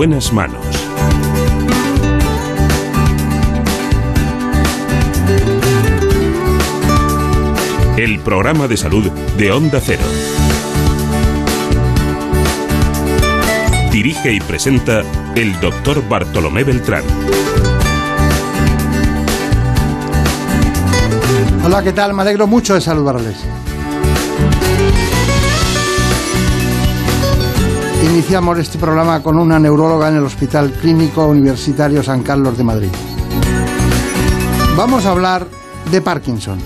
buenas manos. El programa de salud de Onda Cero. Dirige y presenta el doctor Bartolomé Beltrán. Hola, ¿qué tal? Me alegro mucho de saludarles. Iniciamos este programa con una neuróloga en el Hospital Clínico Universitario San Carlos de Madrid. Vamos a hablar de Parkinson.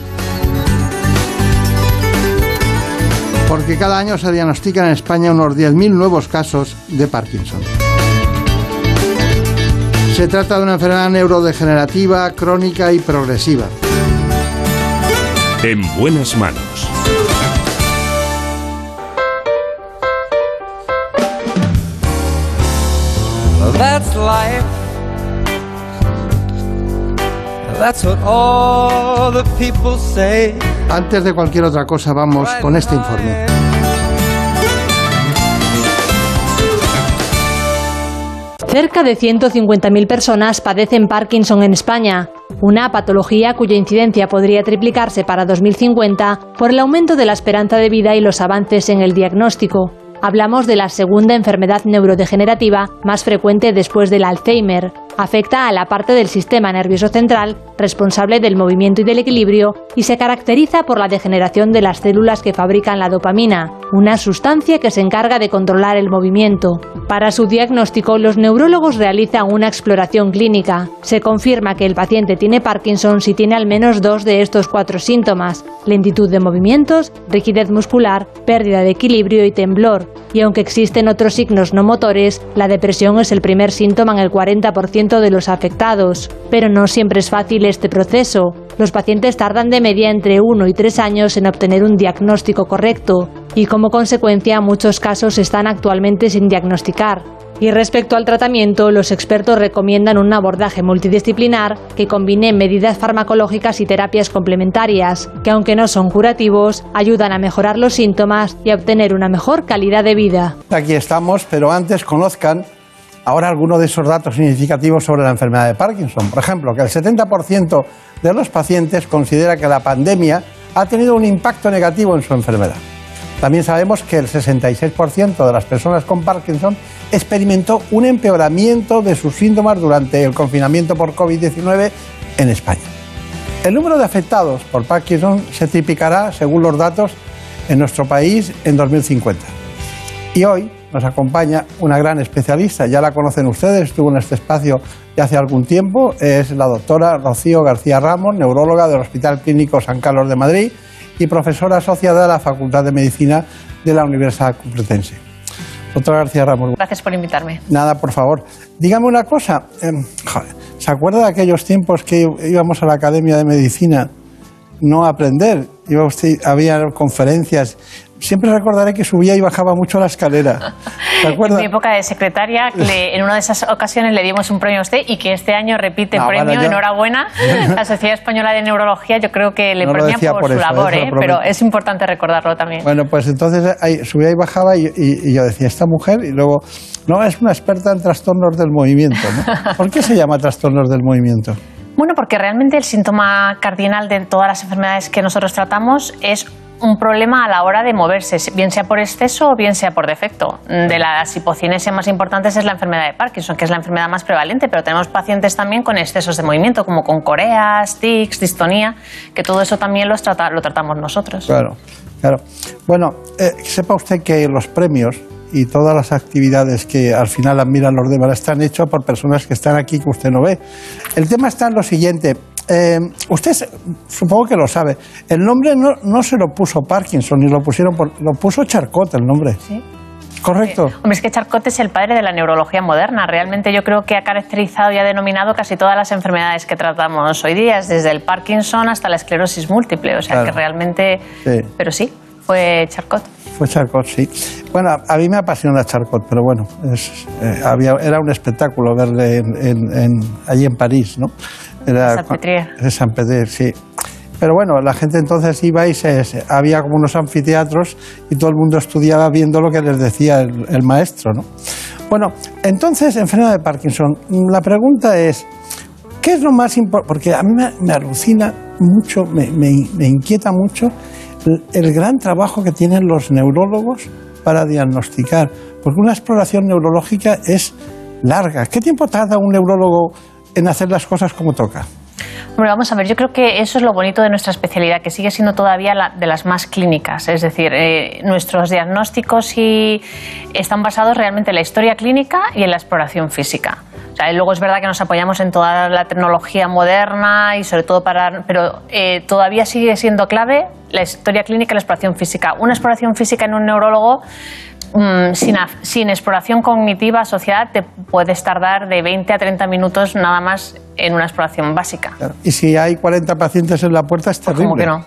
Porque cada año se diagnostican en España unos 10.000 nuevos casos de Parkinson. Se trata de una enfermedad neurodegenerativa, crónica y progresiva. En buenas manos. That's life. That's what all the people say. Antes de cualquier otra cosa vamos con este informe. Cerca de 150.000 personas padecen Parkinson en España, una patología cuya incidencia podría triplicarse para 2050 por el aumento de la esperanza de vida y los avances en el diagnóstico. Hablamos de la segunda enfermedad neurodegenerativa más frecuente después del Alzheimer. Afecta a la parte del sistema nervioso central responsable del movimiento y del equilibrio y se caracteriza por la degeneración de las células que fabrican la dopamina, una sustancia que se encarga de controlar el movimiento. Para su diagnóstico, los neurólogos realizan una exploración clínica. Se confirma que el paciente tiene Parkinson si tiene al menos dos de estos cuatro síntomas, lentitud de movimientos, rigidez muscular, pérdida de equilibrio y temblor. Y aunque existen otros signos no motores, la depresión es el primer síntoma en el 40% de los afectados. Pero no siempre es fácil este proceso. Los pacientes tardan de media entre 1 y 3 años en obtener un diagnóstico correcto y como consecuencia muchos casos están actualmente sin diagnosticar. Y respecto al tratamiento, los expertos recomiendan un abordaje multidisciplinar que combine medidas farmacológicas y terapias complementarias, que aunque no son curativos, ayudan a mejorar los síntomas y a obtener una mejor calidad de vida. Aquí estamos, pero antes conozcan ahora algunos de esos datos significativos sobre la enfermedad de Parkinson. Por ejemplo, que el 70% de los pacientes considera que la pandemia ha tenido un impacto negativo en su enfermedad. También sabemos que el 66% de las personas con Parkinson experimentó un empeoramiento de sus síntomas durante el confinamiento por COVID-19 en España. El número de afectados por Parkinson se triplicará, según los datos, en nuestro país en 2050. Y hoy nos acompaña una gran especialista, ya la conocen ustedes, estuvo en este espacio ya hace algún tiempo, es la doctora Rocío García Ramos, neuróloga del Hospital Clínico San Carlos de Madrid y profesora asociada de la Facultad de Medicina de la Universidad Complutense. Doctora García Ramos. Gracias por invitarme. Nada, por favor. Dígame una cosa. eh, ¿Se acuerda de aquellos tiempos que íbamos a la Academia de Medicina no a aprender? Iba usted, había conferencias. Siempre recordaré que subía y bajaba mucho la escalera. En mi época de secretaria, le- en una de esas ocasiones le dimos un premio a usted y que este año repite No, premio. bueno, yo- Enhorabuena. La Sociedad Española de Neurología, yo creo que le No decía por, por su eso, labor, eso ¿eh? pero es importante recordarlo también. Bueno, pues entonces ahí, subía y bajaba y, y- y yo decía, esta mujer, y luego, no, es una experta en trastornos del movimiento. ¿no? ¿Por qué se llama trastornos del movimiento? Bueno, porque realmente el síntoma cardinal de todas las enfermedades que nosotros tratamos es un problema a la hora de moverse, bien sea por exceso o bien sea por defecto. De las hipocinesias más importantes es la enfermedad de Parkinson, que es la enfermedad más prevalente, pero tenemos pacientes también con excesos de movimiento, como con coreas, tics, distonía, que todo eso también los trata- lo tratamos nosotros. Claro, claro. Bueno, eh, sepa usted que los premios y todas las actividades que al final admiran los demás están hechos por personas que están aquí que usted no ve. El tema está en lo siguiente. Eh, usted supongo que lo sabe. El nombre no, no se lo puso Parkinson ni lo pusieron por, lo puso Charcot el nombre. Sí. Correcto. Hombre, es que Charcot es el padre de la neurología moderna. Realmente yo creo que ha caracterizado y ha denominado casi todas las enfermedades que tratamos hoy día, desde el Parkinson hasta la esclerosis múltiple. O sea Claro. que realmente... Sí. Pero sí, fue Charcot. Fue Charcot, sí. Bueno, a mí me apasiona Charcot, pero bueno, es- eh, había, era un espectáculo verle en, en- en- allí en París, ¿no? Era, Salpêtrière. En Salpêtrière, sí. Pero bueno, la gente entonces iba y se, se- había como unos anfiteatros y todo el mundo estudiaba viendo lo que les decía el, el maestro, ¿no? Bueno, entonces, enfermedad de Parkinson. La pregunta es, ¿qué es lo más importante? Porque a mí me, me alucina mucho, me, me- me inquieta mucho el, el gran trabajo que tienen los neurólogos para diagnosticar. Porque una exploración neurológica es larga. ¿Qué tiempo tarda un neurólogo en hacer las cosas como toca? Bueno, vamos a ver, yo creo que eso es lo bonito de nuestra especialidad, que sigue siendo todavía la- de las más clínicas. Es decir, eh, nuestros diagnósticos y están basados realmente en la historia clínica y en la exploración física. O sea, y luego es verdad que nos apoyamos en toda la tecnología moderna y sobre todo para... Pero eh, todavía sigue siendo clave la historia clínica y la exploración física. Una exploración física en un neurólogo mm, sin, exploración cognitiva asociada te puedes tardar de 20 a 30 minutos nada más en una exploración básica. Y si hay 40 pacientes en la puerta es terrible. ¿Cómo que no?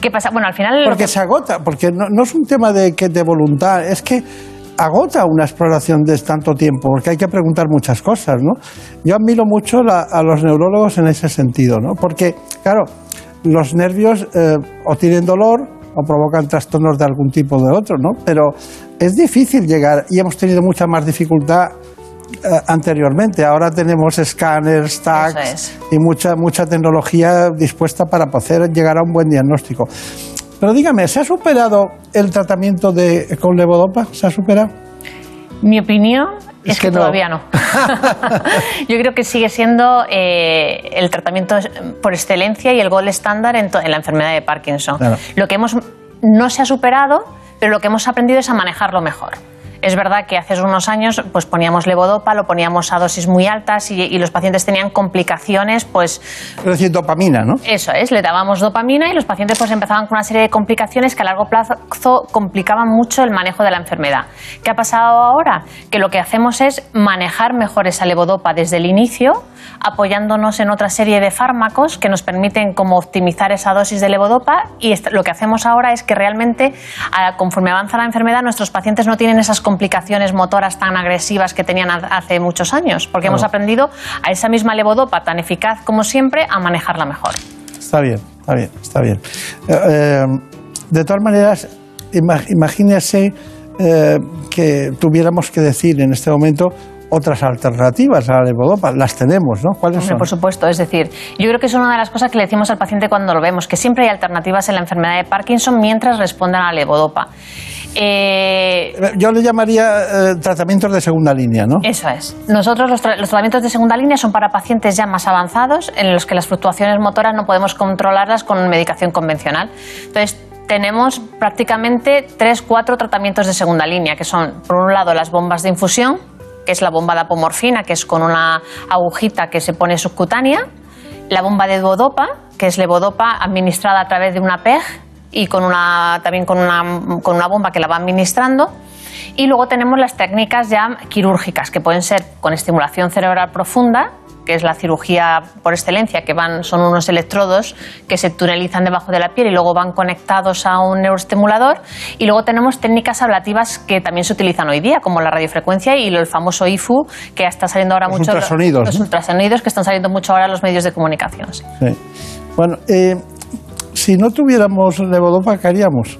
¿Qué pasa? Bueno, al final... Porque que- se agota, porque no, no es un tema de, que, de voluntad, es que agota una exploración de tanto tiempo, porque hay que preguntar muchas cosas, ¿no? Yo admiro mucho la- a los neurólogos en ese sentido, ¿no? Porque, claro, los nervios eh, o tienen dolor o provocan trastornos de algún tipo o de otro, ¿no? Pero es difícil llegar y hemos tenido mucha más dificultad eh, anteriormente. Ahora tenemos escáneres, tags es. y mucha, mucha tecnología dispuesta para poder llegar a un buen diagnóstico. Pero dígame, ¿se ha superado el tratamiento de, con levodopa? ¿Se ha superado? Mi opinión es, Es que, que no. todavía no. Yo creo que sigue siendo eh, el tratamiento por excelencia y el gold estándar en, la enfermedad de Parkinson. Claro. Lo que hemos no se ha superado, pero lo que hemos aprendido es a manejarlo mejor. Es verdad que hace unos años pues poníamos levodopa, lo poníamos a dosis muy altas y, y los pacientes tenían complicaciones, pues Es decir, dopamina, ¿no? Eso es, le dábamos dopamina y los pacientes pues empezaban con una serie de complicaciones que a largo plazo complicaban mucho el manejo de la enfermedad. ¿Qué ha pasado ahora? Que lo que hacemos es manejar mejor esa levodopa desde el inicio, apoyándonos en otra serie de fármacos que nos permiten como optimizar esa dosis de levodopa y lo que hacemos ahora es que realmente a- conforme avanza la enfermedad nuestros pacientes no tienen esas complicaciones motoras tan agresivas que tenían ha- hace muchos años, porque hemos aprendido a esa misma levodopa tan eficaz como siempre a manejarla mejor. Está bien, está bien, está bien. Eh, eh, de todas maneras, ima- imagínese eh, que tuviéramos que decir en este momento otras alternativas a la levodopa. Las tenemos, ¿no? ¿Cuáles Hombre, son? por supuesto, es decir, yo creo que es una de las cosas que le decimos al paciente cuando lo vemos, que siempre hay alternativas en la enfermedad de Parkinson mientras respondan a la levodopa. Eh, Yo le llamaría eh, tratamientos de segunda línea, ¿no? Eso es. Nosotros los, tra- los tratamientos de segunda línea son para pacientes ya más avanzados en los que las fluctuaciones motoras no podemos controlarlas con medicación convencional. Entonces, tenemos prácticamente tres, cuatro tratamientos de segunda línea, que son, por un lado, las bombas de infusión, que es la bomba de apomorfina, que es con una agujita que se pone subcutánea, la bomba de levodopa, que es levodopa administrada a través de una PEG y con una, también con una, con una bomba que la va administrando. Y luego tenemos las técnicas ya quirúrgicas, que pueden ser con estimulación cerebral profunda, que es la cirugía por excelencia, que van, son unos electrodos que se tunelizan debajo de la piel y luego van conectados a un neuroestimulador. Y luego tenemos técnicas ablativas que también se utilizan hoy día, como la radiofrecuencia y el famoso IFU, que está saliendo ahora Los mucho. ultrasonidos, Los ¿no? ultrasonidos que están saliendo mucho ahora en los medios de comunicación. Sí. Bueno, eh, si no tuviéramos levodopa, ¿qué haríamos?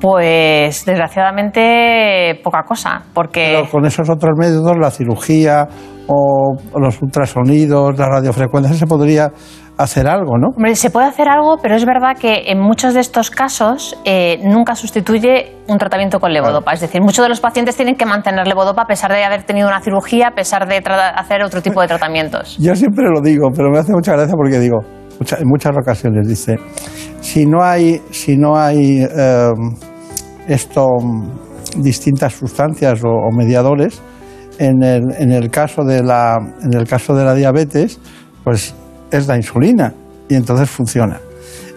Pues desgraciadamente poca cosa, porque Pero con esos otros métodos, la cirugía o los ultrasonidos, la radiofrecuencia, se podría hacer algo, ¿no? Hombre, se puede hacer algo, pero es verdad que en muchos de estos casos eh, nunca sustituye un tratamiento con levodopa. Es decir, muchos de los pacientes tienen que mantener levodopa a pesar de haber tenido una cirugía, a pesar de hacer otro tipo de tratamientos. Yo siempre lo digo, pero me hace mucha gracia porque digo, mucha- en muchas ocasiones dice, si no hay, si no hay eh, esto, distintas sustancias o, o mediadores, en el, en el caso de la, en el caso de la diabetes, pues es la insulina y entonces funciona.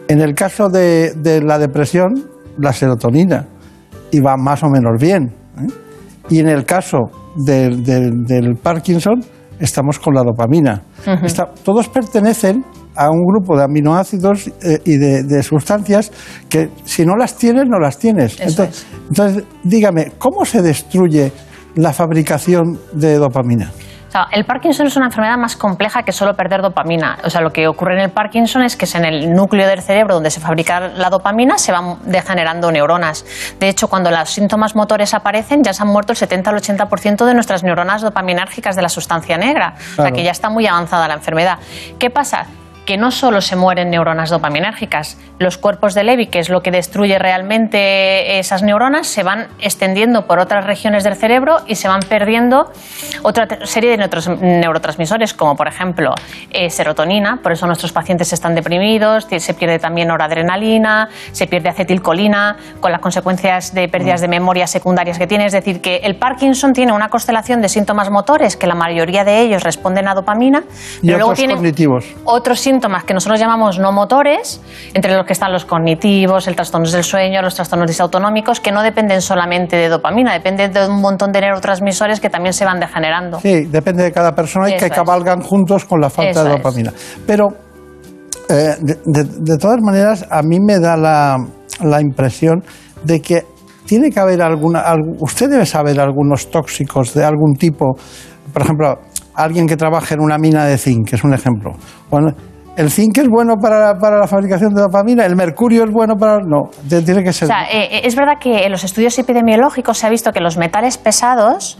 En el caso de, de la depresión, la serotonina y va más o menos bien. ¿eh? Y en el caso del, del- del Parkinson, estamos con la dopamina. Está- todos pertenecen a un grupo de aminoácidos eh, y de, de sustancias que si no las tienes, no las tienes. Entonces, entonces, dígame, ¿cómo se destruye la fabricación de dopamina? O el Parkinson es una enfermedad más compleja que solo perder dopamina. O sea, lo que ocurre en el Parkinson es que es en el núcleo del cerebro donde se fabrica la dopamina se van degenerando neuronas. De hecho, cuando los síntomas motores aparecen, ya se han muerto el 70 al 80% de nuestras neuronas dopaminérgicas de la sustancia negra. O sea, que ya está muy avanzada la enfermedad. ¿Qué pasa? Que no solo se mueren neuronas dopaminérgicas, los cuerpos de Levy, que es lo que destruye realmente esas neuronas, se van extendiendo por otras regiones del cerebro y se van perdiendo otra serie de neurotransmisores, como por ejemplo eh, serotonina, por eso nuestros pacientes están deprimidos, se pierde también noradrenalina, se pierde acetilcolina, con las consecuencias de pérdidas de memoria secundarias que tiene. Es decir, que el Parkinson tiene una constelación de síntomas motores, que la mayoría de ellos responden a dopamina, Y pero luego tiene cognitivos. otros síntomas que nosotros llamamos no motores, entre los que están los cognitivos, el trastornos del sueño, los trastornos disautonómicos, que no dependen solamente de dopamina, dependen de un montón de neurotransmisores que también se van degenerando. Sí, depende de cada persona y Eso que es. cabalgan juntos con la falta Eso de es. dopamina. Pero, eh, de, de- de todas maneras, a mí me da la, la impresión de que tiene que haber alguna. algu- usted debe saber algunos tóxicos de algún tipo. Por ejemplo, alguien que trabaje en una mina de zinc, que es un ejemplo. Bueno, ¿El zinc es bueno para, para la fabricación de dopamina? ¿El mercurio es bueno para.? No, tiene que O ser. sea, eh, es verdad que en los estudios epidemiológicos se ha visto que los metales pesados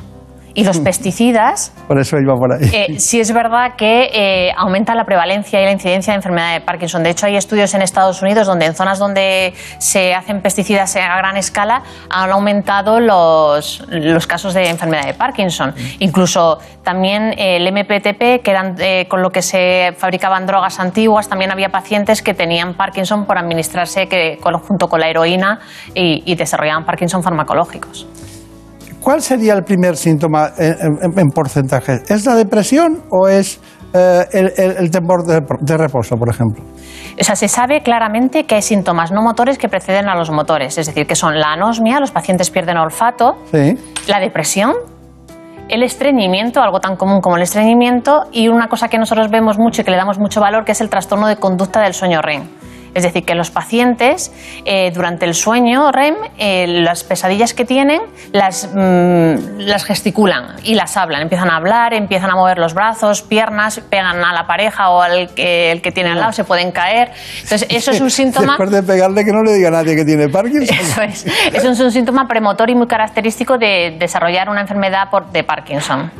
y los pesticidas por eso iba por ahí. Eh, sí es verdad que eh, aumenta la prevalencia y la incidencia de enfermedad de Parkinson. De hecho, hay estudios en Estados Unidos donde en zonas donde se hacen pesticidas a gran escala han aumentado los, los casos de enfermedad de Parkinson. Incluso también eh, el MPTP, que eran eh, con lo que se fabricaban drogas antiguas, también había pacientes que tenían Parkinson por administrarse que, junto con la heroína y, y desarrollaban Parkinson farmacológicos. ¿Cuál sería el primer síntoma en, en- en porcentaje? ¿Es la depresión o es eh, el, el- el temor de, de reposo, por ejemplo? O sea, se sabe claramente que hay síntomas no motores que preceden a los motores, es decir, que son la anosmia, los pacientes pierden olfato, Sí. la depresión, el estreñimiento, algo tan común como el estreñimiento, y una cosa que nosotros vemos mucho y que le damos mucho valor, que es el trastorno de conducta del sueño REM. Es decir, que los pacientes eh, durante el sueño REM, eh, las pesadillas que tienen, las, mm, las gesticulan y las hablan. Empiezan a hablar, empiezan a mover los brazos, piernas, pegan a la pareja o al que, el que tiene al lado, se pueden caer. Entonces, eso es un síntoma... Después de pegarle que no le diga a nadie que tiene Parkinson. Eso es. Eso es un síntoma premotor y muy característico de desarrollar una enfermedad por- de Parkinson,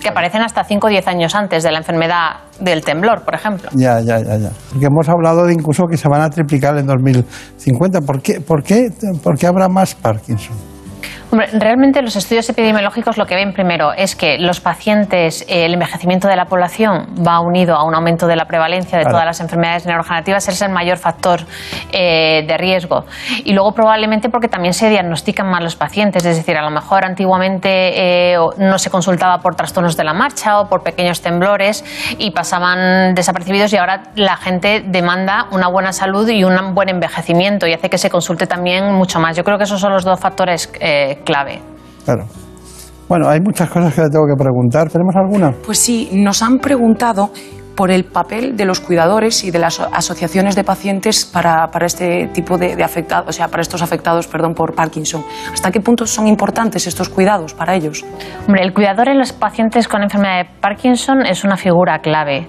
que aparecen hasta 5 o 10 años antes de la enfermedad del temblor, por ejemplo. Ya, ya, ya, ya. Porque hemos hablado de incluso que se van a triplicar en 2050. ¿Por qué, por qué, por qué habrá más Parkinson? Hombre, realmente los estudios epidemiológicos lo que ven primero es que los pacientes, eh, el envejecimiento de la población va unido a un aumento de la prevalencia de Claro. todas las enfermedades neurodegenerativas, ese es el mayor factor eh, de riesgo. Y luego probablemente porque también se diagnostican más los pacientes, es decir, a lo mejor antiguamente eh, no se consultaba por trastornos de la marcha o por pequeños temblores y pasaban desapercibidos y ahora la gente demanda una buena salud y un buen envejecimiento y hace que se consulte también mucho más. Yo creo que esos son los dos factores eh, clave. Claro. Bueno, hay muchas cosas que le tengo que preguntar. ¿Tenemos alguna? Pues sí, nos han preguntado por el papel de los cuidadores y de las asociaciones de pacientes para, para este tipo de, de afectados, o sea, para estos afectados, perdón, por Parkinson. ¿Hasta qué punto son importantes estos cuidados para ellos? Hombre, el cuidador en los pacientes con enfermedad de Parkinson es una figura clave.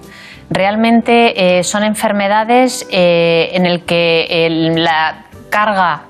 Realmente eh, son enfermedades eh, en el que el- la carga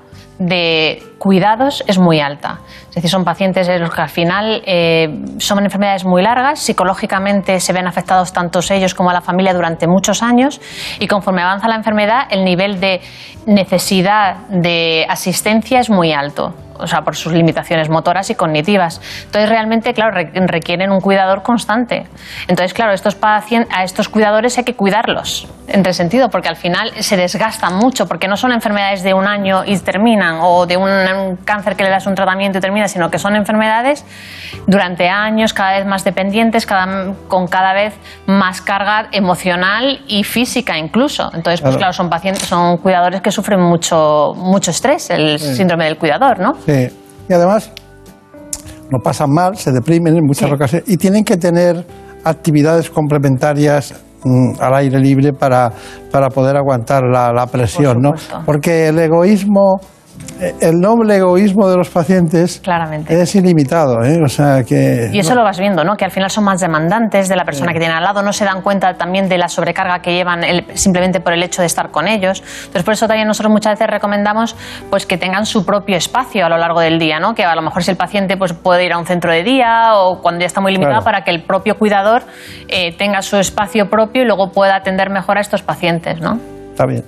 de cuidados es muy alta. Es decir, son pacientes en los que al final eh, son enfermedades muy largas, psicológicamente se ven afectados tanto ellos como la familia durante muchos años y conforme avanza la enfermedad el nivel de necesidad de asistencia es muy alto. O sea, por sus limitaciones motoras y cognitivas. Entonces, realmente, claro, re- requieren un cuidador constante. Entonces, claro, estos a estos cuidadores hay que cuidarlos, en el sentido, porque al final se desgastan mucho, porque no son enfermedades de un año y terminan, o de un, un cáncer que le das un tratamiento y termina, sino que son enfermedades durante años, cada vez más dependientes, cada, con cada vez más carga emocional y física incluso. Entonces, pues Claro. claro, son pacientes, son cuidadores que sufren mucho, mucho estrés, el síndrome del cuidador, ¿no? Sí. Y además, lo pasan mal, se deprimen en muchas Sí. ocasiones y tienen que tener actividades complementarias mm, al aire libre para, para poder aguantar la, la presión, ¿no? Porque el egoísmo el noble egoísmo de los pacientes Claramente. es ilimitado. ¿eh? O sea que, Y eso lo vas viendo, ¿no? Que al final son más demandantes de la persona que tienen al lado, no se dan cuenta también de la sobrecarga que llevan el- simplemente por el hecho de estar con ellos. Entonces, por eso también nosotros muchas veces recomendamos pues que tengan su propio espacio a lo largo del día, ¿no? Que a lo mejor si el paciente pues puede ir a un centro de día o cuando ya está muy limitado Claro. para que el propio cuidador eh, tenga su espacio propio y luego pueda atender mejor a estos pacientes, ¿no? Está bien.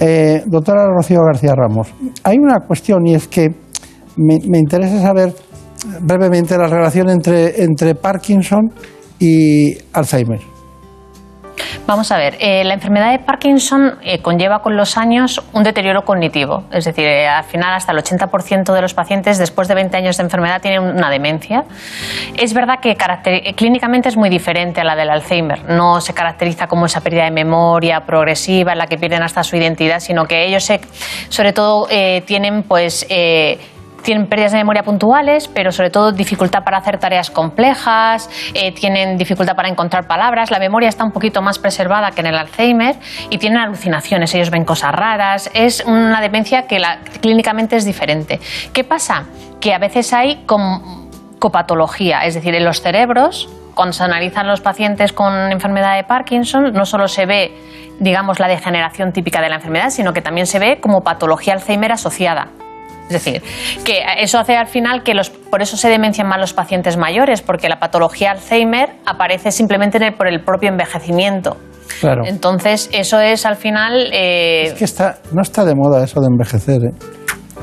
Eh, doctora Rocío García Ramos, hay una cuestión y es que me, me interesa saber brevemente la relación entre, entre Parkinson y Alzheimer. Vamos a ver, eh, la enfermedad de Parkinson eh, conlleva con los años un deterioro cognitivo, es decir, eh, al final hasta el 80% de los pacientes después de 20 años de enfermedad tienen una demencia. Es verdad que clínicamente es muy diferente a la del Alzheimer, no se caracteriza como esa pérdida de memoria progresiva en la que pierden hasta su identidad, sino que ellos sobre todo tienen pues... tienen pérdidas de memoria puntuales, pero sobre todo dificultad para hacer tareas complejas, eh, tienen dificultad para encontrar palabras, la memoria está un poquito más preservada que en el Alzheimer y tienen alucinaciones, ellos ven cosas raras, es una demencia que clínicamente es diferente. ¿Qué pasa? Que a veces hay copatología, es decir, en los cerebros, cuando se analizan los pacientes con enfermedad de Parkinson, no solo se ve, digamos, la degeneración típica de la enfermedad, sino que también se ve como patología Alzheimer asociada. Es decir, que eso hace al final que los, por eso se demencian más los pacientes mayores, porque la patología Alzheimer aparece simplemente en el- por el propio envejecimiento. Claro. Entonces, eso es al final. eh, Es que está, no está de moda eso de envejecer. ¿eh?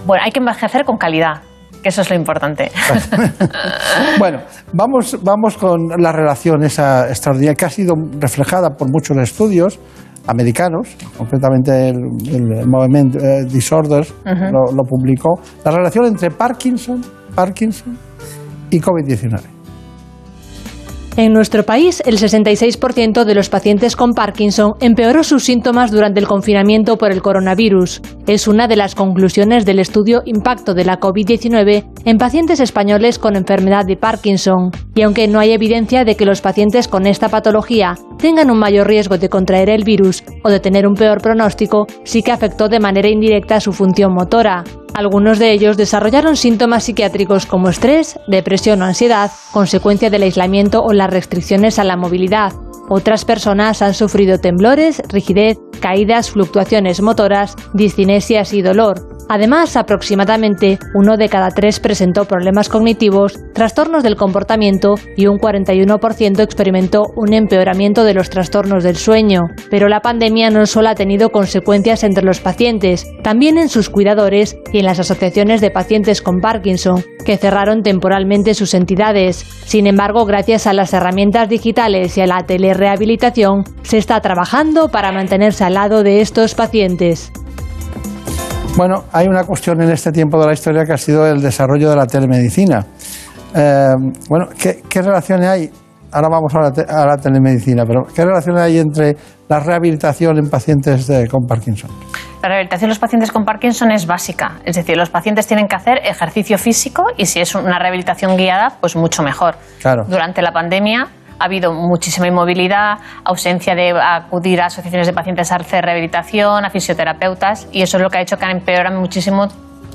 Bueno, hay que envejecer con calidad, que eso es lo importante. Bueno, vamos, vamos con la relación esa extraordinaria que ha sido reflejada por muchos estudios americanos, concretamente el, el Movement eh, Disorders lo, lo publicó, la relación entre Parkinson, Parkinson y COVID-19. En nuestro país, el 66% de los pacientes con Parkinson empeoró sus síntomas durante el confinamiento por el coronavirus. Es una de las conclusiones del estudio Impacto de la COVID-19 en pacientes españoles con enfermedad de Parkinson. Y aunque no hay evidencia de que los pacientes con esta patología tengan un mayor riesgo de contraer el virus o de tener un peor pronóstico, sí que afectó de manera indirecta su función motora. Algunos de ellos desarrollaron síntomas psiquiátricos como estrés, depresión o ansiedad, consecuencia del aislamiento o las restricciones a la movilidad. Otras personas han sufrido temblores, rigidez, caídas, fluctuaciones motoras, discinesias y dolor. Además, aproximadamente uno de cada tres presentó problemas cognitivos, trastornos del comportamiento y un 41% experimentó un empeoramiento de los trastornos del sueño. Pero la pandemia no solo ha tenido consecuencias entre los pacientes, también en sus cuidadores y en las asociaciones de pacientes con Parkinson, que cerraron temporalmente sus entidades. Sin embargo, gracias a las herramientas digitales y a la telerehabilitación, se está trabajando para mantenerse al lado de estos pacientes. Bueno, hay una cuestión en este tiempo de la historia que ha sido el desarrollo de la telemedicina. Eh, bueno, ¿qué, qué relaciones hay? Ahora vamos a la, te- a la telemedicina, pero ¿qué relaciones hay entre la rehabilitación en pacientes de- con Parkinson? La rehabilitación de los pacientes con Parkinson es básica, es decir, los pacientes tienen que hacer ejercicio físico y si es una rehabilitación guiada, pues mucho mejor. Claro. Durante la pandemia ha habido muchísima inmovilidad, ausencia de acudir a asociaciones de pacientes a hacer rehabilitación, a fisioterapeutas y eso es lo que ha hecho que han empeorado muchísimo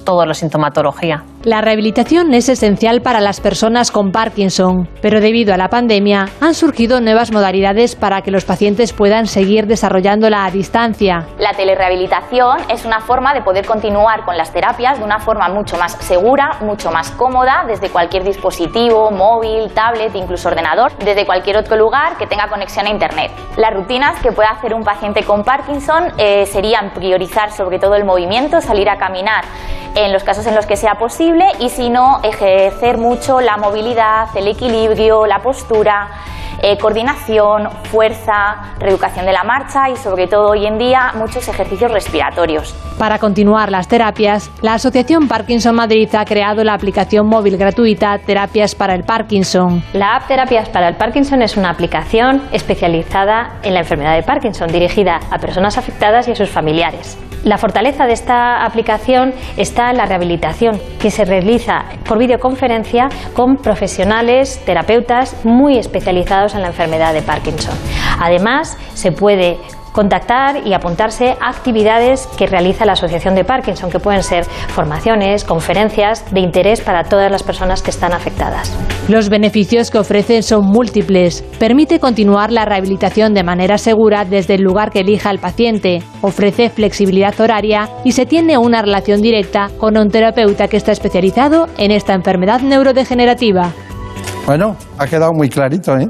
toda la sintomatología. La rehabilitación es esencial para las personas con Parkinson, pero debido a la pandemia han surgido nuevas modalidades para que los pacientes puedan seguir desarrollándola a distancia. La telerehabilitación es una forma de poder continuar con las terapias de una forma mucho más segura, mucho más cómoda, desde cualquier dispositivo, móvil, tablet, incluso ordenador, desde cualquier otro lugar que tenga conexión a Internet. Las rutinas que pueda hacer un paciente con Parkinson eh, serían priorizar sobre todo el movimiento, salir a caminar en los casos en los que sea posible y si no, ejercer mucho la movilidad, el equilibrio, la postura, eh, coordinación, fuerza, reeducación de la marcha y sobre todo hoy en día muchos ejercicios respiratorios. Para continuar las terapias, la Asociación Parkinson Madrid ha creado la aplicación móvil gratuita Terapias para el Parkinson. La app Terapias para el Parkinson es una aplicación especializada en la enfermedad de Parkinson, dirigida a personas afectadas y a sus familiares. La fortaleza de esta aplicación está en la rehabilitación, que se realiza por videoconferencia con profesionales, terapeutas muy especializados en la enfermedad de Parkinson. Además, se puede contactar y apuntarse a actividades que realiza la Asociación de Parkinson, que pueden ser formaciones, conferencias de interés para todas las personas que están afectadas. Los beneficios que ofrece son múltiples. Permite continuar la rehabilitación de manera segura desde el lugar que elija el paciente, ofrece flexibilidad horaria y se tiene una relación directa con un terapeuta que está especializado en esta enfermedad neurodegenerativa. Bueno, ha quedado muy clarito, ¿eh?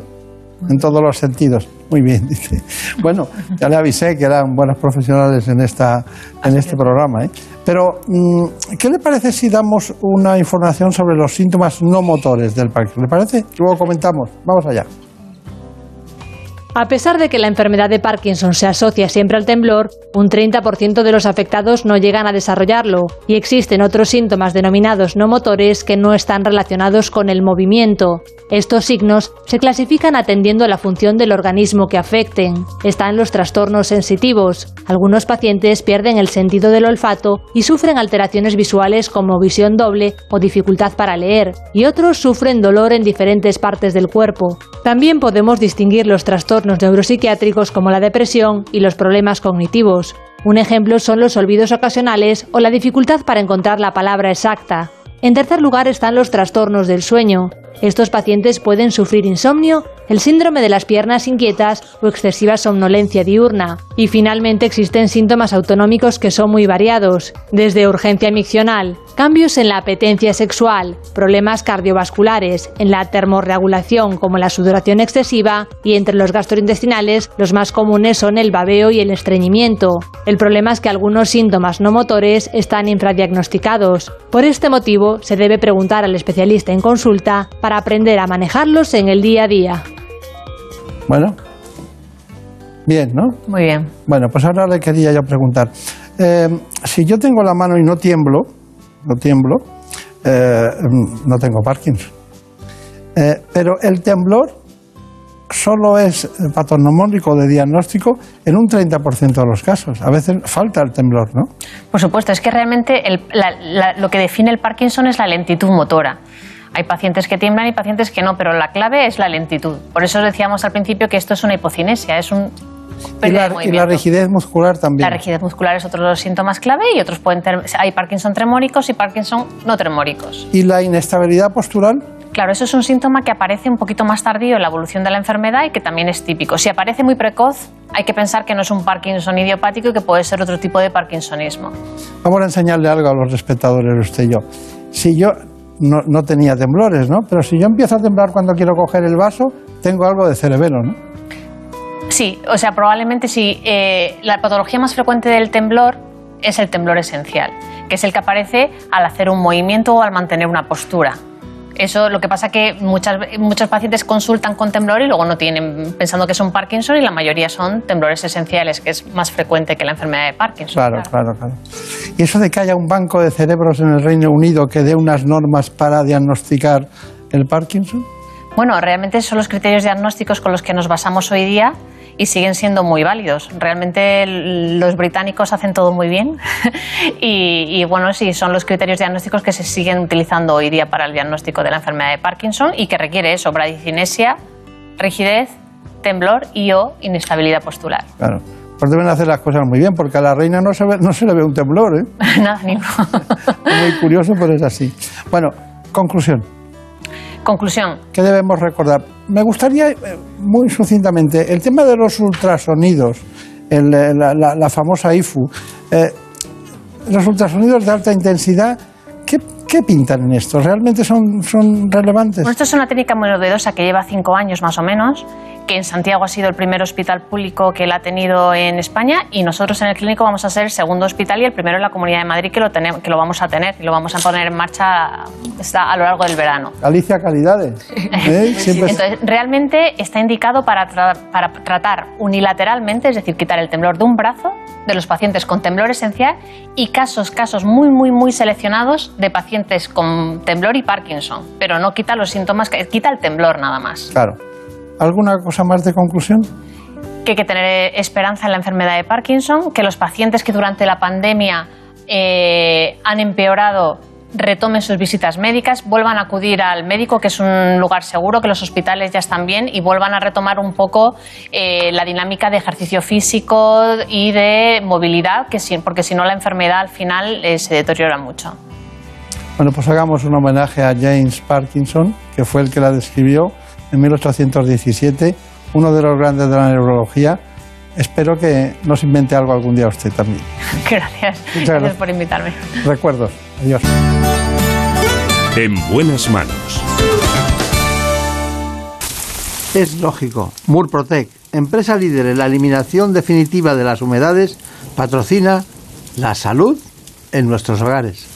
En todos los sentidos. Muy bien, dice. Bueno, ya le avisé que eran buenos profesionales en, esta, en este programa. ¿eh? Pero, mm, ¿qué le parece si damos una información sobre los síntomas no motores del Parkinson? ¿Le parece? Luego comentamos. Vamos allá. A pesar de que la enfermedad de Parkinson se asocia siempre al temblor, un 30% de los afectados no llegan a desarrollarlo y existen otros síntomas denominados no motores que no están relacionados con el movimiento. Estos signos se clasifican atendiendo a la función del organismo que afecten. Están los trastornos sensitivos. Algunos pacientes pierden el sentido del olfato y sufren alteraciones visuales como visión doble o dificultad para leer, y otros sufren dolor en diferentes partes del cuerpo. También podemos distinguir los trastornos neuropsiquiátricos como la depresión y los problemas cognitivos. Un ejemplo son los olvidos ocasionales o la dificultad para encontrar la palabra exacta. En tercer lugar están los trastornos del sueño. Estos pacientes pueden sufrir insomnio, el síndrome de las piernas inquietas o excesiva somnolencia diurna. Y finalmente existen síntomas autonómicos que son muy variados, desde urgencia miccional, cambios en la apetencia sexual, problemas cardiovasculares, en la termorregulación como la sudoración excesiva y entre los gastrointestinales los más comunes son el babeo y el estreñimiento. El problema es que algunos síntomas no motores están infradiagnosticados. Por este motivo se debe preguntar al especialista en consulta para aprender a manejarlos en el día a día. Bueno, bien, ¿no? Muy bien. Bueno, pues ahora le quería yo preguntar. eh, si yo tengo la mano y no tiemblo, no tiemblo, eh, no tengo Parkinson. Eh, pero el temblor solo es patognomónico de diagnóstico en un 30% de los casos. A veces falta el temblor, ¿no? Por supuesto, es que realmente el- la- la- lo que define el Parkinson es la lentitud motora. Hay pacientes que tiemblan y pacientes que no, pero la clave es la lentitud. Por eso decíamos al principio que esto es una hipocinesia, es un Y la, y la rigidez muscular también. La rigidez muscular es otro de los síntomas clave y otros pueden tener, hay Parkinson tremóricos y Parkinson no tremóricos. Y la inestabilidad postural, Claro, eso es un síntoma que aparece un poquito más tardío en la evolución de la enfermedad y que también es típico. Si aparece muy precoz, hay que pensar que no es un Parkinson idiopático y que puede ser otro tipo de Parkinsonismo. vamos a enseñarle algo a los espectadores, usted y yo. Si yo no, no tenía temblores, ¿no? Pero si yo empiezo a temblar cuando quiero coger el vaso, tengo algo de cerebelo, ¿no? Sí, o sea, probablemente sí. Eh, la patología más frecuente del temblor es el temblor esencial, que es el que aparece al hacer un movimiento o al mantener una postura. Eso lo que pasa que muchas, muchos pacientes consultan con temblor y luego no tienen, pensando que es un Parkinson y la mayoría son temblores esenciales, que es más frecuente que la enfermedad de Parkinson. Claro, claro, claro. Y eso de que haya un banco de cerebros en el Reino Unido que dé unas normas para diagnosticar el Parkinson. Bueno, realmente son los criterios diagnósticos con los que nos basamos hoy día y siguen siendo muy válidos. Realmente los británicos hacen todo muy bien y, y, bueno, sí, son los criterios diagnósticos que se siguen utilizando hoy día para el diagnóstico de la enfermedad de Parkinson y que requiere eso, bradicinesia, rigidez, temblor y o inestabilidad postular. Claro. Pues deben hacer las cosas muy bien, porque a la reina no se, ve- no se le ve un temblor, ¿eh? Nada, ninguno. Es muy curioso, pero es así. Bueno, conclusión. Conclusión. ¿Qué debemos recordar? Me gustaría, eh, muy sucintamente, el tema de los ultrasonidos, eh, la famosa IFU. eh, los ultrasonidos de alta intensidad, ¿qué, qué pintan en esto? ¿Realmente son, son relevantes? Bueno, esto es una técnica muy novedosa que lleva cinco años más o menos, que en Santiago ha sido el primer hospital público que la ha tenido en España y nosotros en el clínico vamos a ser el segundo hospital y el primero en la Comunidad de Madrid que lo, tenemos, que lo vamos a tener y lo vamos a poner en marcha está a lo largo del verano. Alicia Calidades. ¿eh? Siempre- Entonces, realmente está indicado para, tra- para tratar unilateralmente, es decir, quitar el temblor de un brazo de los pacientes con temblor esencial y casos, casos muy, muy, muy seleccionados de pacientes con temblor y Parkinson, pero no quita los síntomas, quita el temblor nada más. Claro. ¿Alguna cosa más de conclusión? que hay que tener esperanza en la enfermedad de Parkinson, que los pacientes que durante la pandemia eh, han empeorado retomen sus visitas médicas, vuelvan a acudir al médico, que es un lugar seguro, que los hospitales ya están bien, y vuelvan a retomar un poco eh, la dinámica de ejercicio físico y de movilidad, que porque si no la enfermedad al final eh, se deteriora mucho. Bueno, pues hagamos un homenaje a James Parkinson, que fue el que la describió en 1817, uno de los grandes de la neurología. Espero que nos invente algo algún día usted también. Gracias. gracias por invitarme. Recuerdos. Adiós. En buenas manos. Es lógico. Murprotec, empresa líder en la eliminación definitiva de las humedades, patrocina la salud en nuestros hogares.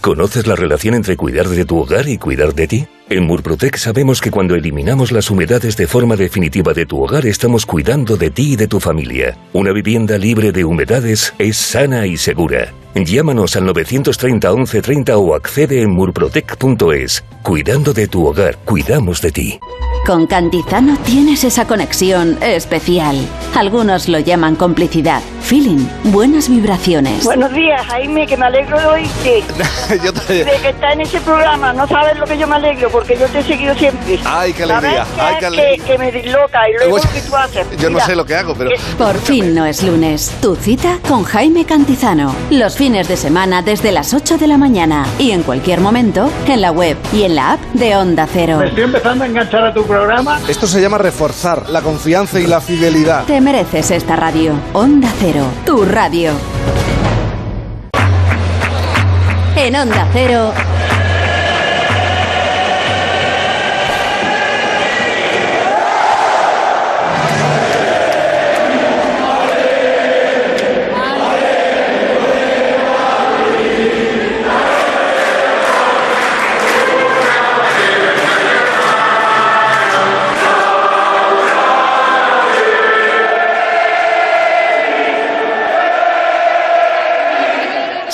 ¿Conoces la relación entre cuidar de tu hogar y cuidar de ti? En Murprotec sabemos que cuando eliminamos las humedades de forma definitiva de tu hogar estamos cuidando de ti y de tu familia. Una vivienda libre de humedades es sana y segura. Llámanos al 930 1130 o accede en murprotec.es. Cuidando de tu hogar, cuidamos de ti. Con Cantizano tienes esa conexión especial. Algunos lo llaman complicidad. Feeling, buenas vibraciones. Buenos días, Jaime, que me alegro de oírte. yo De que está en ese programa, no sabes lo que yo me alegro, porque yo te he seguido siempre. Ay, qué alegría. Ay, qué alegría. Que, me disloca y luego lo que tú haces. Yo no sé lo que hago, pero... Por fin no es lunes. Tu cita con Jaime Cantizano. Los fines de semana desde las 8 de la mañana y en cualquier momento en la web y en la app de Onda Cero. Me estoy empezando a enganchar a tu programa. Esto se llama reforzar la confianza y la fidelidad. Te mereces esta radio. Onda Cero, tu radio. En Onda Cero.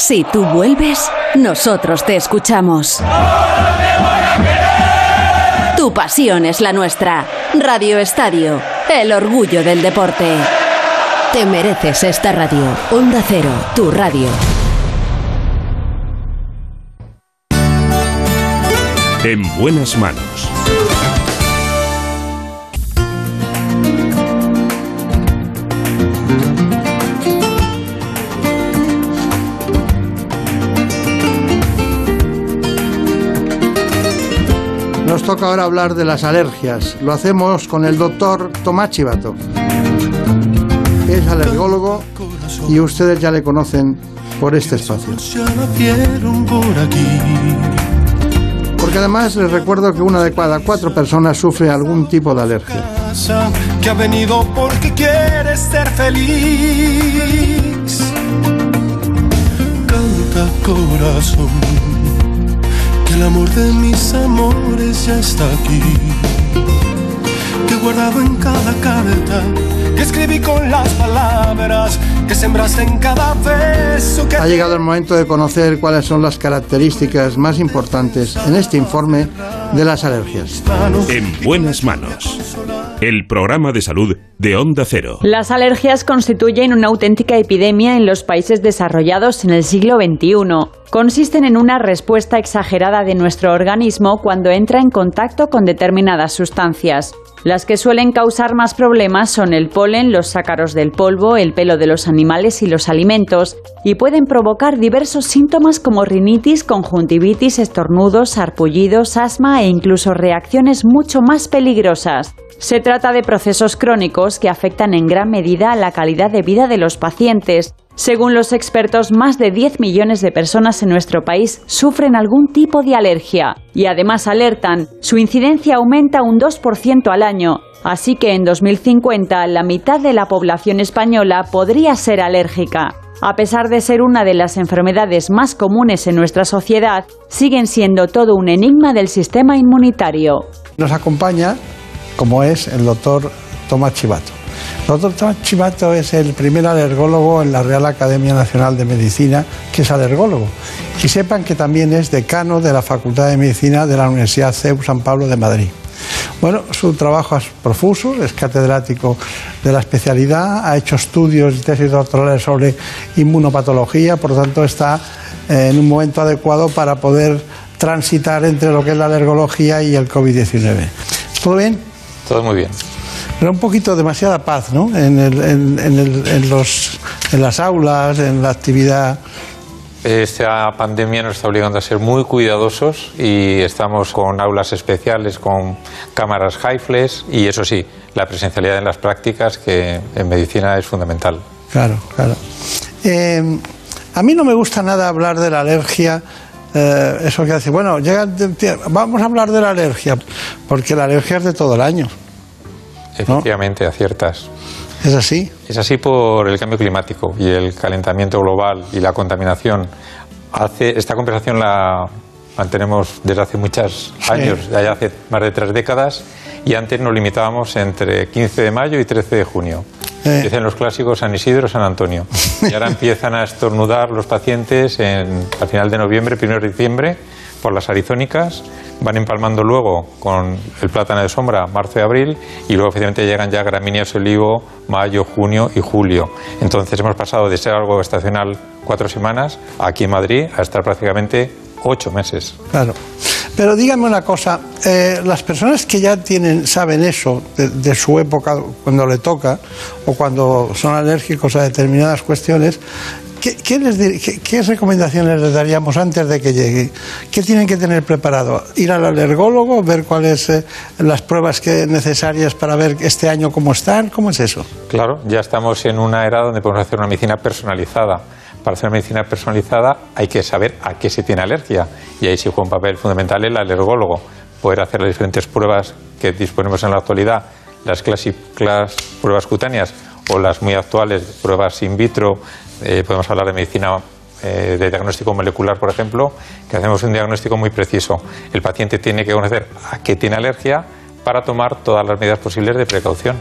Si tú vuelves, nosotros te escuchamos. Tu pasión es la nuestra. Radio Estadio, el orgullo del deporte. Te mereces esta radio. Onda Cero, tu radio. En buenas manos. Nos toca ahora hablar de las alergias. Lo hacemos con el doctor Tomás Chivato. Es alergólogo y ustedes ya le conocen por este espacio. Porque además les recuerdo que una de cada cuatro personas sufre algún tipo de alergia. Que ha venido porque quiere ser feliz. Canta corazón el amor de mis amores ya está aquí. Que he guardado en cada carta, que escribí con las palabras, que sembraste en cada beso. Que ha llegado el momento de conocer cuáles son las características más importantes en este informe de las alergias. En buenas manos. El programa de salud de Onda Cero. Las alergias constituyen una auténtica epidemia en los países desarrollados en el siglo XXI. Consisten en una respuesta exagerada de nuestro organismo cuando entra en contacto con determinadas sustancias. Las que suelen causar más problemas son el polen, los sácaros del polvo, el pelo de los animales y los alimentos, y pueden provocar diversos síntomas como rinitis, conjuntivitis, estornudos, sarpullidos, asma e incluso reacciones mucho más peligrosas. Se trata de procesos crónicos que afectan en gran medida a la calidad de vida de los pacientes. Según los expertos, más de 10 millones de personas en nuestro país sufren algún tipo de alergia y además alertan, su incidencia aumenta un 2% al año, así que en 2050 la mitad de la población española podría ser alérgica. A pesar de ser una de las enfermedades más comunes en nuestra sociedad, siguen siendo todo un enigma del sistema inmunitario. Nos acompaña como es el doctor Tomás Chivato. Doctor Chivato es el primer alergólogo en la Real Academia Nacional de Medicina que es alergólogo. Y sepan que también es decano de la Facultad de Medicina de la Universidad CEU San Pablo de Madrid. Bueno, su trabajo es profuso, es catedrático de la especialidad, ha hecho estudios y tesis doctorales sobre inmunopatología, por lo tanto está eh, en un momento adecuado para poder transitar entre lo que es la alergología y el COVID-19. ¿Todo bien? Todo muy bien. Pero un poquito demasiada paz, ¿no? En, el- en- en el- en los, en las aulas, en la actividad. Esta pandemia nos está obligando a ser muy cuidadosos y estamos con aulas especiales, con cámaras high-flash y eso sí, la presencialidad en las prácticas que en medicina es fundamental. Claro, claro. Eh, a mí no me gusta nada hablar de la alergia. eh, eso que hace, bueno, llega, vamos a hablar de la alergia, porque la alergia es de todo el año. Efectivamente, aciertas. ¿Es así? Es así por el cambio climático y el calentamiento global y la contaminación. Hace, esta conversación la mantenemos desde hace muchos años, ya hace más de tres décadas, y antes nos limitábamos entre 15 de mayo y 13 de junio. Eh. Dicen los clásicos San Isidro, San Antonio. Y ahora empiezan a estornudar los pacientes en, al final de noviembre, primero de diciembre, las arizónicas, van empalmando luego con el plátano de sombra, marzo y abril, y luego efectivamente llegan ya gramíneas olivo, mayo, junio y julio. Entonces hemos pasado de ser algo estacional cuatro semanas aquí en Madrid a estar prácticamente ocho meses. Claro. Pero dígame una cosa, eh, las personas que ya tienen, saben eso de, de su época, cuando le toca, o cuando son alérgicos a determinadas cuestiones, ¿qué, recomendaciones les daríamos antes de que llegue? ¿Qué tienen que tener preparado? ¿Ir al alergólogo, ver cuáles eh, las pruebas que necesarias para ver este año cómo están? ¿Cómo es eso? Claro, ya estamos en una era donde podemos hacer una medicina personalizada. Para hacer una medicina personalizada hay que saber a qué se tiene alergia y ahí sí juega un papel fundamental el alergólogo. Poder hacer las diferentes pruebas que disponemos en la actualidad, las clásicas pruebas cutáneas o las muy actuales pruebas in vitro. Eh, podemos hablar de medicina eh, de diagnóstico molecular, por ejemplo, que hacemos un diagnóstico muy preciso. El paciente tiene que conocer a qué tiene alergia para tomar todas las medidas posibles de precaución.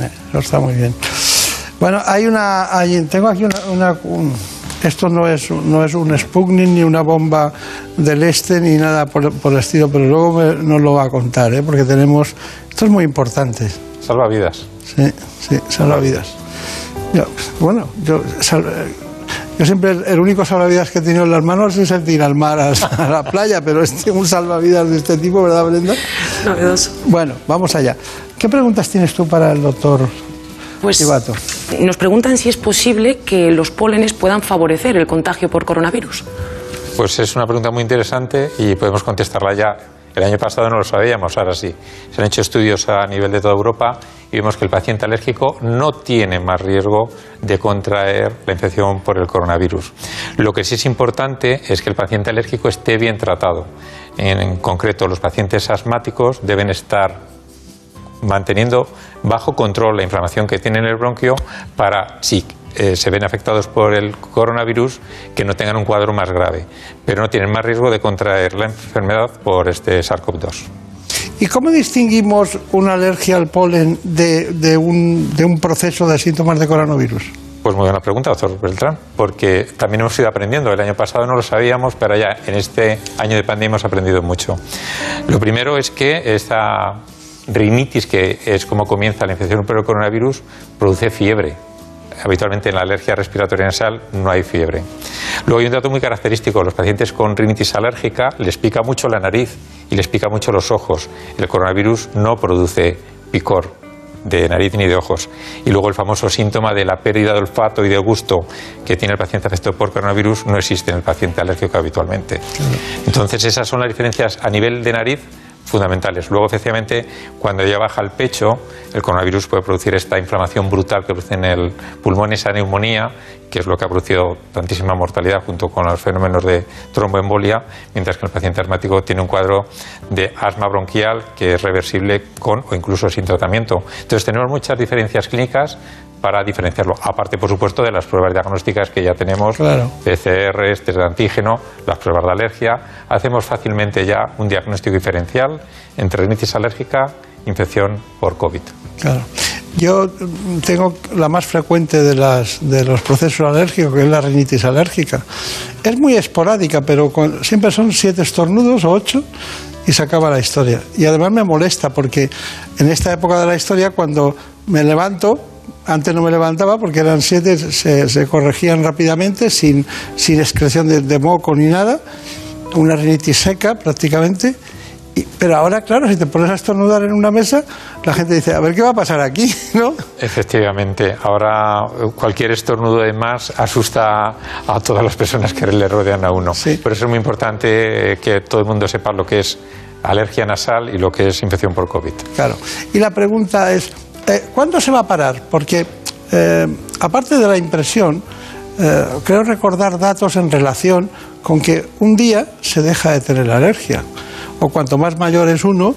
Eh, Eso está muy bien. Bueno, hay una, hay- tengo aquí una, una- un- esto no es, no es un Sputnik ni una bomba del este ni nada por, por el estilo, pero luego me- nos lo va a contar, ¿eh? porque tenemos, esto es muy importante. Salva vidas. Sí, sí, salvavidas. Yo, bueno, yo, sal- eh, yo siempre el, el único salvavidas que he tenido en las manos es el de ir al mar, a, a la playa, pero este, un salvavidas de este tipo, ¿verdad, Brenda? Novedoso. Bueno, vamos allá. ¿Qué preguntas tienes tú para el doctor Pues nos preguntan si es posible que los pólenes puedan favorecer el contagio por coronavirus. Pues es una pregunta muy interesante y podemos contestarla ya. El año pasado no lo sabíamos, ahora sí. Se han hecho estudios a nivel de toda Europa y vemos que el paciente alérgico no tiene más riesgo de contraer la infección por el coronavirus. Lo que sí es importante es que el paciente alérgico esté bien tratado. En, concreto, los pacientes asmáticos deben estar manteniendo bajo control la inflamación que tiene en el bronquio para, si eh, se ven afectados por el coronavirus, que no tengan un cuadro más grave, pero no tienen más riesgo de contraer la enfermedad por este SARS-CoV-2. ¿Y cómo distinguimos una alergia al polen de, de un, de un proceso de síntomas de coronavirus? Pues muy buena pregunta, doctor Beltrán, porque también hemos ido aprendiendo. El año pasado no lo sabíamos, pero ya en este año de pandemia hemos aprendido mucho. Lo primero es que esta rinitis, que es como comienza la infección por el coronavirus, produce fiebre. Habitualmente en la alergia respiratoria nasal no hay fiebre. Luego hay un dato muy característico. Los pacientes con rinitis alérgica les pica mucho la nariz y les pica mucho los ojos. El coronavirus no produce picor de nariz ni de ojos. Y luego el famoso síntoma de la pérdida de olfato y de gusto que tiene el paciente afectado por coronavirus no existe en el paciente alérgico habitualmente. Entonces esas son las diferencias a nivel de nariz fundamentales. Luego, efectivamente, cuando ya baja el pecho, el coronavirus puede producir esta inflamación brutal que produce en el pulmón, esa neumonía, que es lo que ha producido tantísima mortalidad junto con los fenómenos de tromboembolia, mientras que el paciente asmático tiene un cuadro de asma bronquial que es reversible con o incluso sin tratamiento. Entonces, tenemos muchas diferencias clínicas para diferenciarlo. Aparte, por supuesto, de las pruebas diagnósticas que ya tenemos, Claro. PCR, test de antígeno, las pruebas de alergia. Hacemos fácilmente ya un diagnóstico diferencial entre rinitis alérgica e infección por COVID. Claro. Yo tengo la más frecuente de, las, de los procesos alérgicos, que es la rinitis alérgica. Es muy esporádica, pero con- siempre son siete estornudos o ocho y se acaba la historia. Y además me molesta porque en esta época de la historia, cuando me levanto, antes no me levantaba porque eran siete, se, se corregían rápidamente, sin, sin excreción de, de moco ni nada, una rinitis seca prácticamente. Y- pero ahora, claro, si te pones a estornudar en una mesa, la gente dice, a ver qué va a pasar aquí, ¿no? Efectivamente, ahora eh, cualquier estornudo de más asusta a todas las personas que le rodean a uno. Por eso es muy importante eh, que todo el mundo sepa lo que es alergia nasal y lo que es infección por COVID. Claro. Y la pregunta es, eh, ¿cuándo se va a parar? Porque, eh, aparte de la impresión, eh, creo recordar datos en relación con que un día se deja de tener alergia. O cuanto más mayor es uno,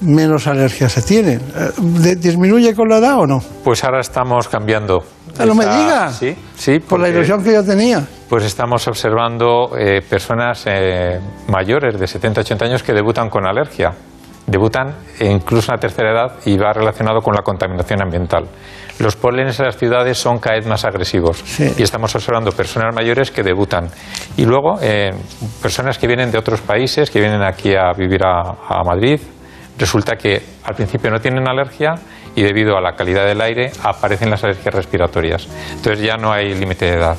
menos alergia se tiene. Eh, ¿de- ¿Disminuye con la edad o no? Pues ahora estamos cambiando. Ah, no me esa- diga. Sí, sí. Por la ilusión que yo tenía. Pues estamos observando eh, personas eh, mayores de 70-80 años que debutan con alergia. Debutan incluso en la tercera edad y va relacionado con la contaminación ambiental. Los pólenes en las ciudades son cada vez más agresivos y estamos observando personas mayores que debutan. Y luego eh, personas que vienen de otros países, que vienen aquí a vivir a, a Madrid, resulta que al principio no tienen alergia y debido a la calidad del aire aparecen las alergias respiratorias. Entonces ya no hay límite de edad.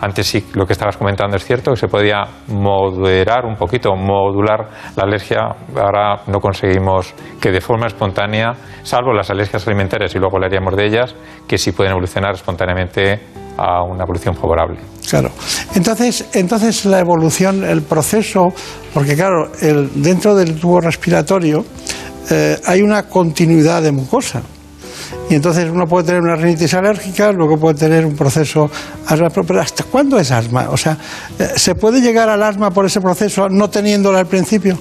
Antes sí, lo que estabas comentando es cierto, que se podía moderar un poquito, modular la alergia. Ahora no conseguimos que de forma espontánea, salvo las alergias alimentarias y luego hablaríamos de ellas, que sí pueden evolucionar espontáneamente a una evolución favorable. Claro. Entonces, entonces la evolución, el proceso, porque claro, el, dentro del tubo respiratorio eh, hay una continuidad de mucosa. Y entonces uno puede tener una rinitis alérgica, luego puede tener un proceso asma, pero ¿hasta cuándo es asma? O sea, eh, ¿se puede llegar al asma por ese proceso no teniéndola al principio?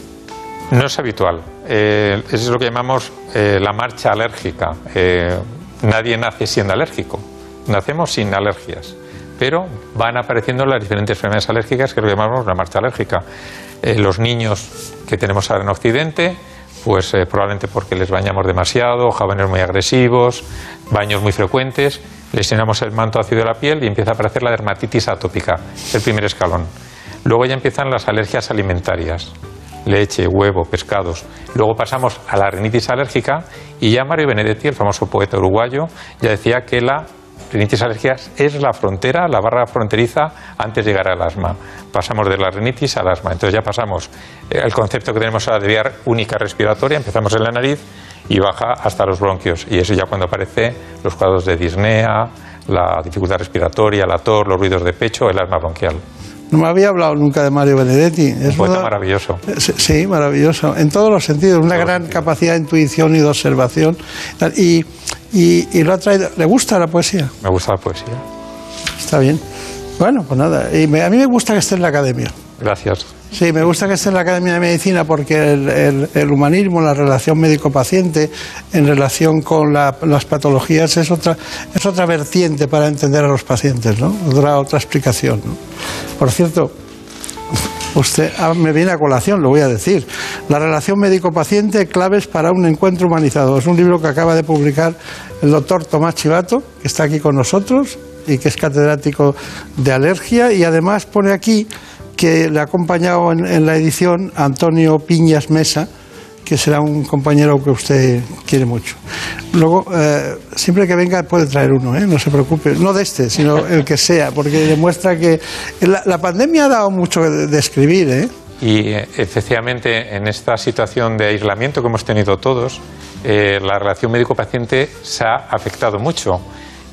No es habitual. Eh, eso es lo que llamamos eh, la marcha alérgica. Eh, nadie nace siendo alérgico. Nacemos sin alergias. Pero van apareciendo las diferentes enfermedades alérgicas que lo llamamos la marcha alérgica. Eh, los niños que tenemos ahora en Occidente, pues eh, probablemente porque les bañamos demasiado, jóvenes muy agresivos, baños muy frecuentes, les llenamos el manto ácido de la piel y empieza a aparecer la dermatitis atópica, el primer escalón. Luego ya empiezan las alergias alimentarias leche, huevo, pescados. Luego pasamos a la rinitis alérgica y ya Mario Benedetti, el famoso poeta uruguayo, ya decía que la rinitis alérgica es la frontera, la barra fronteriza antes de llegar al asma. Pasamos de la rinitis al asma. Entonces ya pasamos eh, el concepto que tenemos ahora de vía única respiratoria, empezamos en la nariz y baja hasta los bronquios. Y eso ya cuando aparece los cuadros de disnea, la dificultad respiratoria, la tos, los ruidos de pecho, el asma bronquial. No me había hablado nunca de Mario Benedetti. Es Poeta uno- maravilloso. Sí, Sí, maravilloso. En todos los sentidos, una gran capacidad de intuición y de observación. Y, y, y lo ha traído. ¿Le gusta la poesía? Me gusta la poesía. Está bien. Bueno, pues nada. Y me- a mí me gusta que esté en la academia. Gracias. Sí, me gusta que esté en la Academia de Medicina porque el, el- el humanismo, la relación médico-paciente en relación con la- las patologías es otra, es otra vertiente para entender a los pacientes, ¿no? Otra, otra explicación. ¿no? Por cierto, usted ah, me viene a colación, lo voy a decir. La relación médico-paciente, claves para un encuentro humanizado. Es un libro que acaba de publicar el doctor Tomás Chivato, que está aquí con nosotros y que es catedrático de alergia y además pone aquí que le ha acompañado en, en la edición Antonio Piñas Mesa, que será un compañero que usted quiere mucho. Luego, eh, siempre que venga puede traer uno, ¿eh? no se preocupe, no de este, sino el que sea, porque demuestra que la, la pandemia ha dado mucho de, escribir. ¿eh? Y eh, efectivamente, en esta situación de aislamiento que hemos tenido todos, eh, la relación médico-paciente se ha afectado mucho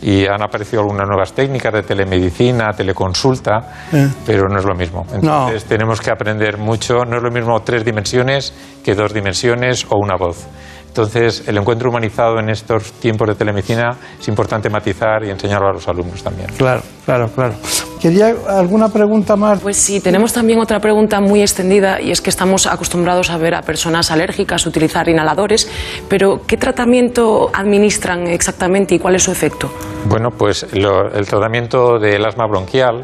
y han aparecido algunas nuevas técnicas de telemedicina, teleconsulta, Eh. pero no es lo mismo. Entonces tenemos que aprender mucho. No es lo mismo tres dimensiones que dos dimensiones o una voz. Entonces, el encuentro humanizado en estos tiempos de telemedicina es importante matizar y enseñarlo a los alumnos también. Claro, claro, claro. ¿Quería alguna pregunta más? Pues sí, tenemos también otra pregunta muy extendida y es que estamos acostumbrados a ver a personas alérgicas utilizar inhaladores, pero ¿qué tratamiento administran exactamente y cuál es su efecto? Bueno, pues lo- el tratamiento del asma bronquial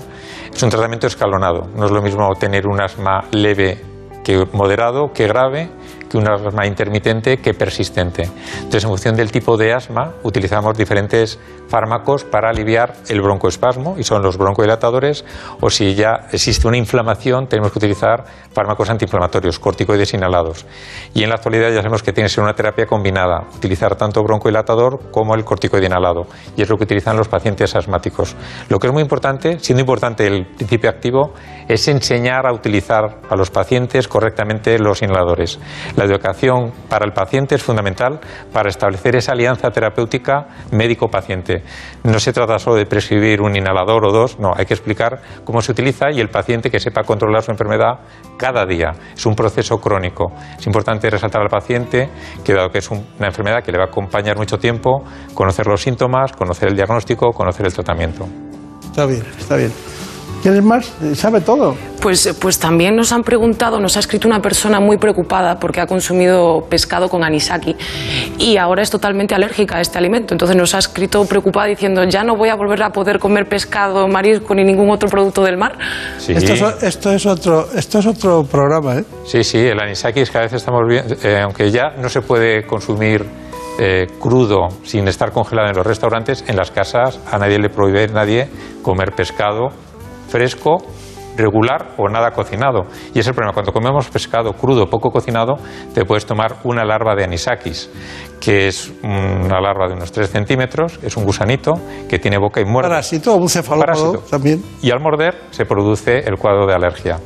es un tratamiento escalonado. No es lo mismo tener un asma leve que moderado, que grave, que un asma intermitente que persistente. Entonces, en función del tipo de asma, utilizamos diferentes fármacos para aliviar el broncoespasmo, y son los broncodilatadores, o si ya existe una inflamación, tenemos que utilizar fármacos antiinflamatorios, corticoides inhalados. Y en la actualidad ya sabemos que tiene que ser una terapia combinada, utilizar tanto broncodilatador como el corticoide inhalado, y es lo que utilizan los pacientes asmáticos. Lo que es muy importante, siendo importante el principio activo, es enseñar a utilizar a los pacientes correctamente los inhaladores. La educación para el paciente es fundamental para establecer esa alianza terapéutica médico-paciente. No se trata solo de prescribir un inhalador o dos, no, hay que explicar cómo se utiliza y el paciente que sepa controlar su enfermedad cada día. Es un proceso crónico. Es importante resaltar al paciente que dado que es una enfermedad que le va a acompañar mucho tiempo, conocer los síntomas, conocer el diagnóstico, conocer el tratamiento. Está bien, está bien. ¿Quieres más? ¿Sabe todo? Pues, pues también nos han preguntado, nos ha escrito una persona muy preocupada porque ha consumido pescado con anisaki y ahora es totalmente alérgica a este alimento. Entonces nos ha escrito preocupada diciendo, ya no voy a volver a poder comer pescado, marisco ni ningún otro producto del mar. Sí. Esto, es, esto, es otro, esto es otro programa, ¿eh? Sí, sí, el anisaki es cada vez estamos viendo, eh, aunque ya no se puede consumir eh, crudo sin estar congelado en los restaurantes, en las casas a nadie le prohíbe nadie comer pescado fresco, regular o nada cocinado. Y es el problema, cuando comemos pescado crudo, poco cocinado, te puedes tomar una larva de anisakis, que es una larva de unos 3 centímetros, es un gusanito que tiene boca y muerde. Parásito, un cefalópodo también. Y al morder se produce el cuadro de alergia.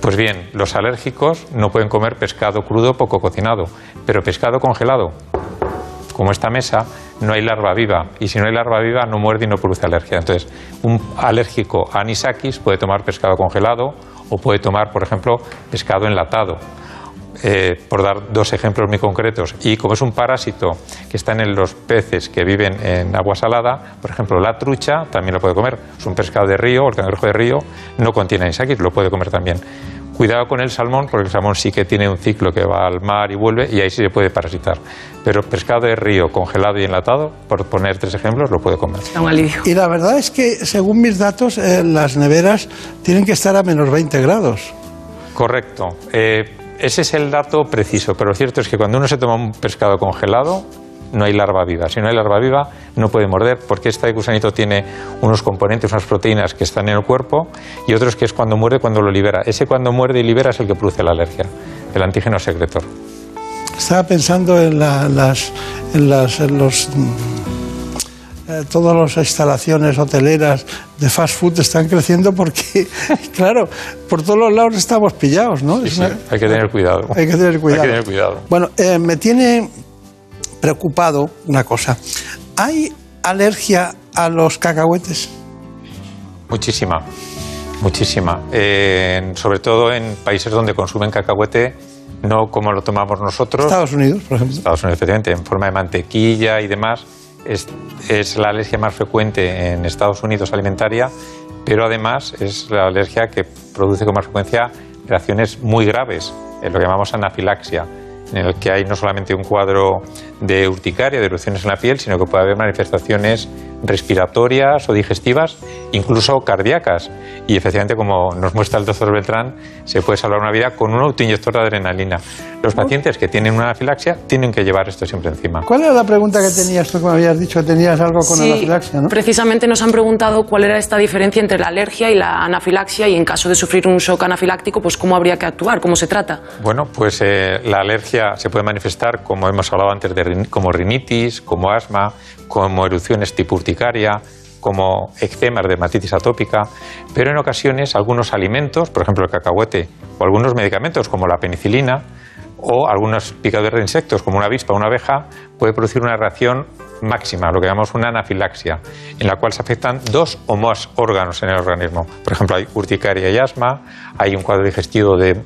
Pues bien, los alérgicos no pueden comer pescado crudo, poco cocinado, pero pescado congelado, como esta mesa, no hay larva viva. Y si no hay larva viva, no muerde y no produce alergia. Entonces, un alérgico a anisakis puede tomar pescado congelado o puede tomar, por ejemplo, pescado enlatado. Eh, por dar dos ejemplos muy concretos. Y como es un parásito que está en los peces que viven en agua salada, por ejemplo, la trucha también lo puede comer. Es un pescado de río, el cangrejo de río no contiene anisakis, lo puede comer también. Cuidado con el salmón, porque el salmón sí que tiene un ciclo que va al mar y vuelve, y ahí sí se puede parasitar. Pero pescado de río congelado y enlatado, por poner tres ejemplos, lo puede comer. Y la verdad es que, según mis datos, eh, las neveras tienen que estar a menos 20 grados. Correcto. Eh, ese es el dato preciso, pero lo cierto es que cuando uno se toma un pescado congelado, no hay larva viva. Si no hay larva viva, no puede morder, porque este gusanito tiene unos componentes, unas proteínas que están en el cuerpo y otros que es cuando muerde, cuando lo libera. Ese cuando muerde y libera es el que produce la alergia, el antígeno secretor. Estaba pensando en, las, en, las, en los eh, todas las instalaciones hoteleras de fast food están creciendo porque, claro, por todos los lados estamos pillados, ¿no? Sí, sí, hay que tener cuidado. Hay que tener cuidado. Hay que tener cuidado. Bueno, eh, me tiene preocupado una cosa. ¿Hay alergia a los cacahuetes? Muchísima, muchísima. Eh, sobre todo en países donde consumen cacahuete, no como lo tomamos nosotros. Estados Unidos, por ejemplo. Estados Unidos, efectivamente, en forma de mantequilla y demás. Es, es la alergia más frecuente en Estados Unidos alimentaria, pero además es la alergia que produce con más frecuencia reacciones muy graves, en lo que llamamos anafilaxia en el que hay no solamente un cuadro de urticaria, de erupciones en la piel, sino que puede haber manifestaciones respiratorias o digestivas, incluso cardíacas. Y efectivamente, como nos muestra el doctor Beltrán, se puede salvar una vida con un autoinyector de adrenalina. Los pacientes que tienen una anafilaxia tienen que llevar esto siempre encima. ¿Cuál era la pregunta que tenías tú que me habías dicho tenías algo con Sí, anafilaxia, no? Precisamente nos han preguntado cuál era esta diferencia entre la alergia y la anafilaxia y en caso de sufrir un shock anafiláctico, pues cómo habría que actuar, cómo se trata. Bueno, pues eh, la alergia se puede manifestar, como hemos hablado antes, de como rinitis, como asma, como erupciones tipo urticaria, como eczemas, dermatitis atópica, pero en ocasiones algunos alimentos, por ejemplo el cacahuete, o algunos medicamentos como la penicilina, o algunos picaduras de insectos como una avispa o una abeja, puede producir una reacción máxima, lo que llamamos una anafilaxia, en la cual se afectan dos o más órganos en el organismo. Por ejemplo, hay urticaria y asma, hay un cuadro digestivo de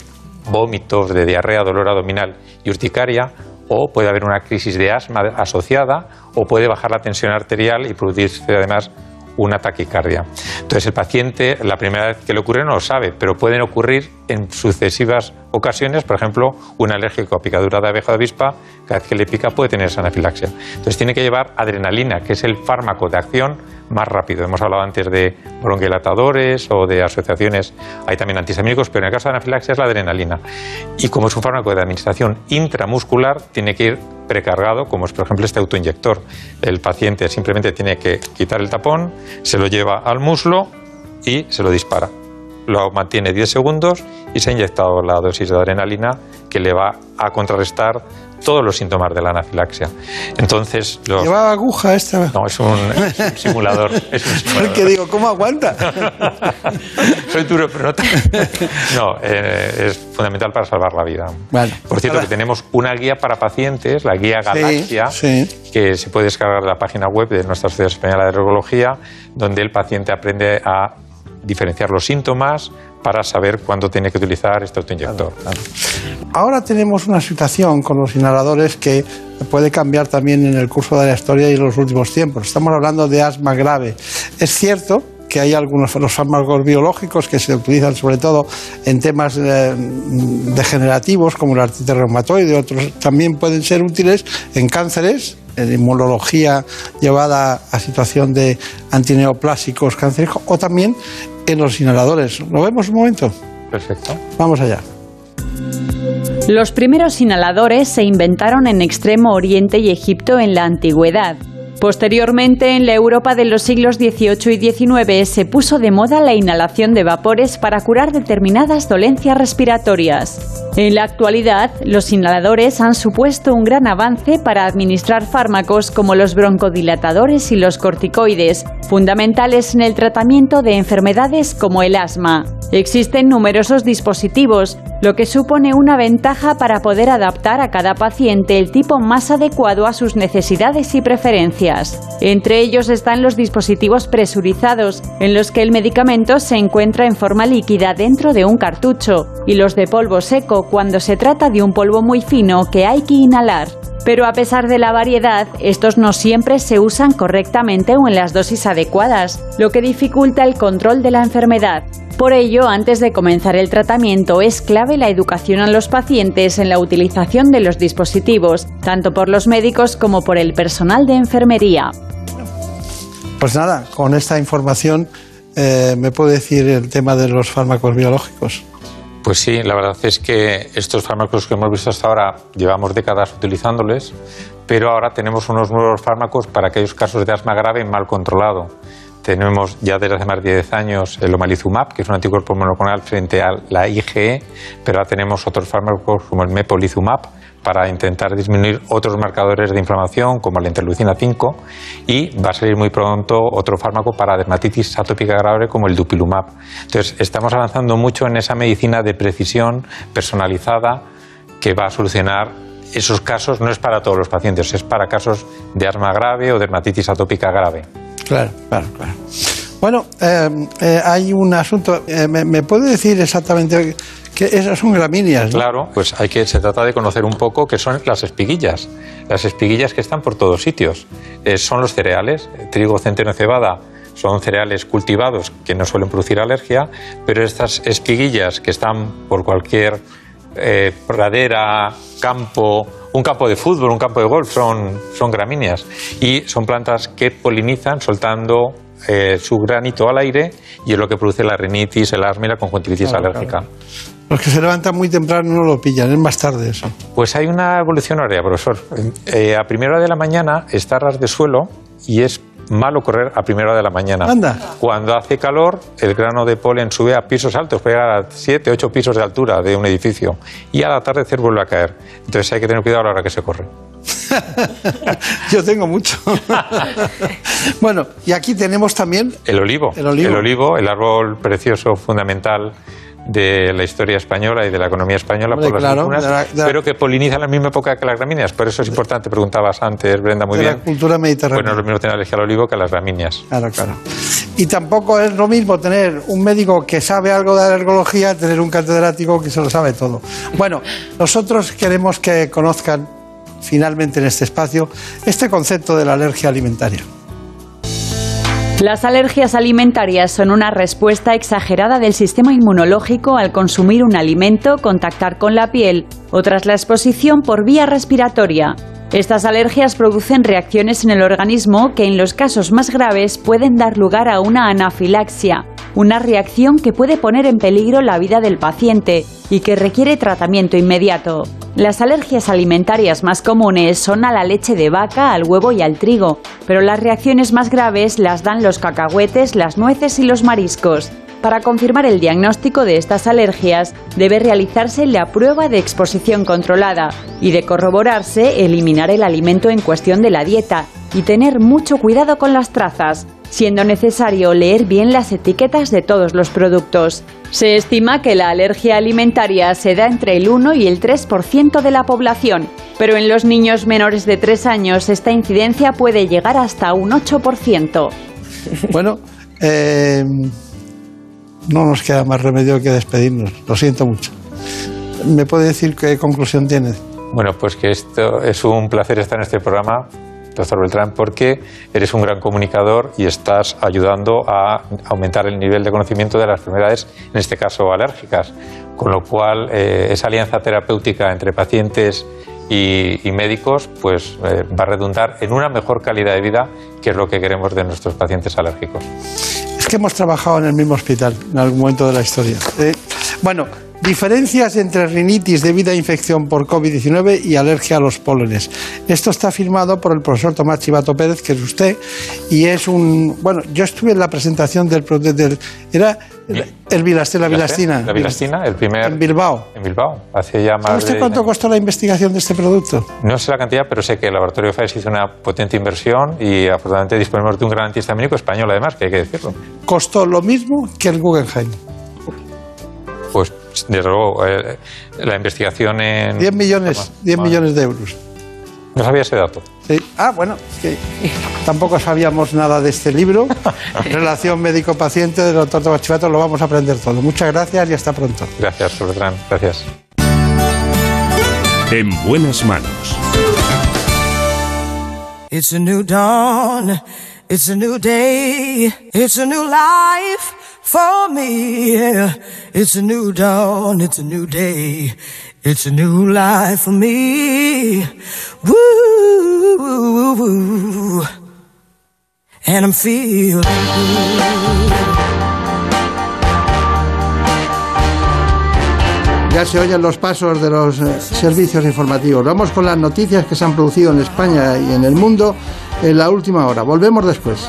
vómitos, de diarrea, dolor abdominal y urticaria, o puede haber una crisis de asma asociada, o puede bajar la tensión arterial y producirse además una taquicardia. Entonces el paciente la primera vez que le ocurre no lo sabe, pero pueden ocurrir en sucesivas ocasiones, por ejemplo, un alérgico a picadura de abeja de avispa, cada vez que le pica puede tener esa anafilaxia. Entonces tiene que llevar adrenalina, que es el fármaco de acción más rápido. Hemos hablado antes de bronquilatadores o de asociaciones, hay también antihistamínicos, pero en el caso de anafilaxia es la adrenalina. Y como es un fármaco de administración intramuscular, tiene que ir precargado, como es por ejemplo este autoinyector. El paciente simplemente tiene que quitar el tapón, se lo lleva al muslo y se lo dispara. Lo mantiene 10 segundos y se ha inyectado la dosis de adrenalina que le va a contrarrestar todos los síntomas de la anafilaxia. Entonces, los... ¿Lleva aguja esta? No, es un, es un simulador. Es un simulador. Porque digo, ¿cómo aguanta? Soy duro, pero no. te- No, eh, es fundamental para salvar la vida. Vale. Por cierto, que tenemos una guía para pacientes, la guía Galaxia, sí. que se puede descargar de la página web de nuestra Sociedad Española de Alergología, donde el paciente aprende a diferenciar los síntomas para saber cuándo tiene que utilizar este autoinyector. Ahora tenemos una situación con los inhaladores que puede cambiar también en el curso de la historia y en los últimos tiempos. Estamos hablando de asma grave. Es cierto que hay algunos los fármacos biológicos que se utilizan sobre todo en temas eh, degenerativos como la artritis reumatoide, otros también pueden ser útiles en cánceres, en inmunología llevada a situación de antineoplásicos cancerígenos o también en los inhaladores. ¿Lo vemos un momento? Perfecto. Vamos allá. Los primeros inhaladores se inventaron en Extremo Oriente y Egipto en la antigüedad. Posteriormente, en la Europa de los siglos XVIII y XIX se puso de moda la inhalación de vapores para curar determinadas dolencias respiratorias. En la actualidad, los inhaladores han supuesto un gran avance para administrar fármacos como los broncodilatadores y los corticoides, fundamentales en el tratamiento de enfermedades como el asma. Existen numerosos dispositivos, lo que supone una ventaja para poder adaptar a cada paciente el tipo más adecuado a sus necesidades y preferencias. Entre ellos están los dispositivos presurizados, en los que el medicamento se encuentra en forma líquida dentro de un cartucho, y los de polvo seco cuando se trata de un polvo muy fino que hay que inhalar. Pero a pesar de la variedad, estos no siempre se usan correctamente o en las dosis adecuadas, lo que dificulta el control de la enfermedad. Por ello, antes de comenzar el tratamiento, es clave la educación a los pacientes en la utilización de los dispositivos, tanto por los médicos como por el personal de enfermería. Pues nada, con esta información eh, me puede decir el tema de los fármacos biológicos. Pues sí, la verdad es que estos fármacos que hemos visto hasta ahora llevamos décadas utilizándoles, pero ahora tenemos unos nuevos fármacos para aquellos casos de asma grave mal controlado. Tenemos ya desde hace más de 10 años el omalizumab, que es un anticuerpo monoclonal frente a la IgE, pero ahora tenemos otros fármacos como el mepolizumab para intentar disminuir otros marcadores de inflamación como la interleucina 5 y va a salir muy pronto otro fármaco para dermatitis atópica grave como el dupilumab. Entonces, estamos avanzando mucho en esa medicina de precisión personalizada que va a solucionar esos casos, no es para todos los pacientes, es para casos de asma grave o dermatitis atópica grave. Claro, claro, claro. Bueno, eh, eh, hay un asunto. eh, ¿me, me puede decir exactamente que esas son gramíneas? Claro, pues hay que, se trata de conocer un poco qué son las espiguillas. Las espiguillas que están por todos sitios. Eh, son los cereales, trigo, centeno, cebada. Son cereales cultivados que no suelen producir alergia, pero estas espiguillas que están por cualquier eh, pradera, campo, un campo de fútbol, un campo de golf, son, son gramíneas. Y son plantas que polinizan soltando eh, su granito al aire y es lo que produce la rinitis, el asma y la conjuntivitis Claro, alérgica. Los que se levantan muy temprano no lo pillan, es más tarde eso. Pues hay una evolución horaria, profesor. Eh, a primera hora de la mañana está ras de suelo y es malo correr a primera hora de la mañana. Anda. Cuando hace calor, el grano de polen sube a pisos altos, puede llegar a 7, 8 pisos de altura de un edificio y al atardecer vuelve a caer. Entonces hay que tener cuidado a la hora que se corre. Yo tengo mucho. bueno, y aquí tenemos también El olivo. El olivo. el árbol precioso, fundamental de la historia española y de la economía española Hombre, por las claro, aceitunas, de la- de la- pero que poliniza en la misma época que las gramíneas. Por eso es importante, preguntabas antes, Brenda, muy de bien. la cultura mediterránea. Bueno, lo mismo tener alergia al olivo que a las gramíneas. Claro, claro. Y tampoco es lo mismo tener un médico que sabe algo de alergología, tener un catedrático que se lo sabe todo. Bueno, nosotros queremos que conozcan finalmente en este espacio este concepto de la alergia alimentaria. Las alergias alimentarias son una respuesta exagerada del sistema inmunológico al consumir un alimento, contactar con la piel o tras la exposición por vía respiratoria. Estas alergias producen reacciones en el organismo que en los casos más graves pueden dar lugar a una anafilaxia, una reacción que puede poner en peligro la vida del paciente y que requiere tratamiento inmediato. Las alergias alimentarias más comunes son a la leche de vaca, al huevo y al trigo, pero las reacciones más graves las dan los cacahuetes, las nueces y los mariscos. Para confirmar el diagnóstico de estas alergias debe realizarse la prueba de exposición controlada y de corroborarse eliminar el alimento en cuestión de la dieta y tener mucho cuidado con las trazas, siendo necesario leer bien las etiquetas de todos los productos. Se estima que la alergia alimentaria se da entre el 1 y el 3% de la población, pero en los niños menores de 3 años esta incidencia puede llegar hasta un 8%. Bueno, eh, no nos queda más remedio que despedirnos. Lo siento mucho. ¿Me puede decir qué conclusión tiene? Bueno, pues que esto es un placer estar en este programa, doctor Beltrán, porque eres un gran comunicador y estás ayudando a aumentar el nivel de conocimiento de las enfermedades, en este caso alérgicas. Con lo cual, eh, esa alianza terapéutica entre pacientes y, médicos pues, eh, va a redundar en una mejor calidad de vida, que es lo que queremos de nuestros pacientes alérgicos. Es que hemos trabajado en el mismo hospital en algún momento de la historia. Eh, bueno, diferencias entre rinitis debido a infección por COVID-19 y alergia a los pólenes. Esto está firmado por el profesor Tomás Chivato Pérez, que es usted, y es un... Bueno, yo estuve en la presentación del... del era el Vilastina, la Vilastina. La Vilastina, el primer... En Bilbao. En Bilbao, hace ya más ¿Sabe usted de- cuánto costó la investigación de este producto? No sé la cantidad, pero sé que el laboratorio FAES hizo una potente inversión y afortunadamente disponemos de un gran antihistamínico español, además, que hay que decirlo. Costó lo mismo que el Guggenheim. Pues, desde luego, eh, la investigación en... 10 millones, 10 millones de euros. No sabía ese dato. Sí. Ah, bueno, que tampoco sabíamos nada de este libro. Relación médico-paciente del doctor Chivato, lo vamos a aprender todo. Muchas gracias y hasta pronto. Gracias, Bertrán. Gracias. En buenas manos. It's a new dawn. It's a new day. It's a new life for me. Yeah. It's a new dawn. It's a new day. It's a new life for me. Woo. And I'm feeling. Ya se oyen los pasos de los eh, servicios informativos. Vamos con las noticias que se han producido en España y en el mundo en la última hora. Volvemos después.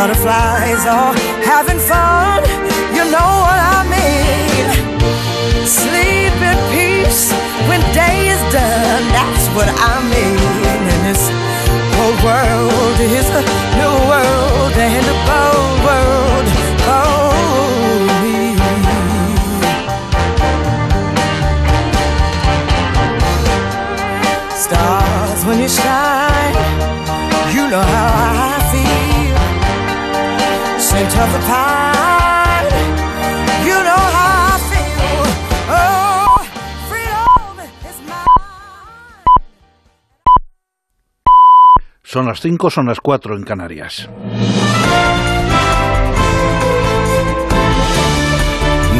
Butterflies are having fun. You know what I mean. Sleep in peace when day is done. That's what I mean. And this whole world is a new world and a bold world for me. Stars when you shine, Scent of the pine, you know how I feel. Oh, freedom is mine. Son las 5, son las 4 en Canarias.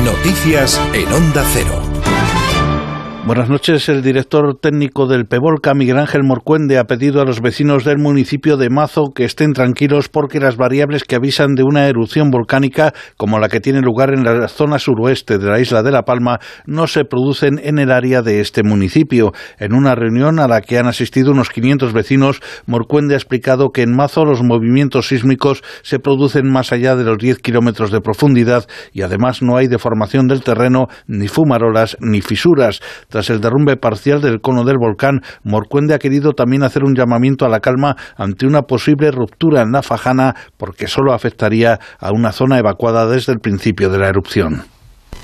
Noticias en Onda Cero. Buenas noches. El director técnico del PEVOLCA, Miguel Ángel Morcuende, ha pedido a los vecinos del municipio de Mazo que estén tranquilos porque las variables que avisan de una erupción volcánica, como la que tiene lugar en la zona suroeste de la isla de La Palma, no se producen en el área de este municipio. En una reunión a la que han asistido unos 500 vecinos, Morcuende ha explicado que en Mazo los movimientos sísmicos se producen más allá de los 10 kilómetros de profundidad y además no hay deformación del terreno, ni fumarolas, ni fisuras. Tras el derrumbe parcial del cono del volcán, Morcuende ha querido también hacer un llamamiento a la calma ante una posible ruptura en la Fajana porque solo afectaría a una zona evacuada desde el principio de la erupción.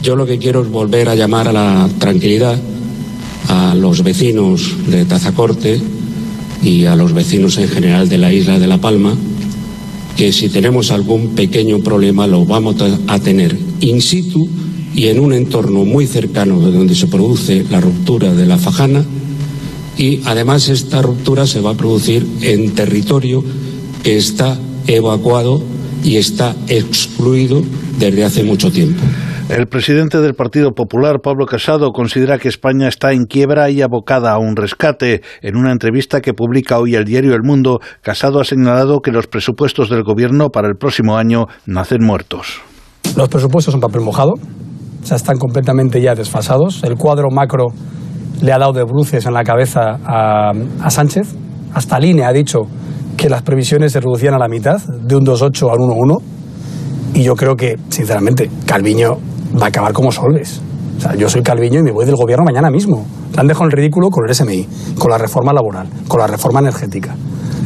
Yo lo que quiero es volver a llamar a la tranquilidad a los vecinos de Tazacorte y a los vecinos en general de la isla de La Palma que si tenemos algún pequeño problema lo vamos a tener in situ y en un entorno muy cercano de donde se produce la ruptura de la fajana y además esta ruptura se va a producir en territorio que está evacuado y está excluido desde hace mucho tiempo. El presidente del Partido Popular, Pablo Casado, considera que España está en quiebra y abocada a un rescate. En una entrevista que publica hoy el diario El Mundo, Casado ha señalado que los presupuestos del Gobierno para el próximo año nacen muertos. Los presupuestos son papel mojado, o sea, están completamente ya desfasados. El cuadro macro le ha dado de bruces en la cabeza a, a Sánchez. Hasta Línea ha dicho que las previsiones se reducían a la mitad, de un 2,8 a un 1,1. Y yo creo que, sinceramente, Calviño va a acabar como Solves. Yo soy Calviño y me voy del gobierno mañana mismo. Le han dejado el ridículo con el SMI, con la reforma laboral, con la reforma energética,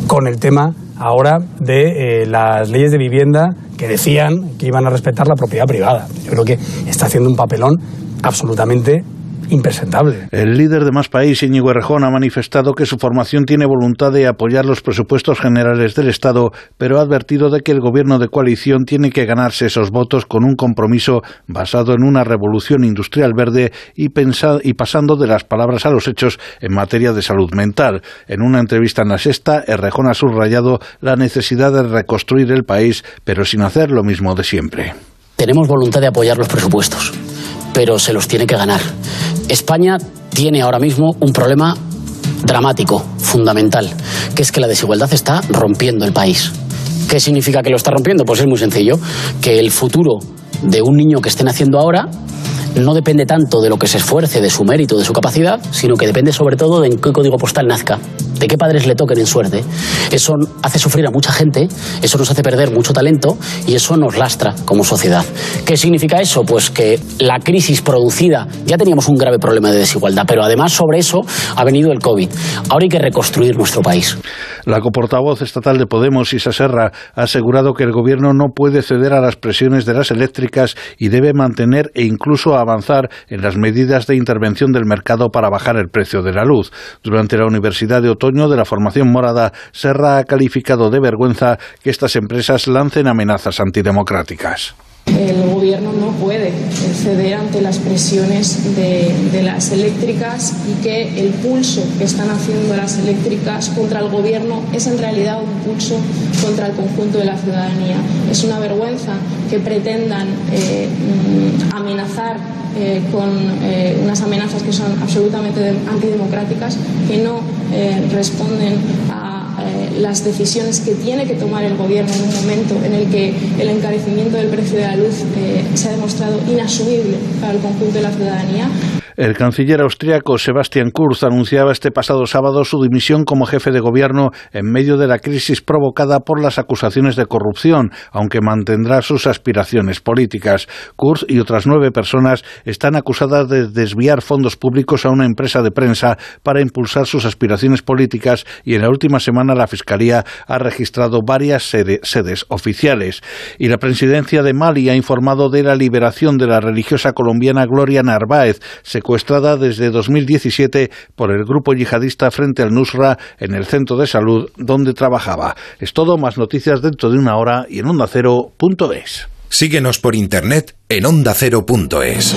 con el tema ahora de eh, las leyes de vivienda que decían que iban a respetar la propiedad privada. Yo creo que está haciendo un papelón absolutamente impresentable. El líder de Más País, Íñigo Errejón, ha manifestado que su formación tiene voluntad de apoyar los presupuestos generales del Estado, pero ha advertido de que el gobierno de coalición tiene que ganarse esos votos con un compromiso basado en una revolución industrial verde y, y pasando de las palabras a los hechos en materia de salud mental. En una entrevista en la Sexta, Errejón ha subrayado la necesidad de reconstruir el país, pero sin hacer lo mismo de siempre. Tenemos voluntad de apoyar los presupuestos pero se los tiene que ganar. España tiene ahora mismo un problema dramático, fundamental, que es que la desigualdad está rompiendo el país. ¿Qué significa que lo está rompiendo? Pues es muy sencillo, que el futuro de un niño que estén haciendo ahora no depende tanto de lo que se esfuerce, de su mérito, de su capacidad, sino que depende sobre todo de en qué código postal nazca, de qué padres le toquen en suerte. Eso hace sufrir a mucha gente, eso nos hace perder mucho talento y eso nos lastra como sociedad. ¿Qué significa eso? Pues que la crisis producida, ya teníamos un grave problema de desigualdad, pero además sobre eso ha venido el COVID. Ahora hay que reconstruir nuestro país. La coportavoz estatal de Podemos, Isa Serra, ha asegurado que el gobierno no puede ceder a las presiones de las eléctricas y debe mantener e incluso avanzar en las medidas de intervención del mercado para bajar el precio de la luz. Durante la Universidad de Otoño de la formación morada, Serra ha calificado de vergüenza que estas empresas lancen amenazas antidemocráticas. El gobierno no puede ceder ante las presiones de, las eléctricas y que el pulso que están haciendo las eléctricas contra el gobierno es en realidad un pulso contra el conjunto de la ciudadanía. Es una vergüenza que pretendan eh, amenazar eh, con eh, unas amenazas que son absolutamente antidemocráticas, que no responden a eh, las decisiones que tiene que tomar el gobierno en un momento en el que el encarecimiento del precio de la luz eh, se ha demostrado inasumible para el conjunto de la ciudadanía. El canciller austriaco Sebastian Kurz anunciaba este pasado sábado su dimisión como jefe de gobierno en medio de la crisis provocada por las acusaciones de corrupción, aunque mantendrá sus aspiraciones políticas. Kurz y otras nueve personas están acusadas de desviar fondos públicos a una empresa de prensa para impulsar sus aspiraciones políticas y en la última semana la Fiscalía ha registrado varias sedes oficiales. Y la presidencia de Mali ha informado de la liberación de la religiosa colombiana Gloria Narváez, secuestrada desde 2017 por el grupo yihadista Frente al Nusra en el centro de salud donde trabajaba. Es todo, más noticias dentro de una hora y en ondacero.es. Síguenos por internet en ondacero.es.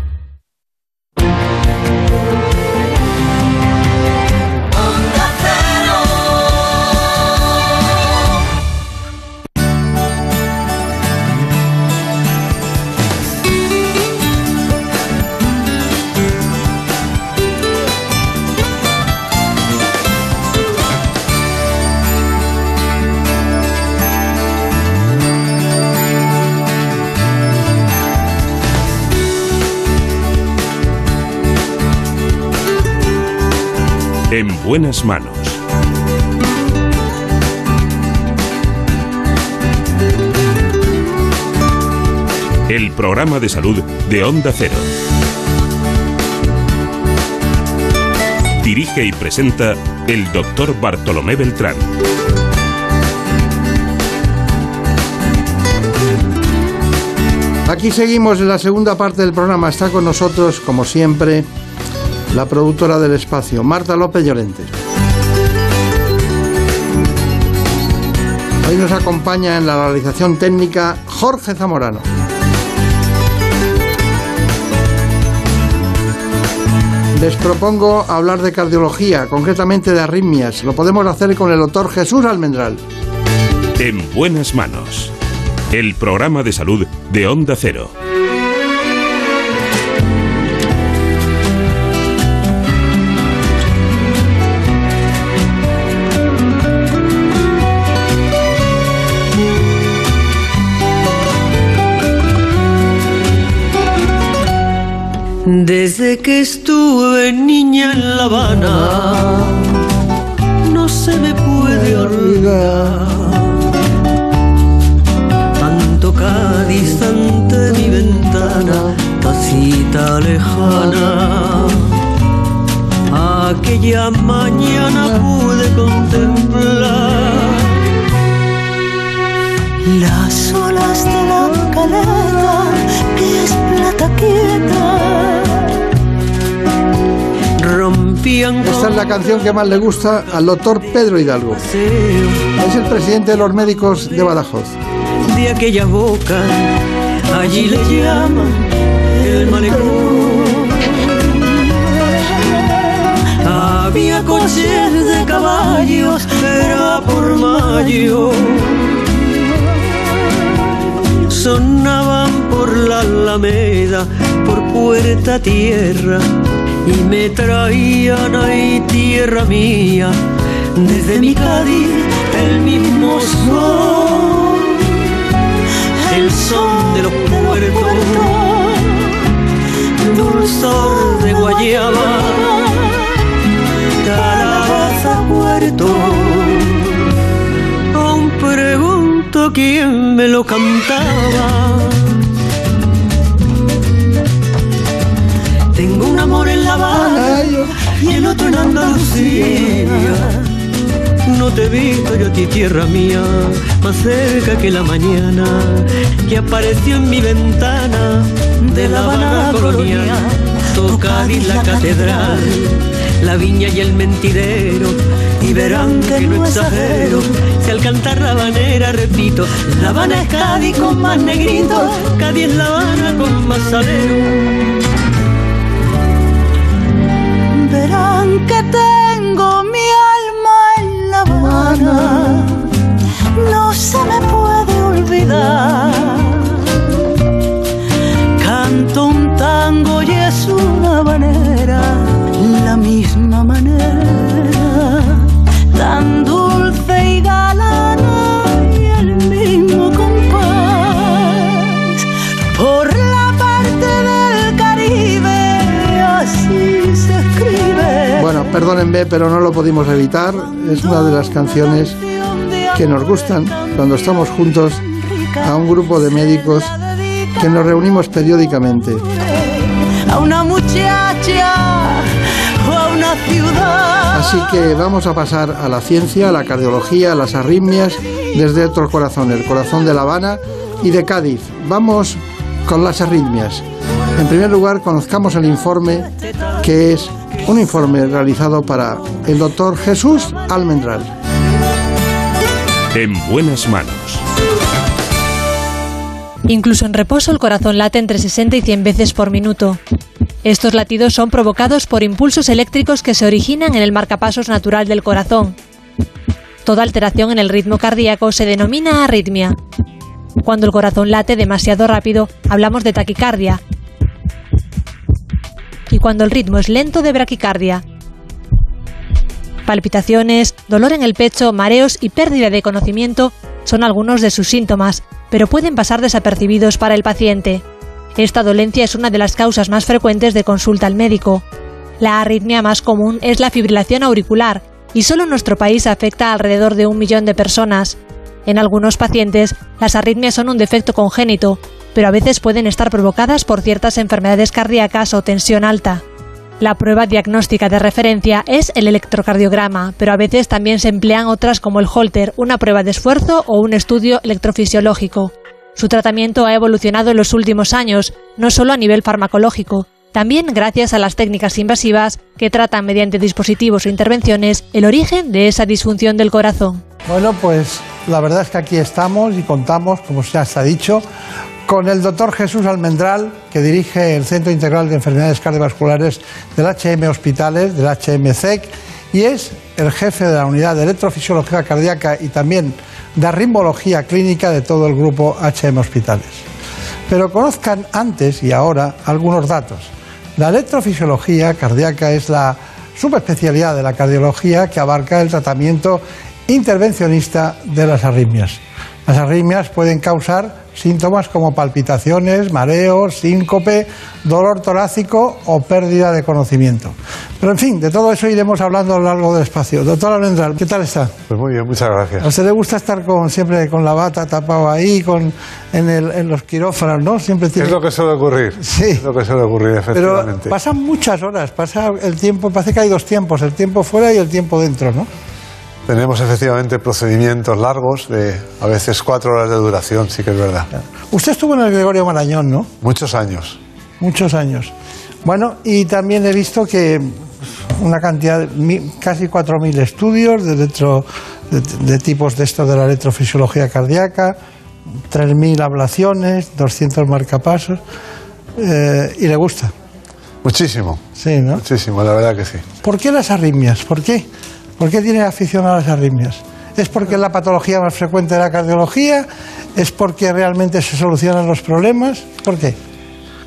En buenas manos. El programa de salud de Onda Cero. Dirige y presenta el doctor Bartolomé Beltrán. Aquí seguimos en la segunda parte del programa. Está con nosotros, como siempre, la productora del espacio, Marta López Llorente. Hoy nos acompaña en la realización técnica Jorge Zamorano. Les propongo hablar de cardiología, concretamente de arritmias. Lo podemos hacer con el doctor Jesús Almendral. En buenas manos. El programa de salud de Onda Cero. Desde que estuve niña en La Habana, no se me puede olvidar. Tanto Cádiz ante mi ventana, tacita lejana. Aquella mañana pude contemplar las olas de la caleta que es plata quieta. Rompían Esta es la canción que más le gusta al doctor Pedro Hidalgo. Es el presidente de los médicos de Badajoz. de aquella boca, allí le llaman el malecón. Había coches de caballos, era por mayo. Sonaban por la alameda, por puerta tierra, y me traían ahí tierra mía, desde mi Cádiz el mismo sol el son de los puertos, dulzor de guayaba, calabaza puerto. Pregunto quién me lo cantaba. Tengo un amor en La Habana y el otro en Andalucía. No te he visto yo a ti, tierra mía, más cerca que la mañana que apareció en mi ventana de La Habana colonial. Toca la catedral, la viña y el mentidero, y verán que no exagero. Si al cantar la habanera repito, La Habana es Cádiz con más negrito, Cádiz es La Habana con más salero. Verán que tengo mi alma en La Habana, no se me puede olvidar. Canto un tango y es una manera, la misma manera, tan dulce y galana y el mismo compás. Por la parte del Caribe, así se escribe. Bueno, perdónenme, pero no lo pudimos evitar. Es una de las canciones que nos gustan cuando estamos juntos a un grupo de médicos que nos reunimos periódicamente. a una muchacha o a una ciudad. Así que vamos a pasar a la ciencia, a la cardiología, a las arritmias desde otro corazón, el corazón de La Habana y de Cádiz. Vamos con las arritmias. En primer lugar, conozcamos el informe que es un informe realizado para el doctor Jesús Almendral. En buenas manos. Incluso en reposo el corazón late entre 60 y 100 veces por minuto. Estos latidos son provocados por impulsos eléctricos que se originan en el marcapasos natural del corazón. Toda alteración en el ritmo cardíaco se denomina arritmia. Cuando el corazón late demasiado rápido, hablamos de taquicardia. Y cuando el ritmo es lento, de braquicardia. Palpitaciones, dolor en el pecho, mareos y pérdida de conocimiento son algunos de sus síntomas, pero pueden pasar desapercibidos para el paciente. Esta dolencia es una de las causas más frecuentes de consulta al médico. La arritmia más común es la fibrilación auricular y solo en nuestro país afecta a alrededor de un millón de personas. En algunos pacientes, las arritmias son un defecto congénito, pero a veces pueden estar provocadas por ciertas enfermedades cardíacas o tensión alta. La prueba diagnóstica de referencia es el electrocardiograma, pero a veces también se emplean otras como el Holter, una prueba de esfuerzo o un estudio electrofisiológico. Su tratamiento ha evolucionado en los últimos años, no solo a nivel farmacológico, también gracias a las técnicas invasivas que tratan mediante dispositivos o intervenciones el origen de esa disfunción del corazón. Bueno, pues la verdad es que aquí estamos y contamos, como ya se ha dicho, con el doctor Jesús Almendral, que dirige el Centro Integral de Enfermedades Cardiovasculares del HM Hospitales, del HMCEC, y es el jefe de la unidad de electrofisiología cardíaca y también de arritmología clínica de todo el grupo HM Hospitales. Pero conozcan antes y ahora algunos datos. La electrofisiología cardíaca es la subespecialidad de la cardiología que abarca el tratamiento intervencionista de las arritmias. Las arritmias pueden causar síntomas como palpitaciones, mareos, síncope, dolor torácico o pérdida de conocimiento. Pero en fin, de todo eso iremos hablando a lo largo del espacio. Doctor Almendral, ¿qué tal está? Pues muy bien, muchas gracias. ¿A usted le gusta estar con, siempre con la bata tapado ahí, con, en, el- en los quirófanos, no? Siempre tiene... Es lo que suele ocurrir. Sí. Es lo que suele ocurrir, Pero efectivamente. pasan muchas horas, pasa el tiempo, parece que hay dos tiempos, el tiempo fuera y el tiempo dentro, ¿no? Tenemos efectivamente procedimientos largos de a veces cuatro horas de duración, sí que es verdad. Usted estuvo en el Gregorio Marañón, ¿no? Muchos años. Muchos años. Bueno, y también he visto que una cantidad, de casi 4.000 estudios de, electro- de, de tipos de esto de la electrofisiología cardíaca, 3.000 ablaciones, 200 marcapasos, eh, y le gusta. Muchísimo. Sí, ¿no? Muchísimo, la verdad que sí. ¿Por qué las arritmias? ¿Por qué? ¿Por qué tiene afición a las arritmias? ¿Es porque es la patología más frecuente de la cardiología? ¿Es porque realmente se solucionan los problemas? ¿Por qué?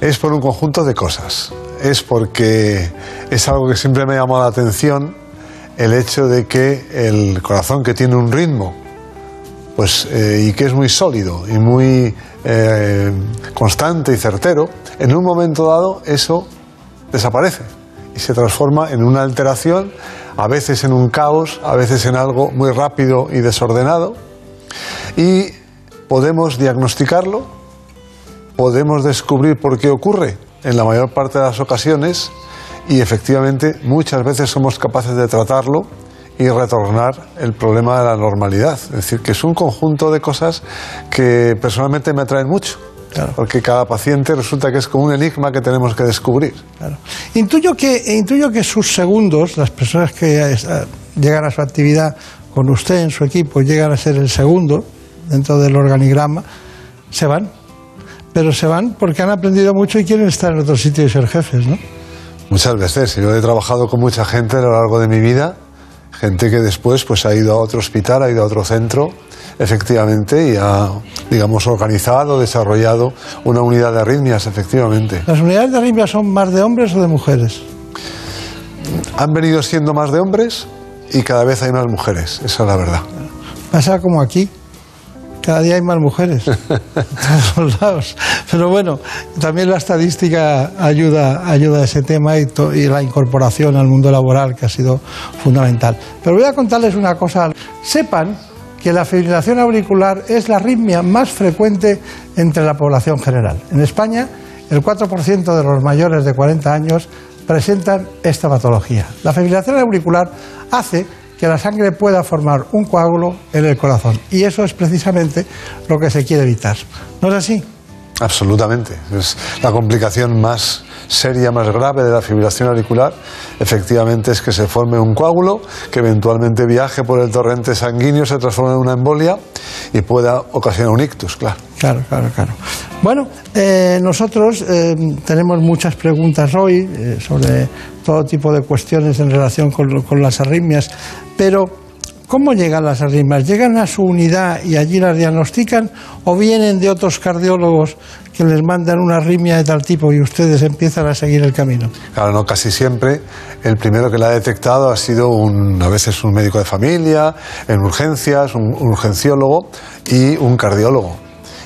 Es por un conjunto de cosas. Es porque es algo que siempre me ha llamado la atención el hecho de que el corazón que tiene un ritmo pues, eh, y que es muy sólido y muy eh, constante y certero, en un momento dado eso desaparece y se transforma en una alteración, a veces en un caos, a veces en algo muy rápido y desordenado, y podemos diagnosticarlo, podemos descubrir por qué ocurre en la mayor parte de las ocasiones y efectivamente muchas veces somos capaces de tratarlo y retornar el problema de la normalidad. Es decir, que es un conjunto de cosas que personalmente me atraen mucho. Porque cada paciente resulta que es como un enigma que tenemos que descubrir. Intuyo que, intuyo que sus segundos, las personas que eh, llegan a su actividad con usted en su equipo, llegan a ser el segundo dentro del organigrama, se van. Pero se van porque han aprendido mucho y quieren estar en otro sitio y ser jefes, ¿no? Muchas veces. Yo he trabajado con mucha gente a lo largo de mi vida, gente que después pues, ha ido a otro hospital, ha ido a otro centro, efectivamente, y ha, digamos, organizado, desarrollado una unidad de arritmias, efectivamente. ¿Las unidades de arritmia son más de hombres o de mujeres? Han venido siendo más de hombres y cada vez hay más mujeres, esa es la verdad. Pasa como aquí. Cada día hay más mujeres en todos lados. Pero bueno, también la estadística ayuda, ayuda a ese tema y, to- y la incorporación al mundo laboral que ha sido fundamental. Pero voy a contarles una cosa. Sepan que la fibrilación auricular es la arritmia más frecuente entre la población general. En España, el 4% de los mayores de 40 años presentan esta patología. La fibrilación auricular hace que la sangre pueda formar un coágulo en el corazón. Y eso es precisamente lo que se quiere evitar. ¿No es así? Absolutamente. Es la complicación más seria, más grave de la fibrilación auricular, efectivamente es que se forme un coágulo que eventualmente viaje por el torrente sanguíneo, se transforme en una embolia y pueda ocasionar un ictus, claro. Claro, claro, claro. Bueno, eh, nosotros eh, tenemos muchas preguntas hoy eh, sobre todo tipo de cuestiones en relación con, con las arritmias, pero ¿cómo llegan las arritmias? ¿Llegan a su unidad y allí las diagnostican o vienen de otros cardiólogos que les mandan una arritmia de tal tipo y ustedes empiezan a seguir el camino? Claro, no, casi siempre el primero que la ha detectado ha sido un, a veces un médico de familia, en urgencias, un, un urgenciólogo y un cardiólogo.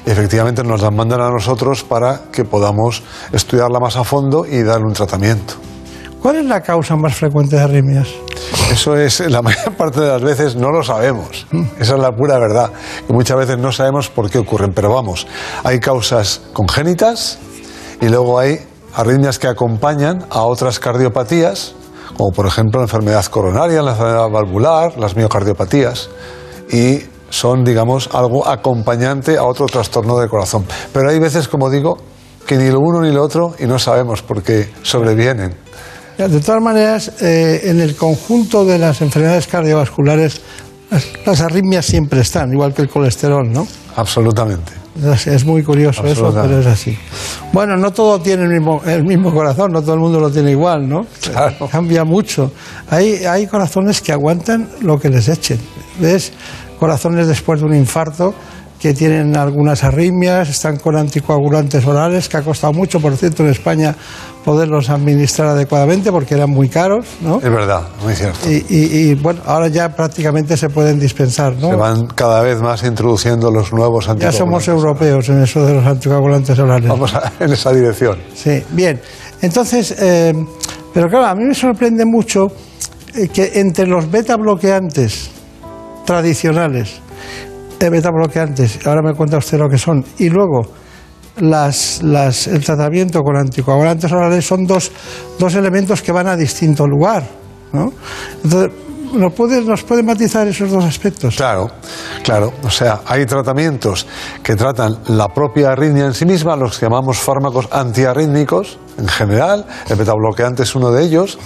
Efectivamente nos la mandan a nosotros para que podamos estudiarla más a fondo y darle un tratamiento. ¿Cuál es la causa más frecuente de arritmias? Eso es, la mayor parte de las veces no lo sabemos. Esa es la pura verdad. Y muchas veces no sabemos por qué ocurren. Pero vamos, hay causas congénitas y luego hay arritmias que acompañan a otras cardiopatías, como por ejemplo la enfermedad coronaria, la enfermedad valvular, las miocardiopatías. Y son, digamos, algo acompañante a otro trastorno del corazón. Pero hay veces, como digo, que ni lo uno ni lo otro y no sabemos por qué sobrevienen. De todas maneras, eh, en el conjunto de las enfermedades cardiovasculares, las, las arritmias siempre están, igual que el colesterol, ¿no? Absolutamente. Es, es muy curioso eso, pero es así. Bueno, no todo tiene el mismo, el mismo corazón, no todo el mundo lo tiene igual, ¿no? Cambia mucho. Hay, hay corazones que aguantan lo que les echen. ¿Ves? Corazones después de un infarto que tienen algunas arritmias, están con anticoagulantes orales, que ha costado mucho, por cierto, en España poderlos administrar adecuadamente porque eran muy caros, ¿no? Es verdad, muy cierto. Y, y- y, bueno, ahora ya prácticamente se pueden dispensar, ¿no? Se van cada vez más introduciendo los nuevos Ya anticoagulantes. somos europeos en eso de los anticoagulantes orales. Vamos a- en esa dirección. Sí, bien. Entonces, eh, pero claro, a mí me sorprende mucho eh, que entre los beta bloqueantes tradicionales, eh, beta bloqueantes, ahora me cuenta usted lo que son, y luego las, las, el tratamiento con anticoagulantes orales son dos, dos elementos que van a distinto lugar. ¿no? Entonces, ¿nos puede, ¿nos puede matizar esos dos aspectos? Claro, claro. O sea, hay tratamientos que tratan la propia arritmia en sí misma, los que llamamos fármacos antiarrítmicos en general, el betabloqueante es uno de ellos,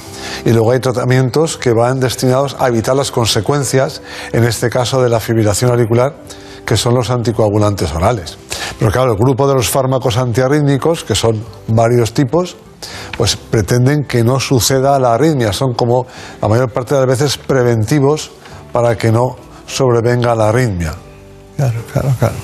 y luego hay tratamientos que van destinados a evitar las consecuencias, en este caso de la fibrilación auricular, que son los anticoagulantes orales. Pero claro, el grupo de los fármacos antiarrítmicos, que son varios tipos, pues pretenden que no suceda la arritmia. Son como la mayor parte de las veces preventivos para que no sobrevenga la arritmia. Claro, claro, claro.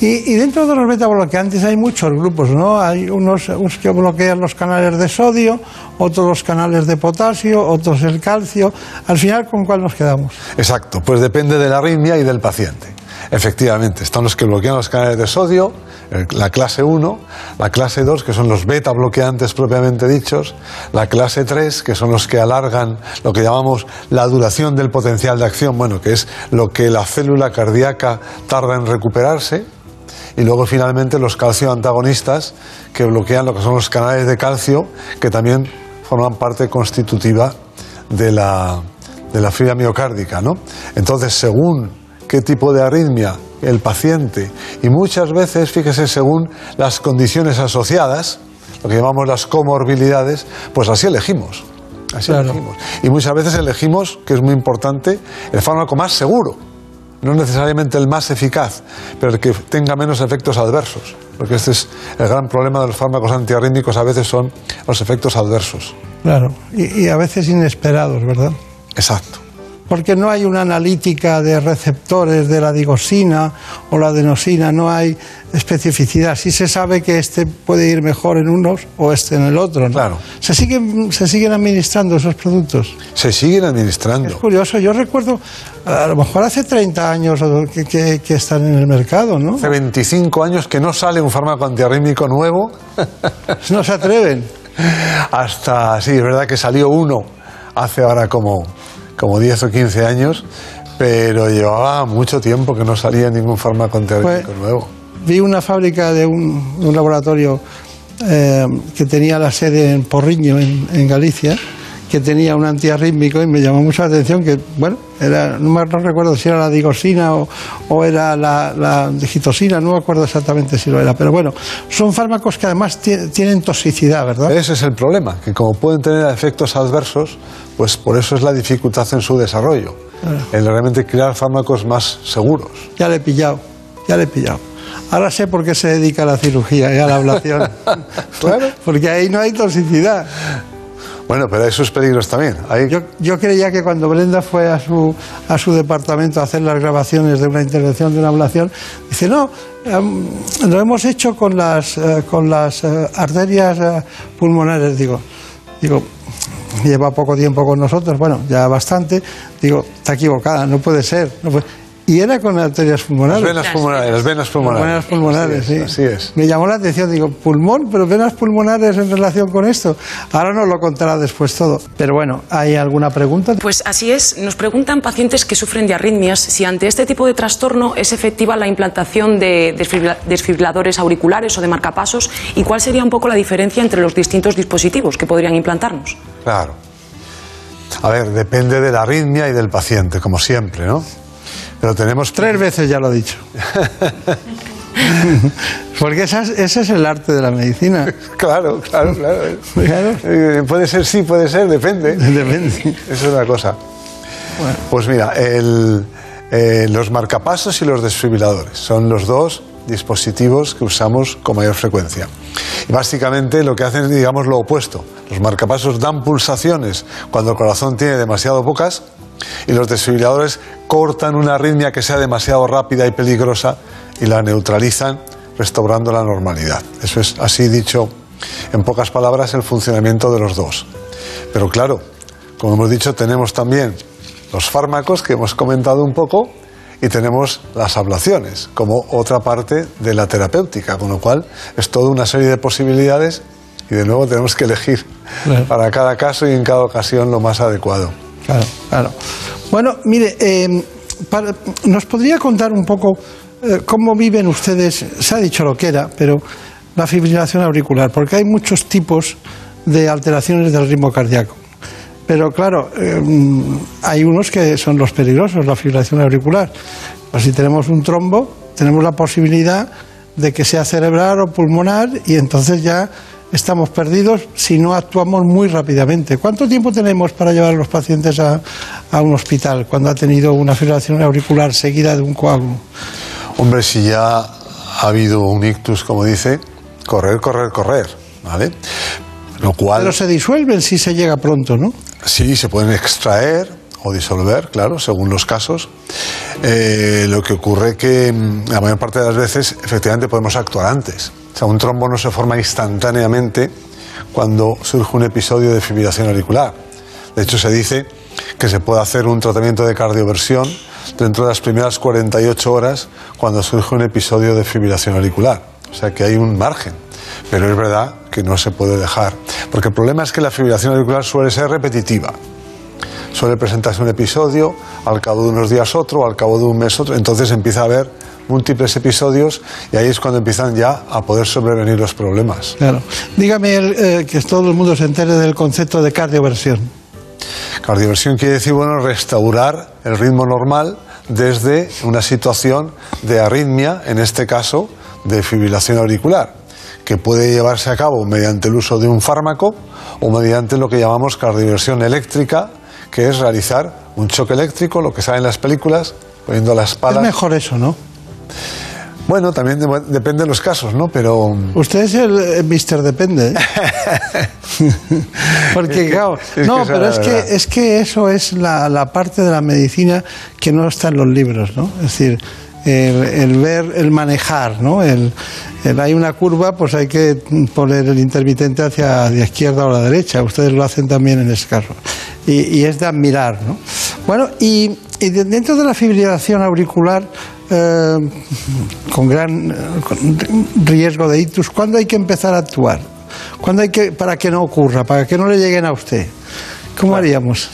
Y, y dentro de los beta bloqueantes hay muchos grupos, ¿no? Hay unos, unos que bloquean los canales de sodio, otros los canales de potasio, otros el calcio. Al final, ¿con cuál nos quedamos? Exacto, pues depende de la arritmia y del paciente. Efectivamente, están los que bloquean los canales de sodio, el- la clase 1, la clase 2, que son los beta bloqueantes propiamente dichos, la clase 3, que son los que alargan lo que llamamos la duración del potencial de acción, bueno, que es lo que la célula cardíaca tarda en recuperarse, y luego finalmente los calcio antagonistas, que bloquean lo que son los canales de calcio, que también forman parte constitutiva de la, de la fibra miocárdica. ¿no? Entonces, según qué tipo de arritmia el paciente, y muchas veces, fíjese, según las condiciones asociadas, lo que llamamos las comorbilidades, pues así elegimos. Así elegimos. Y muchas veces elegimos, que es muy importante, el fármaco más seguro no necesariamente el más eficaz, pero el que tenga menos efectos adversos. Porque este es el gran problema de los fármacos antiarrítmicos, a veces son los efectos adversos. Claro, y, y a veces inesperados, ¿verdad? Exacto. Porque no hay una analítica de receptores de la digosina o la adenosina, no hay especificidad. Sí se sabe que este puede ir mejor en unos o este en el otro. ¿no? Claro. ¿Se siguen, ¿Se siguen administrando esos productos? Se siguen administrando. Es curioso, yo recuerdo, a lo mejor hace 30 años que- que están en el mercado, ¿no? Hace 25 años que no sale un fármaco antiarrítmico nuevo. no se atreven. Hasta, sí, es verdad que salió uno hace ahora como, como 10 o 15 años, pero llevaba mucho tiempo que no salía ningún fármaco antiarrítmico Pues- nuevo. Vi una fábrica de un, laboratorio eh, que tenía la sede en Porriño, en, en Galicia, que tenía un antiarrítmico y me llamó mucho la atención que, bueno, era, no, me, no recuerdo si era la digosina o, o era la, la digitosina, no me acuerdo exactamente si lo era, pero bueno, son fármacos que además ti- tienen toxicidad, ¿verdad? Ese es el problema, que como pueden tener efectos adversos, pues por eso es la dificultad en su desarrollo, Claro. en realmente crear fármacos más seguros. Ya le he pillado, ya le he pillado. Ahora sé por qué se dedica a la cirugía y a la ablación. claro. Porque ahí no hay toxicidad. Bueno, pero hay sus peligros también. Yo, yo creía que cuando Brenda fue a su, a su departamento a hacer las grabaciones de una intervención de una ablación, dice, no, em, lo hemos hecho con las, eh, con las eh, arterias eh, pulmonares. Digo, digo, lleva poco tiempo con nosotros, bueno, ya bastante. Digo, está equivocada, no puede ser. Y era con arterias pulmonares. Las venas pulmonares, las venas pulmonares. Venas pulmonares, sí. Así es. Me llamó la atención, digo, pulmón, pero venas pulmonares en relación con esto. Ahora nos lo contará después todo. Pero bueno, ¿hay alguna pregunta? Pues así es. Nos preguntan pacientes que sufren de arritmias si ante este tipo de trastorno es efectiva la implantación de desfibriladores auriculares o de marcapasos y cuál sería un poco la diferencia entre los distintos dispositivos que podrían implantarnos. Claro. A ver, depende de la arritmia y del paciente, como siempre, ¿no? Pero tenemos... Tres veces ya lo he dicho. Porque esa es- ese es el arte de la medicina. Claro, claro, claro. Claro. Eh, puede ser sí, puede ser, depende. Depende. Eso es una cosa. Pues mira, el, eh, los marcapasos y los desfibriladores son los dos dispositivos que usamos con mayor frecuencia. Y básicamente lo que hacen es, digamos, lo opuesto. Los marcapasos dan pulsaciones cuando el corazón tiene demasiado pocas y los desfibriladores cortan una arritmia que sea demasiado rápida y peligrosa y la neutralizan restaurando la normalidad. Eso es así dicho en pocas palabras el funcionamiento de los dos. Pero claro, como hemos dicho, tenemos también los fármacos que hemos comentado un poco y tenemos las ablaciones como otra parte de la terapéutica, con lo cual es toda una serie de posibilidades y de nuevo tenemos que elegir para cada caso y en cada ocasión lo más adecuado. Claro, claro. Bueno, mire, para- ¿nos podría contar un poco eh, cómo viven ustedes? Se ha dicho lo que era, pero la fibrilación auricular, porque hay muchos tipos de alteraciones del ritmo cardíaco. Pero claro, eh, hay unos que son los peligrosos, la fibrilación auricular. Pues si tenemos un trombo, tenemos la posibilidad de que sea cerebral o pulmonar y entonces ya estamos perdidos si no actuamos muy rápidamente. ¿Cuánto tiempo tenemos para llevar a los pacientes a, a un hospital cuando ha tenido una fibrilación auricular seguida de un coágulo? Hombre, si ya ha habido un ictus, como dice, correr, correr, correr, ¿vale? Lo cual... Pero se disuelven si se llega pronto, ¿no? Sí, se pueden extraer o disolver, claro, según los casos. Eh, lo que ocurre que mm, la mayor parte de las veces efectivamente podemos actuar antes. O sea, un trombo no se forma instantáneamente cuando surge un episodio de fibrilación auricular. De hecho, se dice que se puede hacer un tratamiento de cardioversión dentro de las primeras 48 horas cuando surge un episodio de fibrilación auricular. O sea que hay un margen. Pero es verdad que no se puede dejar. Porque el problema es que la fibrilación auricular suele ser repetitiva. Suele presentarse un episodio, al cabo de unos días otro, al cabo de un mes otro. Entonces empieza a haber múltiples episodios y ahí es cuando empiezan ya a poder sobrevenir los problemas. Claro. Dígame el, eh, que todo el mundo se entere del concepto de cardioversión. Cardioversión quiere decir, bueno, restaurar el ritmo normal desde una situación de arritmia, en este caso de fibrilación auricular, que puede llevarse a cabo mediante el uso de un fármaco o mediante lo que llamamos cardioversión eléctrica, que es realizar un choque eléctrico, lo que sale en las películas, poniendo las Es palas. mejor eso, ¿no? Bueno, también de- depende de los casos, ¿no? Pero Usted es el eh, Mister Depende. ¿eh? Porque, Es que- claro, es no, pero es que, es que eso es la, la parte de la medicina que no está en los libros, ¿no? Es decir, el, el ver, el manejar, ¿no? El, el- hay una curva, pues hay que poner el intermitente hacia la izquierda o la derecha. Ustedes lo hacen también en ese caso. Y, y es de admirar, ¿no? Bueno, y, y de- dentro de la fibrilación auricular, eh, con gran eh, con riesgo de ictus, ¿cuándo hay que empezar a actuar? ¿Cuándo hay que, para que no ocurra, para que no le lleguen a usted? ¿Cómo haríamos?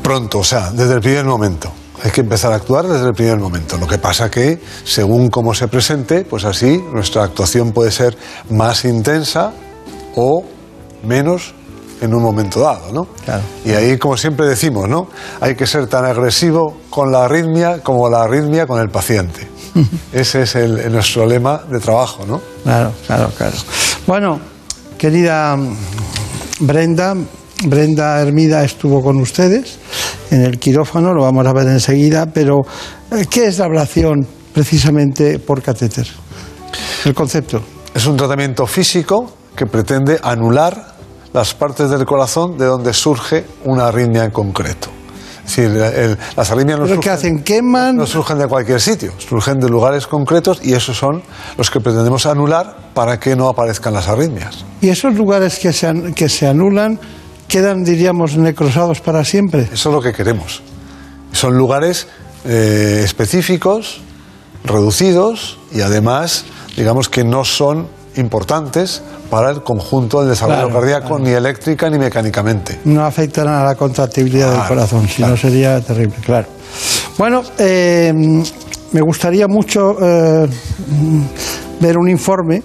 pronto, o sea, desde el primer momento. Hay que empezar a actuar desde el primer momento. Lo que pasa que, según cómo se presente, pues así nuestra actuación puede ser más intensa o menos en un momento dado, ¿no? Y ahí, como siempre decimos, ¿no? Hay que ser tan agresivo con la arritmia como la arritmia con el paciente. Ese es el, nuestro lema de trabajo, ¿no? Claro, claro, claro. Bueno, querida Brenda, Brenda Hermida estuvo con ustedes en el quirófano, lo vamos a ver enseguida, pero eh, ¿qué es la ablación precisamente por catéter? El concepto. Es un tratamiento físico que pretende anular las partes del corazón de donde surge una arritmia en concreto. Es decir, el- las arritmias no ¿Pero qué surgen, hacen? ¿Queman? no surgen de cualquier sitio, surgen de lugares concretos y esos son los que pretendemos anular para que no aparezcan las arritmias. ¿Y esos lugares que se, an- que se anulan quedan, diríamos, necrosados para siempre? Eso es lo que queremos. Son lugares eh, específicos, reducidos y además, digamos que no son importantes para el conjunto del desarrollo Claro, cardíaco, ni eléctrica ni mecánicamente. No afectan a la contractibilidad del Claro, corazón, si no sería terrible, claro. Bueno, eh, me gustaría mucho eh, ver un informe,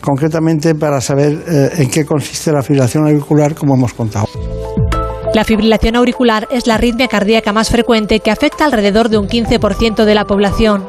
concretamente para saber eh, en qué consiste la fibrilación auricular, como hemos contado. La fibrilación auricular es la arritmia cardíaca más frecuente que afecta alrededor de un 15% de la población.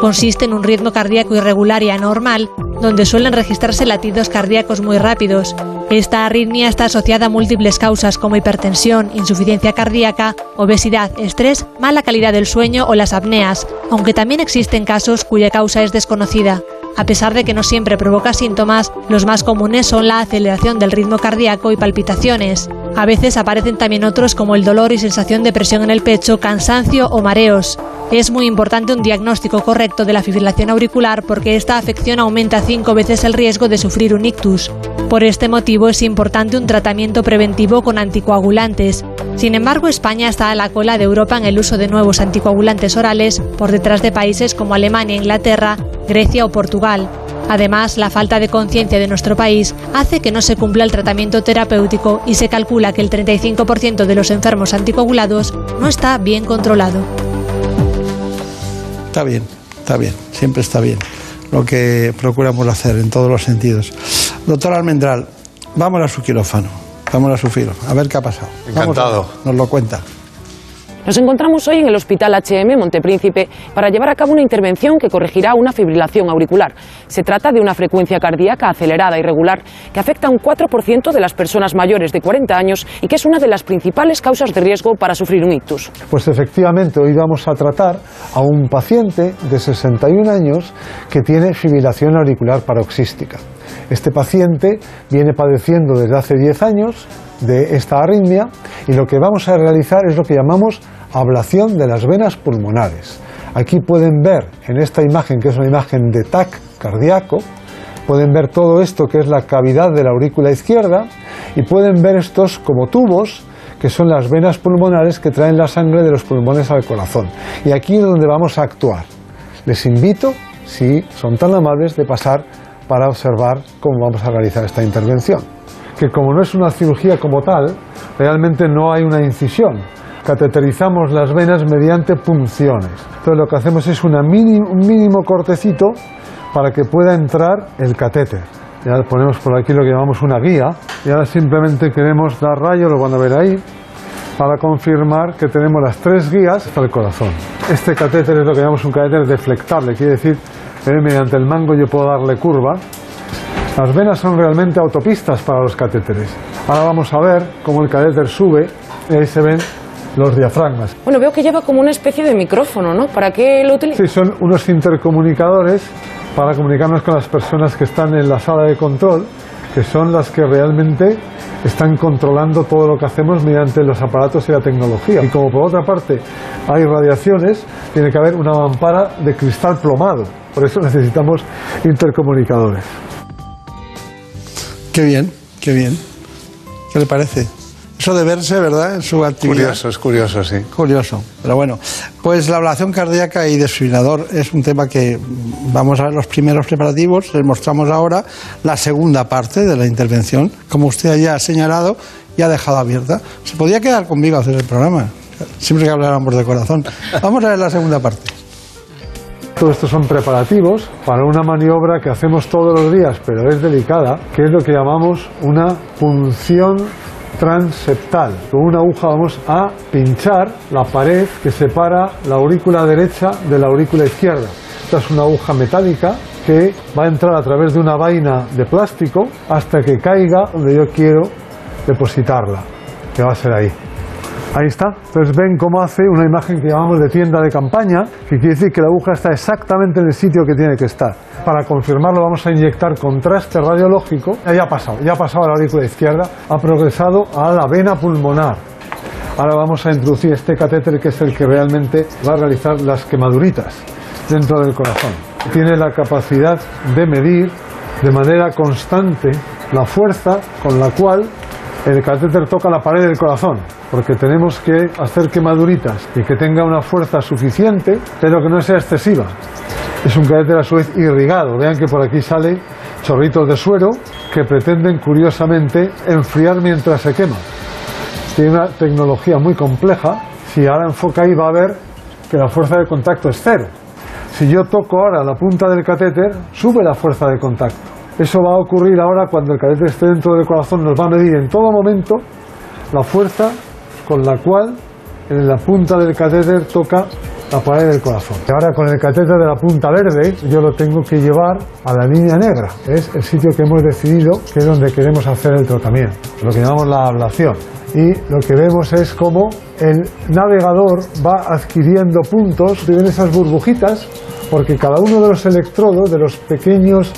Consiste en un ritmo cardíaco irregular y anormal, donde suelen registrarse latidos cardíacos muy rápidos. Esta arritmia está asociada a múltiples causas como hipertensión, insuficiencia cardíaca, obesidad, estrés, mala calidad del sueño o las apneas, aunque también existen casos cuya causa es desconocida. A pesar de que no siempre provoca síntomas, los más comunes son la aceleración del ritmo cardíaco y palpitaciones. A veces aparecen también otros como el dolor y sensación de presión en el pecho, cansancio o mareos. Es muy importante un diagnóstico correcto de la fibrilación auricular porque esta afección aumenta cinco veces el riesgo de sufrir un ictus. Por este motivo es importante un tratamiento preventivo con anticoagulantes. Sin embargo, España está a la cola de Europa en el uso de nuevos anticoagulantes orales, por detrás de países como Alemania, Inglaterra, Grecia o Portugal. Además, la falta de conciencia de nuestro país hace que no se cumpla el tratamiento terapéutico y se calcula que el 35% de los enfermos anticoagulados no está bien controlado. Está bien, está bien, siempre está bien lo que procuramos hacer en todos los sentidos. Doctor Almendral, vamos a su quirófano, vamos a su filo, a ver qué ha pasado. Encantado. nos lo cuenta. Nos encontramos hoy en el Hospital HM Montepríncipe para llevar a cabo una intervención que corregirá una fibrilación auricular. Se trata de una frecuencia cardíaca acelerada y regular que afecta a un 4% de las personas mayores de 40 años y que es una de las principales causas de riesgo para sufrir un ictus. Pues efectivamente, hoy vamos a tratar a un paciente de 61 años que tiene fibrilación auricular paroxística. Este paciente viene padeciendo desde hace 10 años de esta arritmia y lo que vamos a realizar es lo que llamamos ablación de las venas pulmonares. Aquí pueden ver en esta imagen, que es una imagen de TAC cardíaco, pueden ver todo esto que es la cavidad de la aurícula izquierda y pueden ver estos como tubos que son las venas pulmonares que traen la sangre de los pulmones al corazón. Y aquí es donde vamos a actuar. Les invito, si son tan amables, de pasar para observar cómo vamos a realizar esta intervención. Que como no es una cirugía como tal, realmente no hay una incisión. Cateterizamos las venas mediante punciones. Entonces lo que hacemos es una un mínimo cortecito para que pueda entrar el catéter. Ya ponemos por aquí lo que llamamos una guía y ahora simplemente queremos dar rayo, lo van a ver ahí, para confirmar que tenemos las tres guías hasta el corazón. Este catéter es lo que llamamos un catéter deflectable, quiere decir que mediante el mango yo puedo darle curva. Las venas son realmente autopistas para los catéteres. Ahora vamos a ver cómo el catéter sube y ahí se ven los diafragmas. Bueno, veo que lleva como una especie de micrófono, ¿no? ¿Para qué lo utiliza? Sí, son unos intercomunicadores para comunicarnos con las personas que están en la sala de control, que son las que realmente están controlando todo lo que hacemos mediante los aparatos y la tecnología. Y como por otra parte hay radiaciones, tiene que haber una mampara de cristal plomado. Por eso necesitamos intercomunicadores. Qué bien, qué bien. ¿Qué le parece? Eso de verse, ¿verdad? En su actividad. Curioso, es curioso, sí. Curioso, pero bueno. Pues la ablación cardíaca y desfibrilador es un tema que vamos a ver los primeros preparativos, les mostramos ahora la segunda parte de la intervención, como usted ya ha señalado y ha dejado abierta. Se podía quedar conmigo a hacer el programa, siempre que habláramos de corazón. Vamos a ver la segunda parte. Todo esto son preparativos para una maniobra que hacemos todos los días, pero es delicada, que es lo que llamamos una punción transeptal. Con una aguja vamos a pinchar la pared que separa la aurícula derecha de la aurícula izquierda. Esta es una aguja metálica que va a entrar a través de una vaina de plástico hasta que caiga donde yo quiero depositarla, que va a ser ahí. Ahí está. Entonces ven cómo hace una imagen que llamamos de tienda de campaña, que quiere decir que la aguja está exactamente en el sitio que tiene que estar. Para confirmarlo vamos a inyectar contraste radiológico. Ya ha pasado, ya ha pasado a la aurícula izquierda, ha progresado a la vena pulmonar. Ahora vamos a introducir este catéter que es el que realmente va a realizar las quemaduritas dentro del corazón. Tiene la capacidad de medir de manera constante la fuerza con la cual el catéter toca la pared del corazón, porque tenemos que hacer quemaduritas y que tenga una fuerza suficiente, pero que no sea excesiva. Es un catéter a su vez irrigado. Vean que por aquí salen chorritos de suero que pretenden curiosamente enfriar mientras se quema. Tiene una tecnología muy compleja. Si ahora enfoca ahí va a ver que la fuerza de contacto es cero. Si yo toco ahora la punta del catéter, sube la fuerza de contacto. Eso va a ocurrir ahora cuando el catéter esté dentro del corazón, nos va a medir en todo momento la fuerza con la cual en la punta del catéter toca la pared del corazón. Ahora con el catéter de la punta verde yo lo tengo que llevar a la línea negra. Es el sitio que hemos decidido que es donde queremos hacer el tratamiento, lo que llamamos la ablación. Y lo que vemos es cómo el navegador va adquiriendo puntos, ven esas burbujitas, porque cada uno de los electrodos, de los pequeños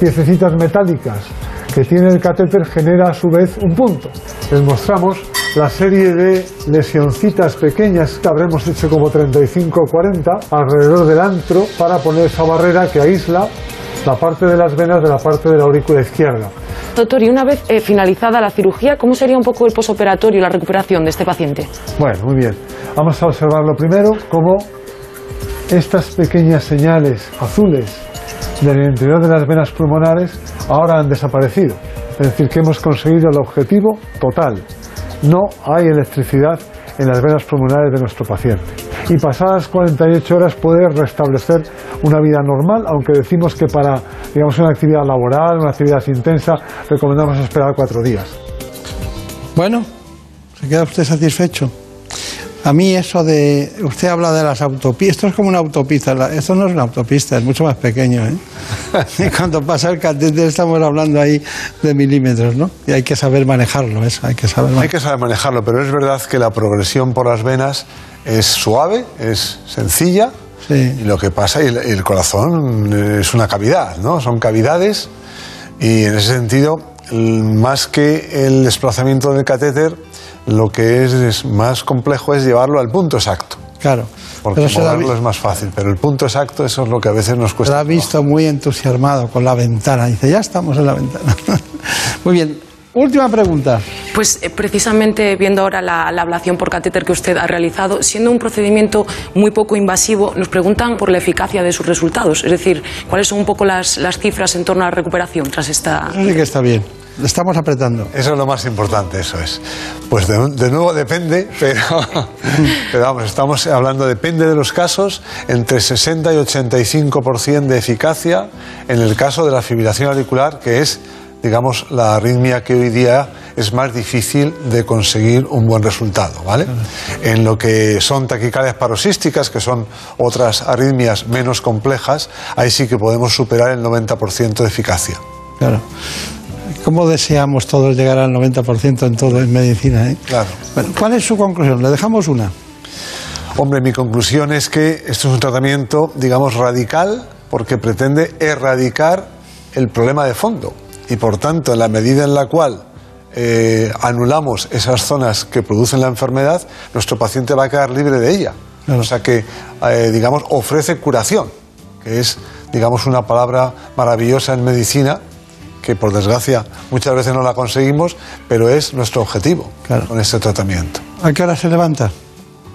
piececitas metálicas que tiene el catéter, genera a su vez un punto. Les mostramos la serie de lesioncitas pequeñas que habremos hecho como 35 o 40 alrededor del antro para poner esa barrera que aísla la parte de las venas de la parte de la aurícula izquierda. Doctor, y una vez eh, finalizada la cirugía, ¿cómo sería un poco el posoperatorio y la recuperación de este paciente? Bueno, muy bien. Vamos a observarlo primero como estas pequeñas señales azules del interior de las venas pulmonares ahora han desaparecido. Es decir, que hemos conseguido el objetivo total. No hay electricidad en las venas pulmonares de nuestro paciente. Y pasadas 48 horas puede restablecer una vida normal, aunque decimos que para digamos, una actividad laboral, una actividad intensa, recomendamos esperar cuatro días. Bueno, ¿se queda usted satisfecho? A mí eso de... Usted habla de las autopistas, esto es como una autopista, la- esto no es una autopista, es mucho más pequeño. ¿eh? Y cuando pasa el catéter estamos hablando ahí de milímetros, ¿no? Y hay que saber manejarlo, eso, hay que saber Hay que saber manejarlo, pero es verdad que la progresión por las venas es suave, es sencilla. Y lo que pasa, y el, corazón es una cavidad, ¿no? Son cavidades y en ese sentido, más que el desplazamiento del catéter, lo que es, es más complejo es llevarlo al punto exacto. Claro. Porque Pero se moverlo es más fácil, pero el punto exacto, eso es lo que a veces nos Se cuesta. la ha visto muy entusiasmado con la ventana. Dice, ya estamos en la ventana. muy bien. Última pregunta. Pues eh, precisamente viendo ahora la, la ablación por catéter que usted ha realizado, siendo un procedimiento muy poco invasivo, nos preguntan por la eficacia de sus resultados. Es decir, cuáles son un poco las, las cifras en torno a la recuperación tras esta. Eso sí que está bien. Estamos apretando. Eso es lo más importante, eso es. Pues de, de nuevo depende, pero, pero vamos, estamos hablando, depende de los casos, entre 60 y 85% de eficacia en el caso de la fibrilación auricular, que es, digamos, la arritmia que hoy día es más difícil de conseguir un buen resultado, ¿vale? En lo que son taquicardias paroxísticas, que son otras arritmias menos complejas, ahí sí que podemos superar el 90% de eficacia. Claro. ¿Cómo deseamos todos llegar al 90% en todo en medicina? eh? Claro. Bueno, ¿Cuál es su conclusión? Le dejamos una. Hombre, mi conclusión es que esto es un tratamiento, digamos, radical, porque pretende erradicar el problema de fondo. Y por tanto, en la medida en la cual eh, anulamos esas zonas que producen la enfermedad, nuestro paciente va a quedar libre de ella. O sea que, eh, digamos, ofrece curación, que es, digamos, una palabra maravillosa en medicina, que por desgracia muchas veces no la conseguimos, pero es nuestro objetivo con este tratamiento. ¿A qué hora se levanta?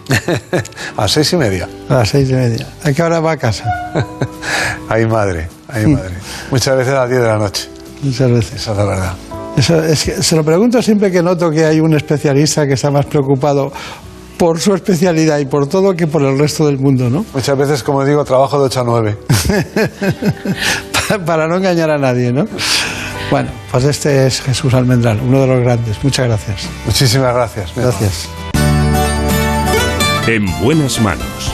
A seis y media. A las seis y media. ¿A qué hora va a casa? Ay, madre, ay, madre. Muchas veces a las 10 de la noche. Muchas veces. Esa es la verdad. Eso es que se lo pregunto siempre que noto que hay un especialista que está más preocupado por su especialidad y por todo que por el resto del mundo, ¿no? Muchas veces, como digo, trabajo de 8 a 9. Para no engañar a nadie, ¿no? Bueno, pues este es Jesús Almendral, uno de los grandes. Muchas gracias. Muchísimas gracias. Gracias. En buenas manos.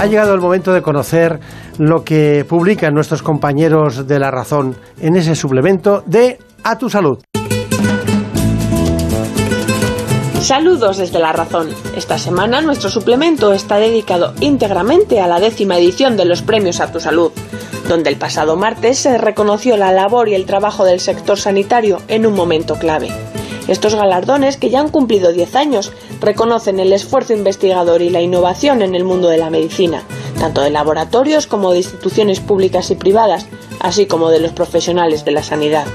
Ha llegado el momento de conocer lo que publican nuestros compañeros de La Razón en ese suplemento de A tu Salud. Saludos desde La Razón. Esta semana nuestro suplemento está dedicado íntegramente a la décima edición de los Premios a tu Salud, donde el pasado martes se reconoció la labor y el trabajo del sector sanitario en un momento clave. Estos galardones, que ya han cumplido 10 años, reconocen el esfuerzo investigador y la innovación en el mundo de la medicina, tanto de laboratorios como de instituciones públicas y privadas, así como de los profesionales de la sanidad.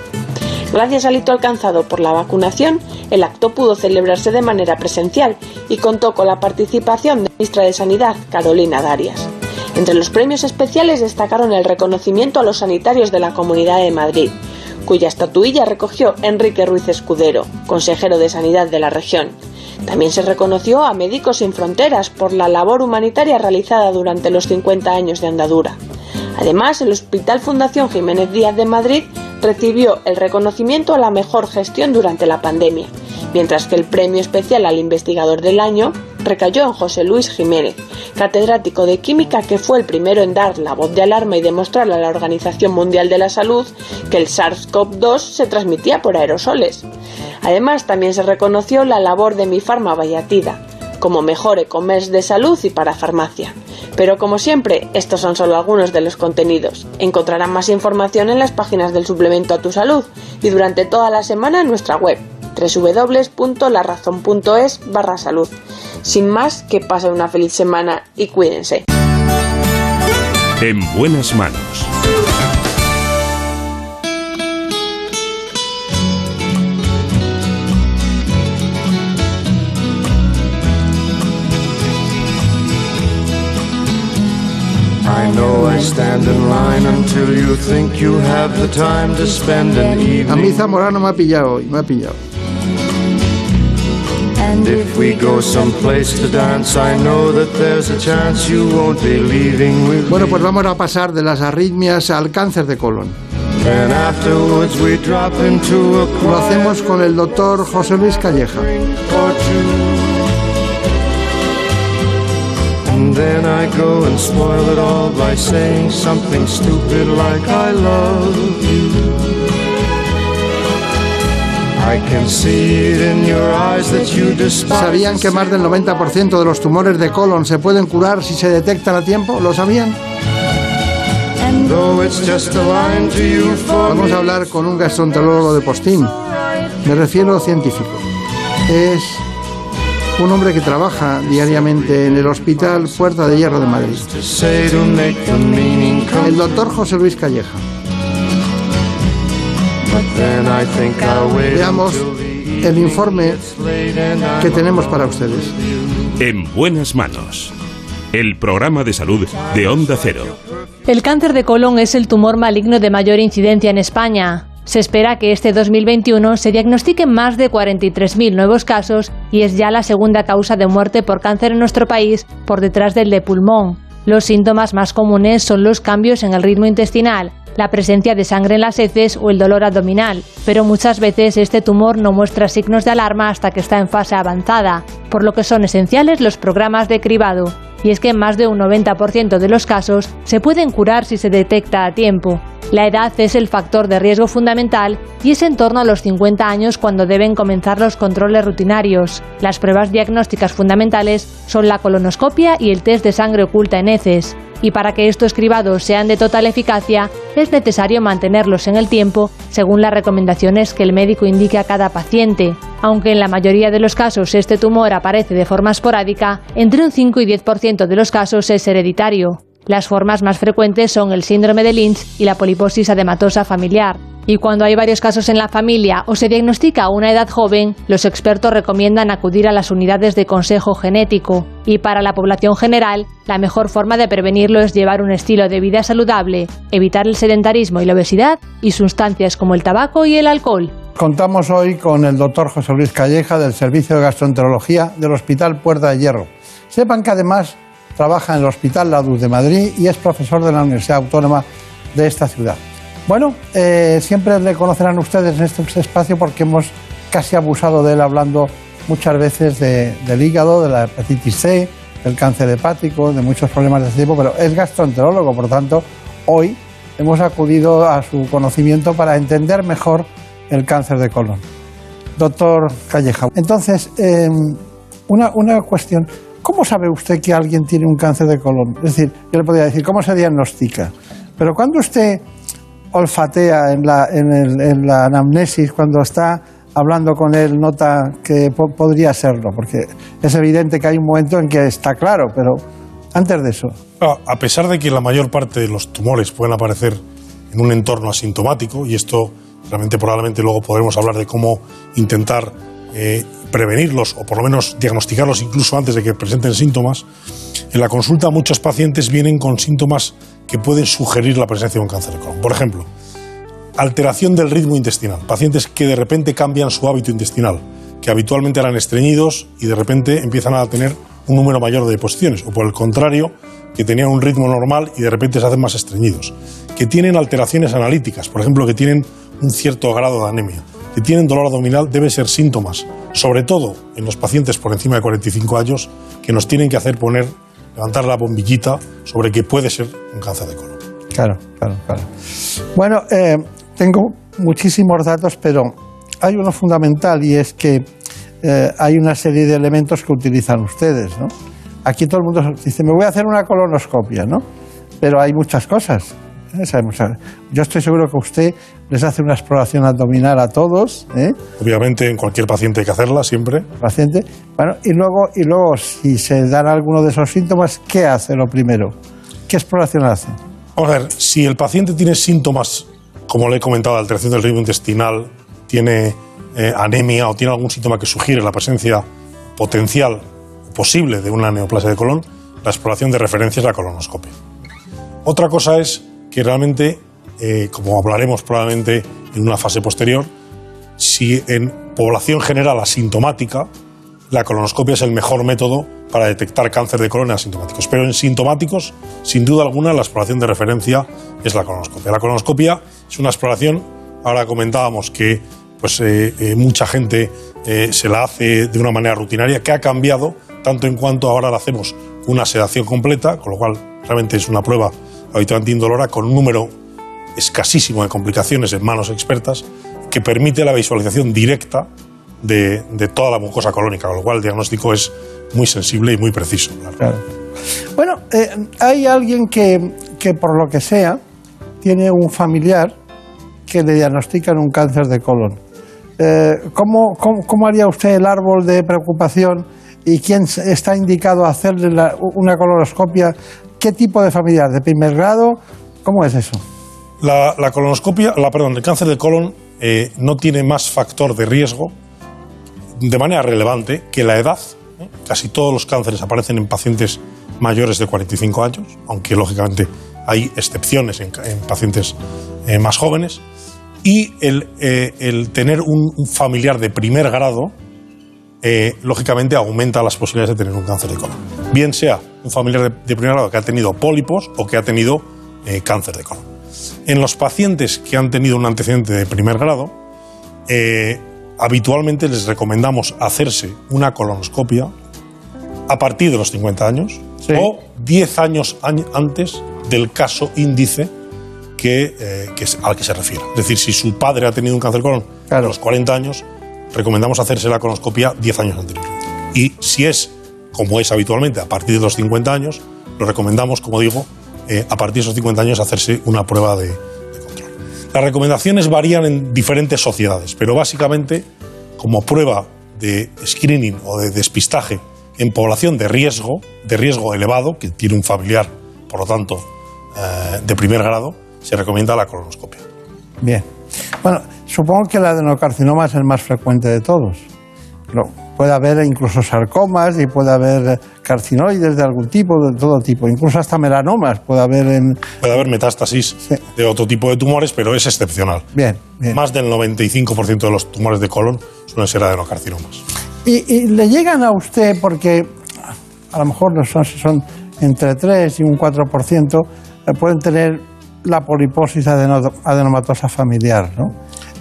Gracias al hito alcanzado por la vacunación, el acto pudo celebrarse de manera presencial y contó con la participación de la ministra de Sanidad, Carolina Darias. Entre los premios especiales destacaron el reconocimiento a los sanitarios de la Comunidad de Madrid, cuya estatuilla recogió Enrique Ruiz Escudero, consejero de Sanidad de la región. También se reconoció a Médicos Sin Fronteras por la labor humanitaria realizada durante los 50 años de andadura. Además, el Hospital Fundación Jiménez Díaz de Madrid recibió el reconocimiento a la mejor gestión durante la pandemia, mientras que el premio especial al investigador del año recayó en José Luis Jiménez, catedrático de química que fue el primero en dar la voz de alarma y demostrarle a la Organización Mundial de la Salud que el SARS-CoV-2 se transmitía por aerosoles. Además, también se reconoció la labor de mi farma Vallatida, como mejor e-commerce de salud y para farmacia. Pero como siempre, estos son solo algunos de los contenidos. Encontrarán más información en las páginas del suplemento a tu salud y durante toda la semana en nuestra web www.larazón.es barra salud. Sin más, que pasen una feliz semana y cuídense. En buenas manos. A mí. Zamorano me ha pillado hoy, me ha pillado. And if we go someplace to dance, I know that there's a chance you won't be leaving with Bueno, pues vamos a pasar de las arritmias al cáncer de colon. Then afterwards we drop into a Lo hacemos con el doctor José Luis Calleja. And then I go and spoil it all by saying something stupid like I love you. I can see it in your eyes that you despise. ¿Sabían que más del 90% de los tumores de colon se pueden curar si se detectan a tiempo? ¿Lo sabían? A Vamos a hablar con un gastroenterólogo de postín. Me refiero científico. Es un hombre que trabaja diariamente en el Hospital Puerta de Hierro de Madrid. El doctor José Luis Calleja. Veamos el informe que tenemos para ustedes. En buenas manos. El programa de salud de Onda Cero. El cáncer de colon es el tumor maligno de mayor incidencia en España. Se espera que este 2021 se diagnostiquen más de 43.000 nuevos casos y es ya la segunda causa de muerte por cáncer en nuestro país, por detrás del de pulmón. Los síntomas más comunes son los cambios en el ritmo intestinal, la presencia de sangre en las heces o el dolor abdominal, pero muchas veces este tumor no muestra signos de alarma hasta que está en fase avanzada, por lo que son esenciales los programas de cribado. Y es que más de un 90% de los casos se pueden curar si se detecta a tiempo. La edad es el factor de riesgo fundamental y es en torno a los 50 años cuando deben comenzar los controles rutinarios. Las pruebas diagnósticas fundamentales son la colonoscopia y el test de sangre oculta en heces. Y para que estos cribados sean de total eficacia, es necesario mantenerlos en el tiempo según las recomendaciones que el médico indique a cada paciente. Aunque en la mayoría de los casos este tumor aparece de forma esporádica, entre un 5 y 10% de los casos es hereditario. Las formas más frecuentes son el síndrome de Lynch y la poliposis adematosa familiar. Y cuando hay varios casos en la familia o se diagnostica a una edad joven, los expertos recomiendan acudir a las unidades de consejo genético. Y para la población general, la mejor forma de prevenirlo es llevar un estilo de vida saludable, evitar el sedentarismo y la obesidad y sustancias como el tabaco y el alcohol. Contamos hoy con el doctor José Luis Calleja del Servicio de Gastroenterología del Hospital Puerta de Hierro. Sepan que además trabaja en el Hospital La Luz de Madrid y es profesor de la Universidad Autónoma de esta ciudad. Bueno, eh, siempre le conocerán ustedes en este espacio porque hemos casi abusado de él hablando muchas veces de- del hígado, de la hepatitis C, del cáncer hepático, de muchos problemas de este tipo, pero es gastroenterólogo, por tanto, hoy hemos acudido a su conocimiento para entender mejor el cáncer de colon. Doctor Calleja, entonces, eh, una, una cuestión. ¿Cómo sabe usted que alguien tiene un cáncer de colon? Es decir, yo le podría decir, ¿cómo se diagnostica? Pero cuando usted olfatea en la, en la anamnesis, cuando está hablando con él, nota que po- podría serlo, porque es evidente que hay un momento en que está claro, pero antes de eso. Ah, A pesar de que la mayor parte de los tumores pueden aparecer en un entorno asintomático, y esto realmente probablemente luego podremos hablar de cómo intentar eh, prevenirlos o por lo menos diagnosticarlos incluso antes de que presenten síntomas, en la consulta muchos pacientes vienen con síntomas que pueden sugerir la presencia de un cáncer de colon. Por ejemplo, alteración del ritmo intestinal. Pacientes que de repente cambian su hábito intestinal, que habitualmente eran estreñidos y de repente empiezan a tener un número mayor de deposiciones, o por el contrario, que tenían un ritmo normal y de repente se hacen más estreñidos, que tienen alteraciones analíticas, por ejemplo, que tienen un cierto grado de anemia, que tienen dolor abdominal, deben ser síntomas, sobre todo en los pacientes por encima de 45 años, que nos tienen que hacer poner, levantar la bombillita sobre que puede ser un cáncer de colon. Claro, claro, claro. Bueno, eh, tengo muchísimos datos, pero hay uno fundamental y es que eh, hay una serie de elementos que utilizan ustedes, ¿no? Aquí todo el mundo dice, me voy a hacer una colonoscopia, ¿no? Pero hay muchas cosas. ¿Eh? O Yo estoy seguro que usted les hace una exploración abdominal a todos, ¿eh? Obviamente en cualquier paciente hay que hacerla siempre. paciente. Bueno, y luego, y luego, si se dan alguno de esos síntomas, ¿qué hace lo primero? ¿Qué exploración hace? Vamos a ver, si el paciente tiene síntomas, como le he comentado, de alteración del ritmo intestinal, tiene eh, anemia o tiene algún síntoma que sugiere la presencia potencial posible de una neoplasia de colon, la exploración de referencia es la colonoscopia. Otra cosa es que realmente, eh, como hablaremos probablemente en una fase posterior, si en población general asintomática, la colonoscopia es el mejor método para detectar cáncer de colon asintomáticos. Pero en sintomáticos, sin duda alguna, la exploración de referencia es la colonoscopia. La colonoscopia es una exploración, ahora comentábamos que pues, eh, eh, mucha gente se la hace de una manera rutinaria, que ha cambiado tanto en cuanto ahora la hacemos una sedación completa, con lo cual realmente es una prueba habitualmente indolora, con un número escasísimo de complicaciones en manos expertas, que permite la visualización directa de, de toda la mucosa colónica, con lo cual el diagnóstico es muy sensible y muy preciso. Bueno, eh, hay alguien que, que por lo que sea tiene un familiar que le diagnostican un cáncer de colon. Eh, ¿cómo, cómo, haría usted el árbol de preocupación y quién está indicado a hacerle una colonoscopia? ¿Qué tipo de familiar? ¿De primer grado? ¿Cómo es eso? La, la colonoscopia, la, perdón, el cáncer de colon eh, no tiene más factor de riesgo de manera relevante que la edad. ¿eh? Casi todos los cánceres aparecen en pacientes mayores de 45 años, aunque lógicamente hay excepciones en, en pacientes eh, más jóvenes. Y el, eh, el tener un, un familiar de primer grado, eh, lógicamente aumenta las posibilidades de tener un cáncer de colon. Bien sea un familiar de, de primer grado que ha tenido pólipos o que ha tenido eh, cáncer de colon. En los pacientes que han tenido un antecedente de primer grado, eh, habitualmente les recomendamos hacerse una colonoscopia a partir de los 50 años o 10 años añ- antes del caso índice que, eh, que es- al que se refiere. Es decir, si su padre ha tenido un cáncer de colon a los 40 años, recomendamos hacerse la colonoscopia 10 años anteriormente. Y si es, como es habitualmente, a partir de los 50 años, lo recomendamos, como digo, eh, a partir de esos 50 años hacerse una prueba de, de control. Las recomendaciones varían en diferentes sociedades, pero básicamente, como prueba de screening o de despistaje en población de riesgo, de riesgo elevado, que tiene un familiar por lo tanto, eh, de primer grado, se recomienda la colonoscopia. Bien. Bueno, supongo que el adenocarcinoma es el más frecuente de todos. Pero puede haber incluso sarcomas y puede haber carcinoides de algún tipo, de todo tipo, incluso hasta melanomas puede haber en... Puede haber metástasis de otro tipo de tumores, pero es excepcional. Bien, Más del 95% de los tumores de colon suelen ser adenocarcinomas. Y, y le llegan a usted porque a lo mejor no son, si son entre 3 y un 4%, eh, pueden tener la poliposis adeno- adenomatosa familiar, ¿no?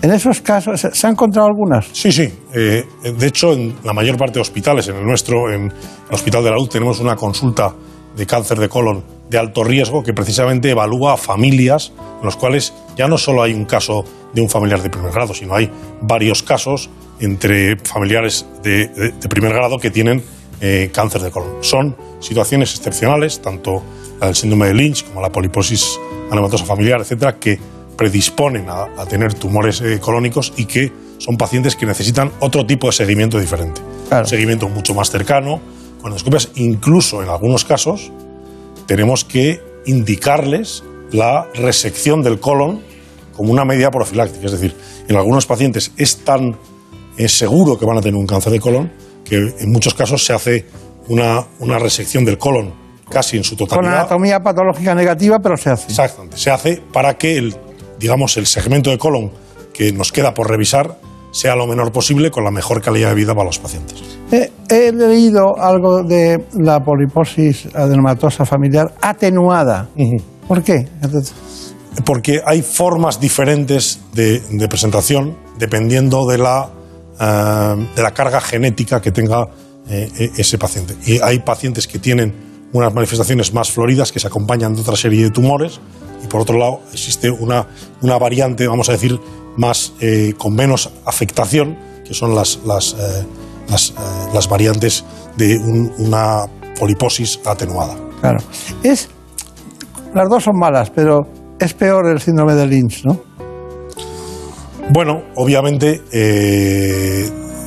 En esos casos, ¿se, han encontrado algunas? Sí, sí. Eh, de hecho, en la mayor parte de hospitales, en el nuestro, en el Hospital de la Luz, tenemos una consulta de cáncer de colon de alto riesgo que precisamente evalúa a familias en los cuales ya no solo hay un caso de un familiar de primer grado, sino hay varios casos entre familiares de, primer grado que tienen eh, cáncer de colon. Son situaciones excepcionales, tanto del síndrome de Lynch como la poliposis anematosa familiar, etcétera, que predisponen a, a tener tumores eh, colónicos y que son pacientes que necesitan otro tipo de seguimiento diferente. Un seguimiento mucho más cercano, con endoscopias. Incluso en algunos casos tenemos que indicarles la resección del colon como una medida profiláctica. Es decir, en algunos pacientes es tan eh, seguro que van a tener un cáncer de colon que en muchos casos se hace una, una resección del colon casi en su Con totalidad. anatomía patológica negativa, pero se hace. Exactamente. Se hace para que el, digamos, el segmento de colon que nos queda por revisar sea lo menor posible con la mejor calidad de vida para los pacientes. He, he leído algo de la poliposis adenomatosa familiar atenuada. ¿Por qué? Porque hay formas diferentes de, de presentación dependiendo de la, eh, de la carga genética que tenga eh, e- ese paciente. Y hay pacientes que tienen unas manifestaciones más floridas que se acompañan de otra serie de tumores y por otro lado existe una, una variante, vamos a decir, más eh, con menos afectación, que son las, las, eh, las, eh, las variantes de un- una poliposis atenuada. Claro. Es, las dos son malas, pero es peor el síndrome de Lynch, ¿no? Bueno, obviamente,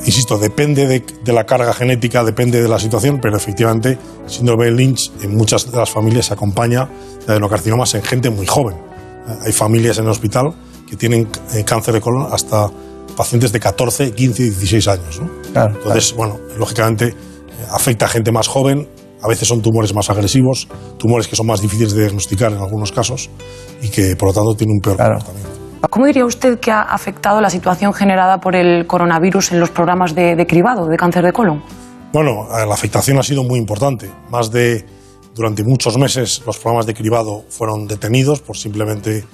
insisto, depende de, de la carga genética, depende de la situación, pero efectivamente, síndrome de Lynch en muchas de las familias se acompaña de adenocarcinomas en gente muy joven. Hay familias en el hospital que tienen eh, cáncer de colon hasta pacientes de 14, 15, 16 años. ¿no? Claro, Entonces, bueno, lógicamente eh, afecta a gente más joven, a veces son tumores más agresivos, tumores que son más difíciles de diagnosticar en algunos casos y que por lo tanto tienen un peor comportamiento. ¿Cómo diría usted que ha afectado la situación generada por el coronavirus en los programas de, cribado de cáncer de colon? Bueno, eh, la afectación ha sido muy importante. Más de, durante muchos meses, los programas de cribado fueron detenidos por simplemente,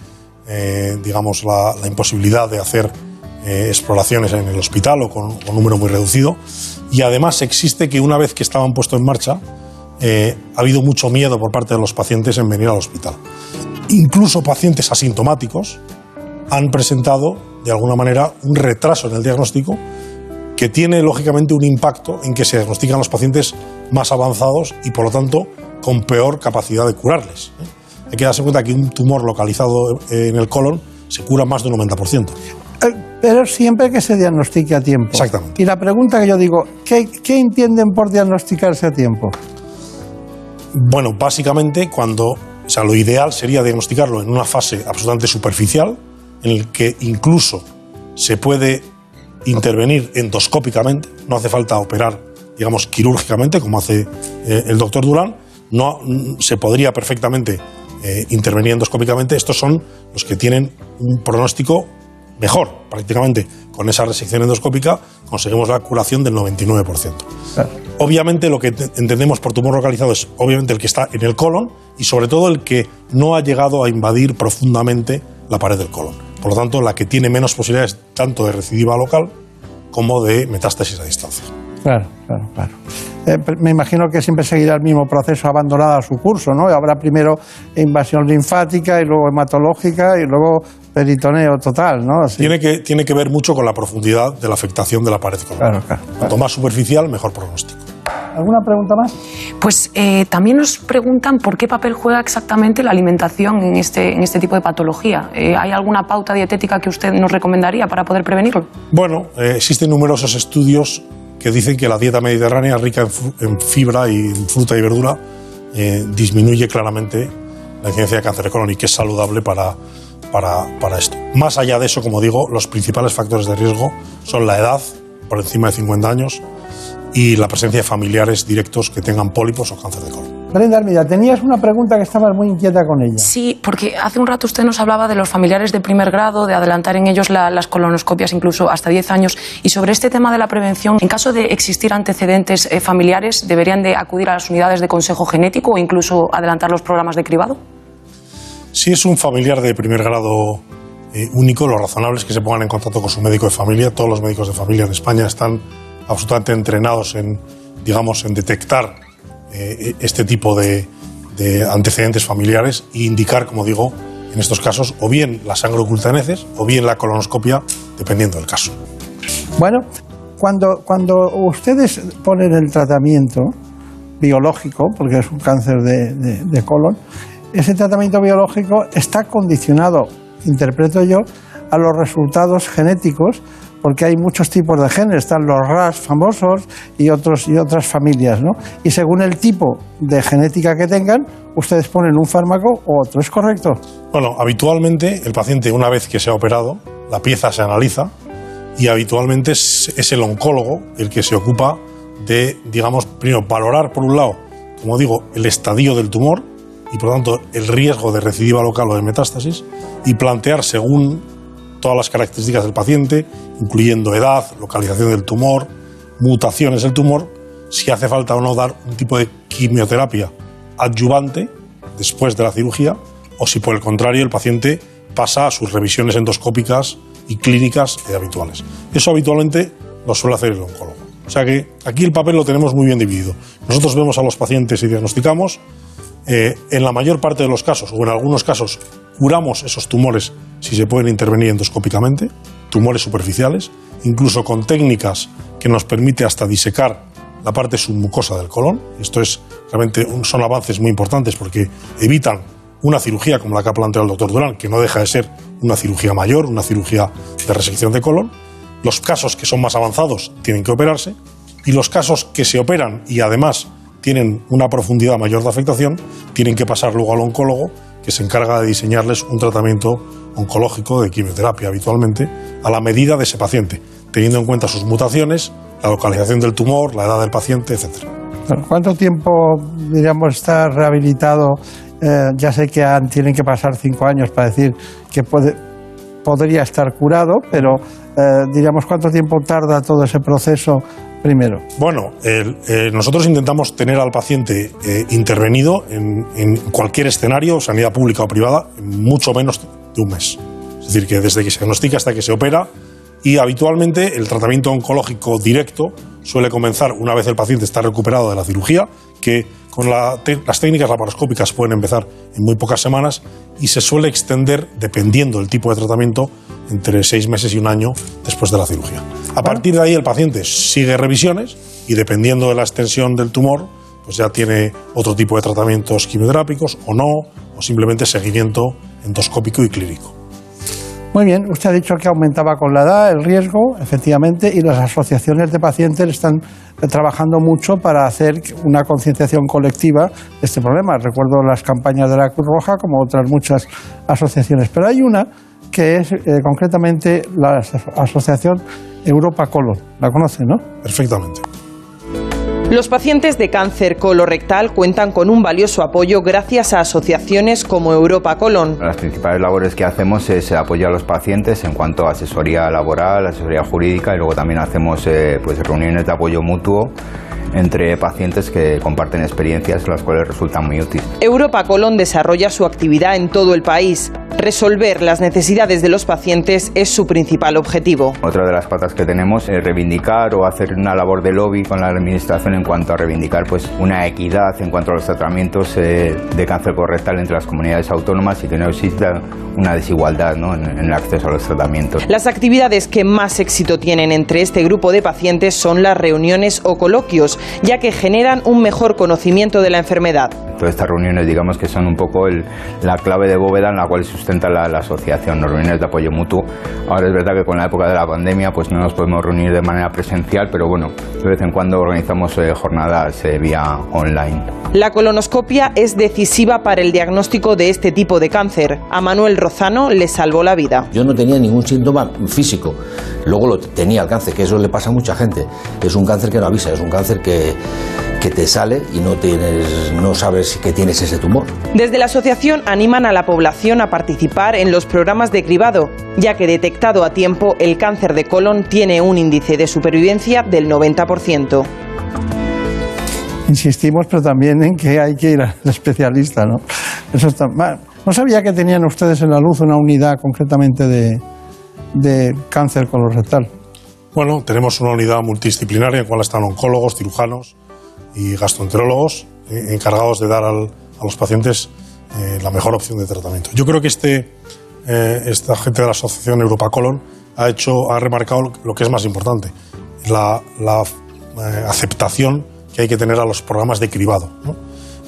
eh, digamos, la, imposibilidad de hacer eh, exploraciones en el hospital o con, un número muy reducido. Y además existe que una vez que estaban puestos en marcha, ha habido mucho miedo por parte de los pacientes en venir al hospital. Incluso pacientes asintomáticos han presentado, de alguna manera, un retraso en el diagnóstico que tiene lógicamente un impacto en que se diagnostican los pacientes más avanzados y por lo tanto con peor capacidad de curarles. ¿eh? Hay que darse cuenta que un tumor localizado en el colon se cura más de un 90%. Eh, Pero siempre que se diagnostique a tiempo. Exactamente. Y la pregunta que yo digo, ¿qué, qué entienden por diagnosticarse a tiempo? Bueno, básicamente cuando, o sea, lo ideal sería diagnosticarlo en una fase absolutamente superficial, en el que incluso se puede intervenir endoscópicamente, no hace falta operar, digamos, quirúrgicamente, como hace eh, el doctor Durán, no, mm, se podría perfectamente eh, intervenir endoscópicamente. Estos son los que tienen un pronóstico mejor, prácticamente. Con esa resección endoscópica conseguimos la curación del 99%. Obviamente lo que te- entendemos por tumor localizado es obviamente el que está en el colon y sobre todo el que no ha llegado a invadir profundamente la pared del colon. Por lo tanto, la que tiene menos posibilidades tanto de recidiva local como de metástasis a distancia. Claro, claro, claro. Eh, me imagino que siempre seguirá el mismo proceso abandonado a su curso, ¿no? Habrá primero invasión linfática y luego hematológica y luego peritoneo total, ¿no? Así. Tiene que, tiene que ver mucho con la profundidad de la afectación de la pared colon. Claro, claro. Cuanto más superficial, mejor pronóstico. ¿Alguna pregunta más? Pues eh, también nos preguntan por qué papel juega exactamente la alimentación en este, en este tipo de patología. Eh, ¿Hay alguna pauta dietética que usted nos recomendaría para poder prevenirlo? Bueno, eh, existen numerosos estudios que dicen que la dieta mediterránea rica en, fibra y en fruta y verdura eh, disminuye claramente la incidencia de cáncer de colon y que es saludable para, para, para esto. Más allá de eso, como digo, los principales factores de riesgo son la edad, por encima de 50 años, y la presencia de familiares directos que tengan pólipos o cáncer de colon. Brenda Armida, tenías una pregunta que estabas muy inquieta con ella. Sí, porque hace un rato usted nos hablaba de los familiares de primer grado, de adelantar en ellos la- las colonoscopias incluso hasta 10 años. Y sobre este tema de la prevención, en caso de existir antecedentes eh, familiares, ¿deberían de acudir a las unidades de consejo genético o incluso adelantar los programas de cribado? Si es un familiar de primer grado eh, único, lo razonable es que se pongan en contacto con su médico de familia. Todos los médicos de familia en España están absolutamente entrenados en, digamos, en detectar eh, este tipo de, de antecedentes familiares e indicar, como digo, en estos casos, o bien la sangre oculta o bien la colonoscopia, dependiendo del caso. Bueno, cuando, cuando ustedes ponen el tratamiento biológico, porque es un cáncer de, de- de colon, ese tratamiento biológico está condicionado, interpreto yo, a los resultados genéticos, porque hay muchos tipos de genes, están los RAS famosos y, otros, y otras familias, ¿no? Y según el tipo de genética que tengan, ustedes ponen un fármaco u otro, ¿es correcto? Bueno, habitualmente el paciente, una vez que se ha operado, la pieza se analiza y habitualmente es, es el oncólogo el que se ocupa de, digamos, primero, valorar, por un lado, como digo, el estadio del tumor y, por tanto, el riesgo de recidiva local o de metástasis y plantear según todas las características del paciente, incluyendo edad, localización del tumor, mutaciones del tumor, si hace falta o no dar un tipo de quimioterapia adyuvante después de la cirugía o si por el contrario el paciente pasa a sus revisiones endoscópicas y clínicas habituales. Eso habitualmente lo suele hacer el oncólogo. O sea que aquí el papel lo tenemos muy bien dividido. Nosotros vemos a los pacientes y diagnosticamos. eh, en la mayor parte de los casos, o en algunos casos, curamos esos tumores si se pueden intervenir endoscópicamente, tumores superficiales, incluso con técnicas que nos permite hasta disecar la parte submucosa del colon. Esto es realmente son avances muy importantes porque evitan una cirugía como la que ha planteado el doctor Durán, que no deja de ser una cirugía mayor, una cirugía de resección de colon. Los casos que son más avanzados tienen que operarse y los casos que se operan y además tienen una profundidad mayor de afectación tienen que pasar luego al oncólogo que se encarga de diseñarles un tratamiento oncológico de quimioterapia habitualmente a la medida de ese paciente, teniendo en cuenta sus mutaciones, la localización del tumor, la edad del paciente. Bueno, ¿Cuánto tiempo, diríamos, está rehabilitado? Eh, ya sé que tienen que pasar cinco años para decir que puede, podría estar curado, pero eh, diríamos, ¿cuánto tiempo tarda todo ese proceso Bueno, eh, nosotros intentamos tener al paciente eh, intervenido en, cualquier escenario, sanidad pública o privada, mucho menos de un mes. Es decir, que desde que se diagnostica hasta que se opera y habitualmente el tratamiento oncológico directo suele comenzar una vez el paciente está recuperado de la cirugía, que con la las técnicas laparoscópicas pueden empezar en muy pocas semanas y se suele extender, dependiendo del tipo de tratamiento, entre seis meses y un año después de la cirugía. A partir de ahí el paciente sigue revisiones y dependiendo de la extensión del tumor, pues ya tiene otro tipo de tratamientos quimioterápicos o no, o simplemente seguimiento endoscópico y clínico. Muy bien, usted ha dicho que aumentaba con la edad el riesgo, efectivamente, y las asociaciones de pacientes están eh, trabajando mucho para hacer una concienciación colectiva de este problema. Recuerdo las campañas de la Cruz Roja, como otras muchas asociaciones, pero hay una que es eh, concretamente la aso- Asociación Europa Colon. ¿La conoce, no? Perfectamente. Los pacientes de cáncer colorectal cuentan con un valioso apoyo gracias a asociaciones como Europa Colon. Las principales labores que hacemos es apoyar a los pacientes en cuanto a asesoría laboral, asesoría jurídica y luego también hacemos eh, pues, reuniones de apoyo mutuo entre pacientes que comparten experiencias las cuales resultan muy útiles. Europa Colon desarrolla su actividad en todo el país. Resolver las necesidades de los pacientes es su principal objetivo. Otra de las patas que tenemos es reivindicar o hacer una labor de lobby con la administración en cuanto a reivindicar pues, una equidad en cuanto a los tratamientos eh, de cáncer colorectal entre las comunidades autónomas y que no exista una desigualdad ¿no? en, en el acceso a los tratamientos. Las actividades que más éxito tienen entre este grupo de pacientes son las reuniones o coloquios, ya que generan un mejor conocimiento de la enfermedad. Entonces estas reuniones digamos que son un poco el- la clave de bóveda en la cual sustenta la, la asociación, las reuniones de apoyo mutuo. Ahora es verdad que con la época de la pandemia pues no nos podemos reunir de manera presencial, pero bueno, de vez en cuando organizamos eh, jornadas eh, vía online. La colonoscopia es decisiva para el diagnóstico de este tipo de cáncer. A Manuel Rozano le salvó la vida. Yo no tenía ningún síntoma físico. Luego lo tenía el cáncer, que eso le pasa a mucha gente. Es un cáncer que no avisa, es un cáncer que, que te sale y no, tienes, no sabes que tienes ese tumor. Desde la asociación animan a la población a participar en los programas de cribado, ya que detectado a tiempo el cáncer de colon tiene un índice de supervivencia del 90%. Insistimos, pero también en que hay que ir al especialista, ¿no? Eso está, ma- no sabía que tenían ustedes en la luz una unidad concretamente de, de cáncer colorectal. Bueno, tenemos una unidad multidisciplinaria en la cual están oncólogos, cirujanos y gastroenterólogos eh, encargados de dar a los pacientes eh, la mejor opción de tratamiento. Yo creo que este, eh, esta gente de la Asociación Europa Colon ha, hecho, ha remarcado lo que es más importante, la, eh, aceptación que hay que tener a los programas de cribado.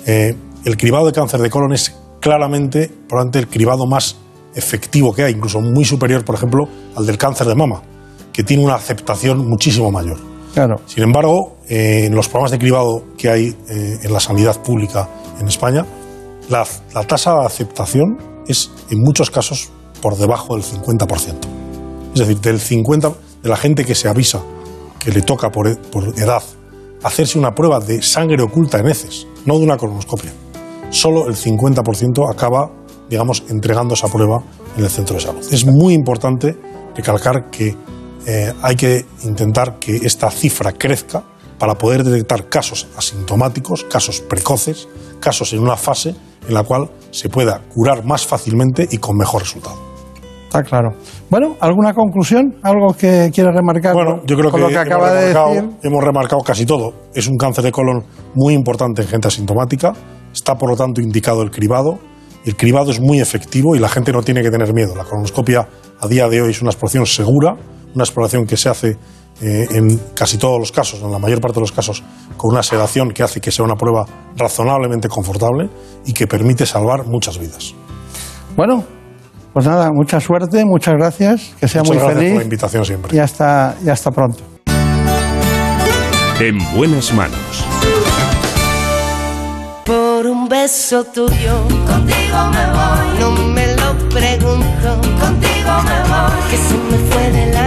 el cribado de cáncer de colon es claramente, probablemente, el cribado más efectivo que hay, incluso muy superior, por ejemplo, al del cáncer de mama, que tiene una aceptación muchísimo mayor. Sin embargo, eh, en los programas de cribado que hay eh, en la sanidad pública en España, la, tasa de aceptación es en muchos casos por debajo del 50%. Es decir, del 50% de la gente que se avisa que le toca por, por edad hacerse una prueba de sangre oculta en heces, no de una colonoscopia. Solo el 50% acaba, digamos, entregando esa prueba en el centro de salud. Es muy importante recalcar que eh, hay que intentar que esta cifra crezca para poder detectar casos asintomáticos, casos precoces, casos en una fase en la cual se pueda curar más fácilmente y con mejor resultado. Está claro. Bueno, ¿alguna conclusión? ¿Algo que quiera remarcar Bueno, yo creo con que, lo que hemos, acaba de remarcado, decir? hemos remarcado casi todo. Es un cáncer de colon muy importante en gente asintomática. Está, por lo tanto, indicado el cribado. El cribado es muy efectivo y la gente no tiene que tener miedo. La colonoscopia a día de hoy es una exploración segura, una exploración que se hace eh, en casi todos los casos, en la mayor parte de los casos, con una sedación que hace que sea una prueba razonablemente confortable y que permite salvar muchas vidas. Bueno, pues nada, mucha suerte, muchas gracias, que sea Muchas muy gracias feliz. por la invitación siempre. Y hasta, y hasta pronto. En buenas manos. Por un beso tuyo, contigo me voy. No me lo pregunto, contigo me voy. Que se me fue del alma,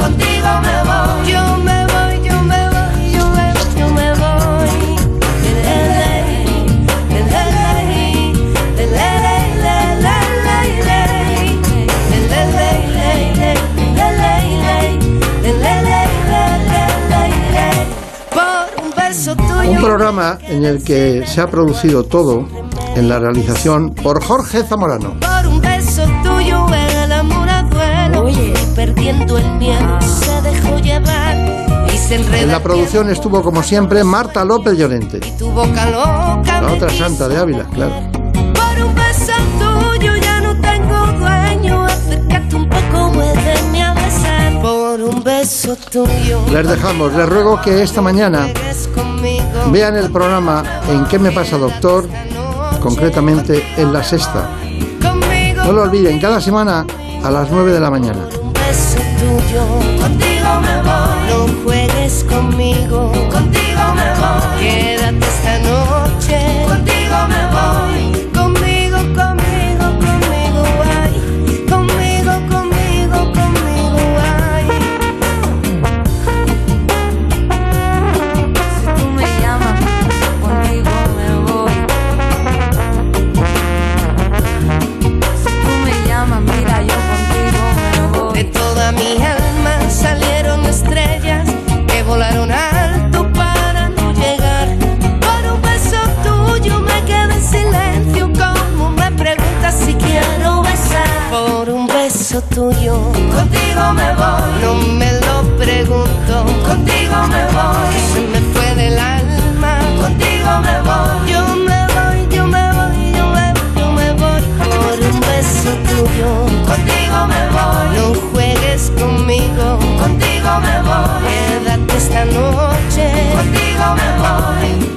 contigo me voy. Yo me voy, yo me voy, yo me voy, yo me voy. Un programa en el que se ha producido todo en la realización por Jorge Zamorano. Por un beso perdiendo el miedo se dejó llevar Y se En la producción estuvo, como siempre, Marta López Llorente, tu boca loca la otra santa de Ávila, claro. Por un beso tuyo ya no tengo dueño Acércate un poco, muéveme a besar. Por un beso tuyo. Les dejamos, les ruego que esta mañana vean el programa En qué me pasa, doctor, concretamente en la sexta. No lo olviden, cada semana a las 9 de la mañana. un beso tuyo Contigo me voy. No juegues conmigo Contigo me voy. Quédate esta noche Contigo me voy. No me lo pregunto. Contigo me voy. Se me fue del alma. Contigo me voy. Yo me voy, yo me voy, yo me voy, yo me voy Por un beso tuyo. Contigo me voy. No juegues conmigo. Contigo me voy. Quédate esta noche. Contigo me voy